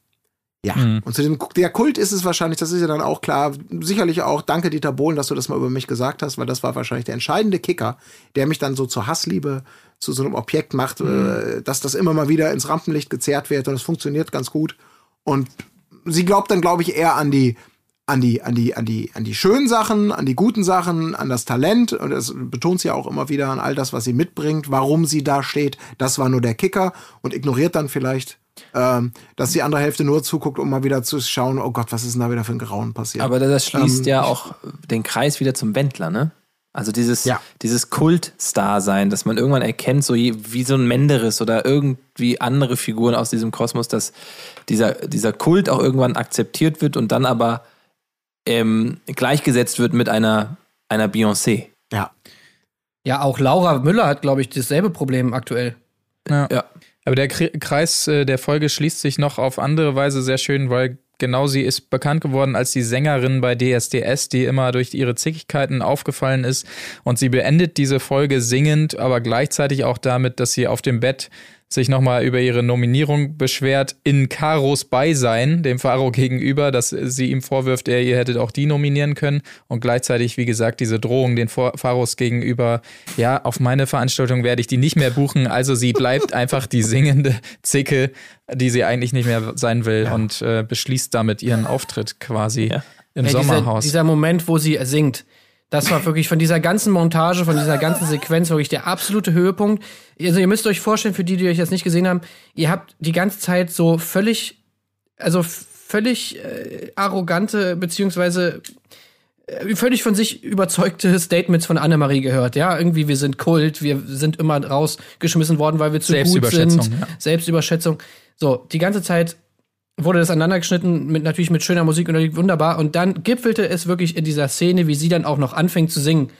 Ja, und zu dem der Kult ist es wahrscheinlich, das ist ja dann auch klar, sicherlich auch, danke Dieter Bohlen, dass du das mal über mich gesagt hast, weil das war wahrscheinlich der entscheidende Kicker, der mich dann so zur Hassliebe zu so einem Objekt macht, äh, dass das immer mal wieder ins Rampenlicht gezerrt wird und es funktioniert ganz gut. Und sie glaubt dann, glaube ich, eher an die, an die, an die, an die, an die schönen Sachen, an die guten Sachen, an das Talent. Und das betont sie auch immer wieder an all das, was sie mitbringt, warum sie da steht. Das war nur der Kicker und ignoriert dann vielleicht, ähm, dass die andere Hälfte nur zuguckt, um mal wieder zu schauen, oh Gott, was ist denn da wieder für ein Grauen passiert. Aber das schließt Ähm, ja auch den Kreis wieder zum Wendler, ne? Also dieses, Ja. dieses Kult-Star-Sein, dass man irgendwann erkennt, so wie so ein Menderes oder irgendwie andere Figuren aus diesem Kosmos, dass dieser, dieser Kult auch irgendwann akzeptiert wird und dann aber ähm, gleichgesetzt wird mit einer, einer Beyoncé. ja. Ja, auch Laura Müller hat, glaube ich, dasselbe Problem aktuell. Ja. Aber der Kre- Kreis äh, der Folge schließt sich noch auf andere Weise sehr schön, weil genau sie ist bekannt geworden als die Sängerin bei DSDS, die immer durch ihre Zickigkeiten aufgefallen ist. Und sie beendet diese Folge singend, aber gleichzeitig auch damit, dass sie auf dem Bett sich nochmal über ihre Nominierung beschwert, in Karos Beisein, dem Faro gegenüber, dass sie ihm vorwirft, er ihr hättet auch die nominieren können. Und gleichzeitig, wie gesagt, diese Drohung den Pharos gegenüber, ja, auf meine Veranstaltung werde ich die nicht mehr buchen. Also sie bleibt einfach die singende Zicke, die sie eigentlich nicht mehr sein will und äh, beschließt damit ihren Auftritt quasi Ja. im Ja, dieser, Sommerhaus. dieser Moment, wo sie singt, das war wirklich von dieser ganzen Montage, von dieser ganzen Sequenz wirklich der absolute Höhepunkt. Also ihr müsst euch vorstellen, für die, die euch jetzt nicht gesehen haben, ihr habt die ganze Zeit so völlig, also völlig äh, arrogante, beziehungsweise äh, völlig von sich überzeugte Statements von Annemarie gehört. Ja, irgendwie, wir sind Kult, wir sind immer rausgeschmissen worden, weil wir zu gut sind. ja. Selbstüberschätzung. So, die ganze Zeit wurde das aneinandergeschnitten, mit, natürlich mit schöner Musik und wunderbar. Und dann gipfelte es wirklich in dieser Szene, wie sie dann auch noch anfängt zu singen.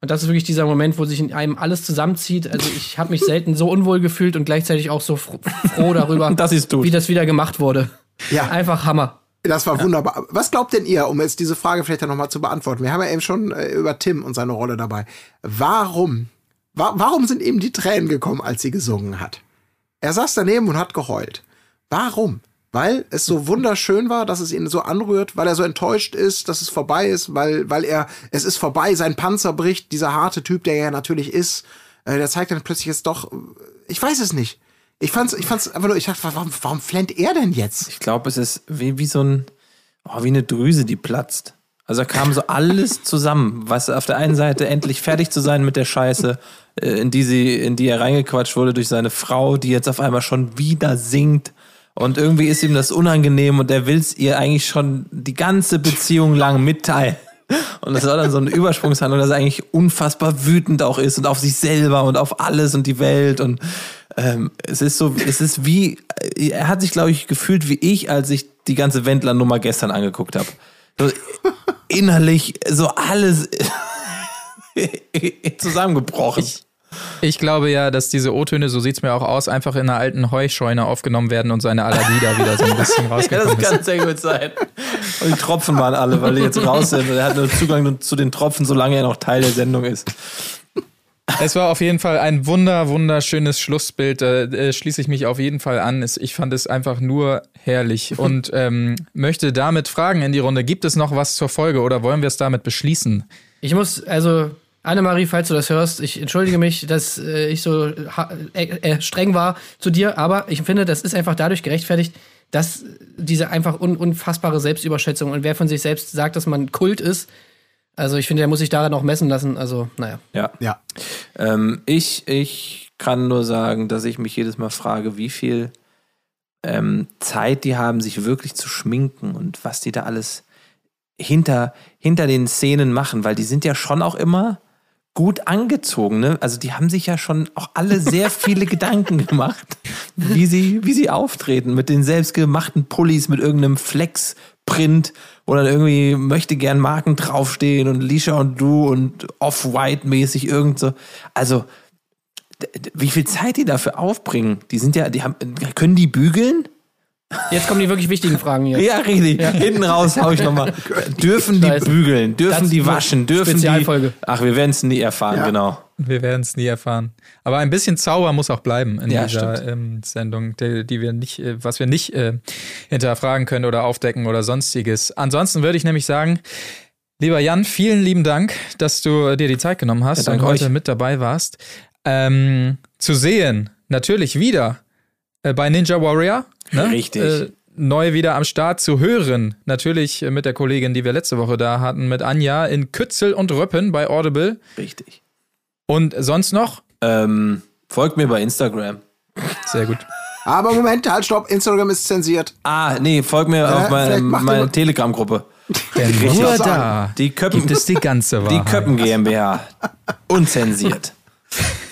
Und das ist wirklich dieser Moment, wo sich in einem alles zusammenzieht. Also ich habe mich selten so unwohl gefühlt und gleichzeitig auch so fro froh darüber, Das wie das wieder gemacht wurde. Ja. Einfach Hammer. Das war wunderbar. Was glaubt denn ihr, um jetzt diese Frage vielleicht noch mal zu beantworten? Wir haben ja eben schon äh, über Tim und seine Rolle dabei. Warum? Wa warum sind ihm die Tränen gekommen, als sie gesungen hat? Er saß daneben und hat geheult. Warum? Weil es so wunderschön war, dass es ihn so anrührt, weil er so enttäuscht ist, dass es vorbei ist, weil, weil er, es ist vorbei, sein Panzer bricht, dieser harte Typ, der er ja natürlich ist, äh, der zeigt dann plötzlich jetzt doch, ich weiß es nicht. Ich fand's, ich fand's einfach nur, ich dachte, warum, warum flennt er denn jetzt? Ich glaube, es ist wie, wie so ein, oh, wie eine Drüse, die platzt. Also da kam so alles zusammen, was auf der einen Seite endlich fertig zu sein mit der Scheiße, äh, in die sie, in die er reingequatscht wurde durch seine Frau, die jetzt auf einmal schon wieder singt. Und irgendwie ist ihm das unangenehm und er will es ihr eigentlich schon die ganze Beziehung lang mitteilen. Und das war dann so eine Übersprungshandlung, dass er eigentlich unfassbar wütend auch ist und auf sich selber und auf alles und die Welt. Und ähm, es ist so, es ist wie, er hat sich, glaube ich, gefühlt wie ich, als ich die ganze Wendler-Nummer gestern angeguckt habe. So, innerlich so alles zusammengebrochen. Ich glaube ja, dass diese O-Töne, so sieht's mir auch aus, einfach in einer alten Heuscheune aufgenommen werden und seine Allergie da wieder so ein bisschen ja, das rausgekommen ist. kann sehr gut sein. Und die Tropfen waren alle, weil die jetzt raus sind. Und er hat nur Zugang zu den Tropfen, solange er noch Teil der Sendung ist. Es war auf jeden Fall ein wunder, wunderschönes Schlussbild. Da äh, schließe ich mich auf jeden Fall an. Es, ich fand es einfach nur herrlich und ähm, möchte damit fragen in die Runde: Gibt es noch was zur Folge oder wollen wir es damit beschließen? Ich muss, also, Annemarie, falls du das hörst, ich entschuldige mich, dass äh, ich so äh, äh, streng war zu dir, aber ich finde, das ist einfach dadurch gerechtfertigt, dass diese einfach un unfassbare Selbstüberschätzung und wer von sich selbst sagt, dass man Kult ist, also ich finde, der muss sich daran auch messen lassen. Also, naja. Ja. Ja. Ähm, ich, ich kann nur sagen, dass ich mich jedes Mal frage, wie viel ähm, Zeit die haben, sich wirklich zu schminken und was die da alles hinter, hinter den Szenen machen, weil die sind ja schon auch immer gut angezogen, ne? Also die haben sich ja schon auch alle sehr viele Gedanken gemacht, wie sie, wie sie auftreten mit den selbstgemachten Pullis, mit irgendeinem Flex-Print, wo dann irgendwie möchte gern Marken draufstehen und Lisha und du und Off-White-mäßig irgend so. Also, wie viel Zeit die dafür aufbringen? Die sind ja, die haben, können die bügeln? Jetzt kommen die wirklich wichtigen Fragen hier. Ja, richtig. Hinten raus hau ich nochmal. Dürfen die Scheiße. bügeln? Dürfen Das die waschen? Dürfen Spezialfolge. die. Ach, wir werden es nie erfahren, Ja. genau. Wir werden es nie erfahren. Aber ein bisschen Zauber muss auch bleiben in Ja, dieser ähm, Sendung, die, die wir nicht, äh, was wir nicht äh, hinterfragen können oder aufdecken oder sonstiges. Ansonsten würde ich nämlich sagen, lieber Jan, vielen lieben Dank, dass du dir die Zeit genommen hast Ja, und heute euch. mit dabei warst. Ähm, zu sehen, natürlich wieder äh, bei Ninja Warrior. Ne? Richtig. Äh, neu wieder am Start zu hören. Natürlich äh, mit der Kollegin, die wir letzte Woche da hatten, mit Anja in Kützel und Röppen bei Audible. Richtig. Und sonst noch? Ähm, folgt mir bei Instagram. Sehr gut. Aber Moment, halt, stopp, Instagram ist zensiert. Ah, nee, folgt mir auf meine, meine Telegram-Gruppe. Denn Richtig. nur da Die Köppen, gibt es die ganze die Wahrheit. Köppen GmbH. Unzensiert.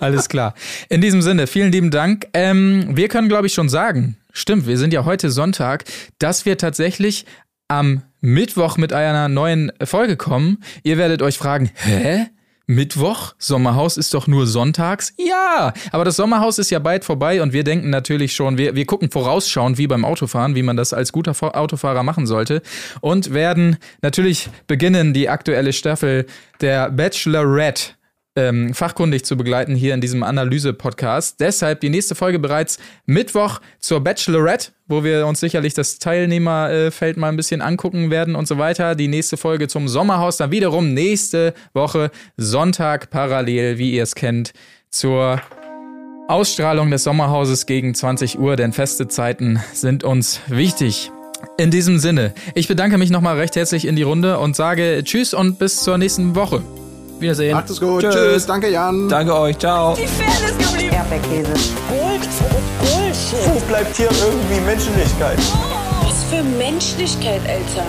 Alles klar. In diesem Sinne, vielen lieben Dank. Ähm, wir können, glaube ich, schon sagen, stimmt, wir sind ja heute Sonntag, dass wir tatsächlich am Mittwoch mit einer neuen Folge kommen. Ihr werdet euch fragen, hä? Mittwoch? Sommerhaus ist doch nur sonntags? Ja, aber das Sommerhaus ist ja bald vorbei und wir denken natürlich schon, wir, wir gucken vorausschauend wie beim Autofahren, wie man das als guter Fa- Autofahrer machen sollte und werden natürlich beginnen, die aktuelle Staffel der Bachelorette ähm, fachkundig zu begleiten hier in diesem Analyse-Podcast. Deshalb die nächste Folge bereits Mittwoch zur Bachelorette, wo wir uns sicherlich das Teilnehmerfeld mal ein bisschen angucken werden und so weiter. Die nächste Folge zum Sommerhaus dann wiederum nächste Woche Sonntag parallel, wie ihr es kennt, zur Ausstrahlung des Sommerhauses gegen 20 Uhr, denn feste Zeiten sind uns wichtig. In diesem Sinne, ich bedanke mich nochmal recht herzlich in die Runde und sage Tschüss und bis zur nächsten Woche. Wiedersehen. Macht es gut. Tschüss. Tschüss. Danke, Jan. Danke euch. Ciao. Erdbeerkäse. Gold, Bullshit. Wo bleibt hier irgendwie Menschlichkeit? Was für Menschlichkeit, Alter.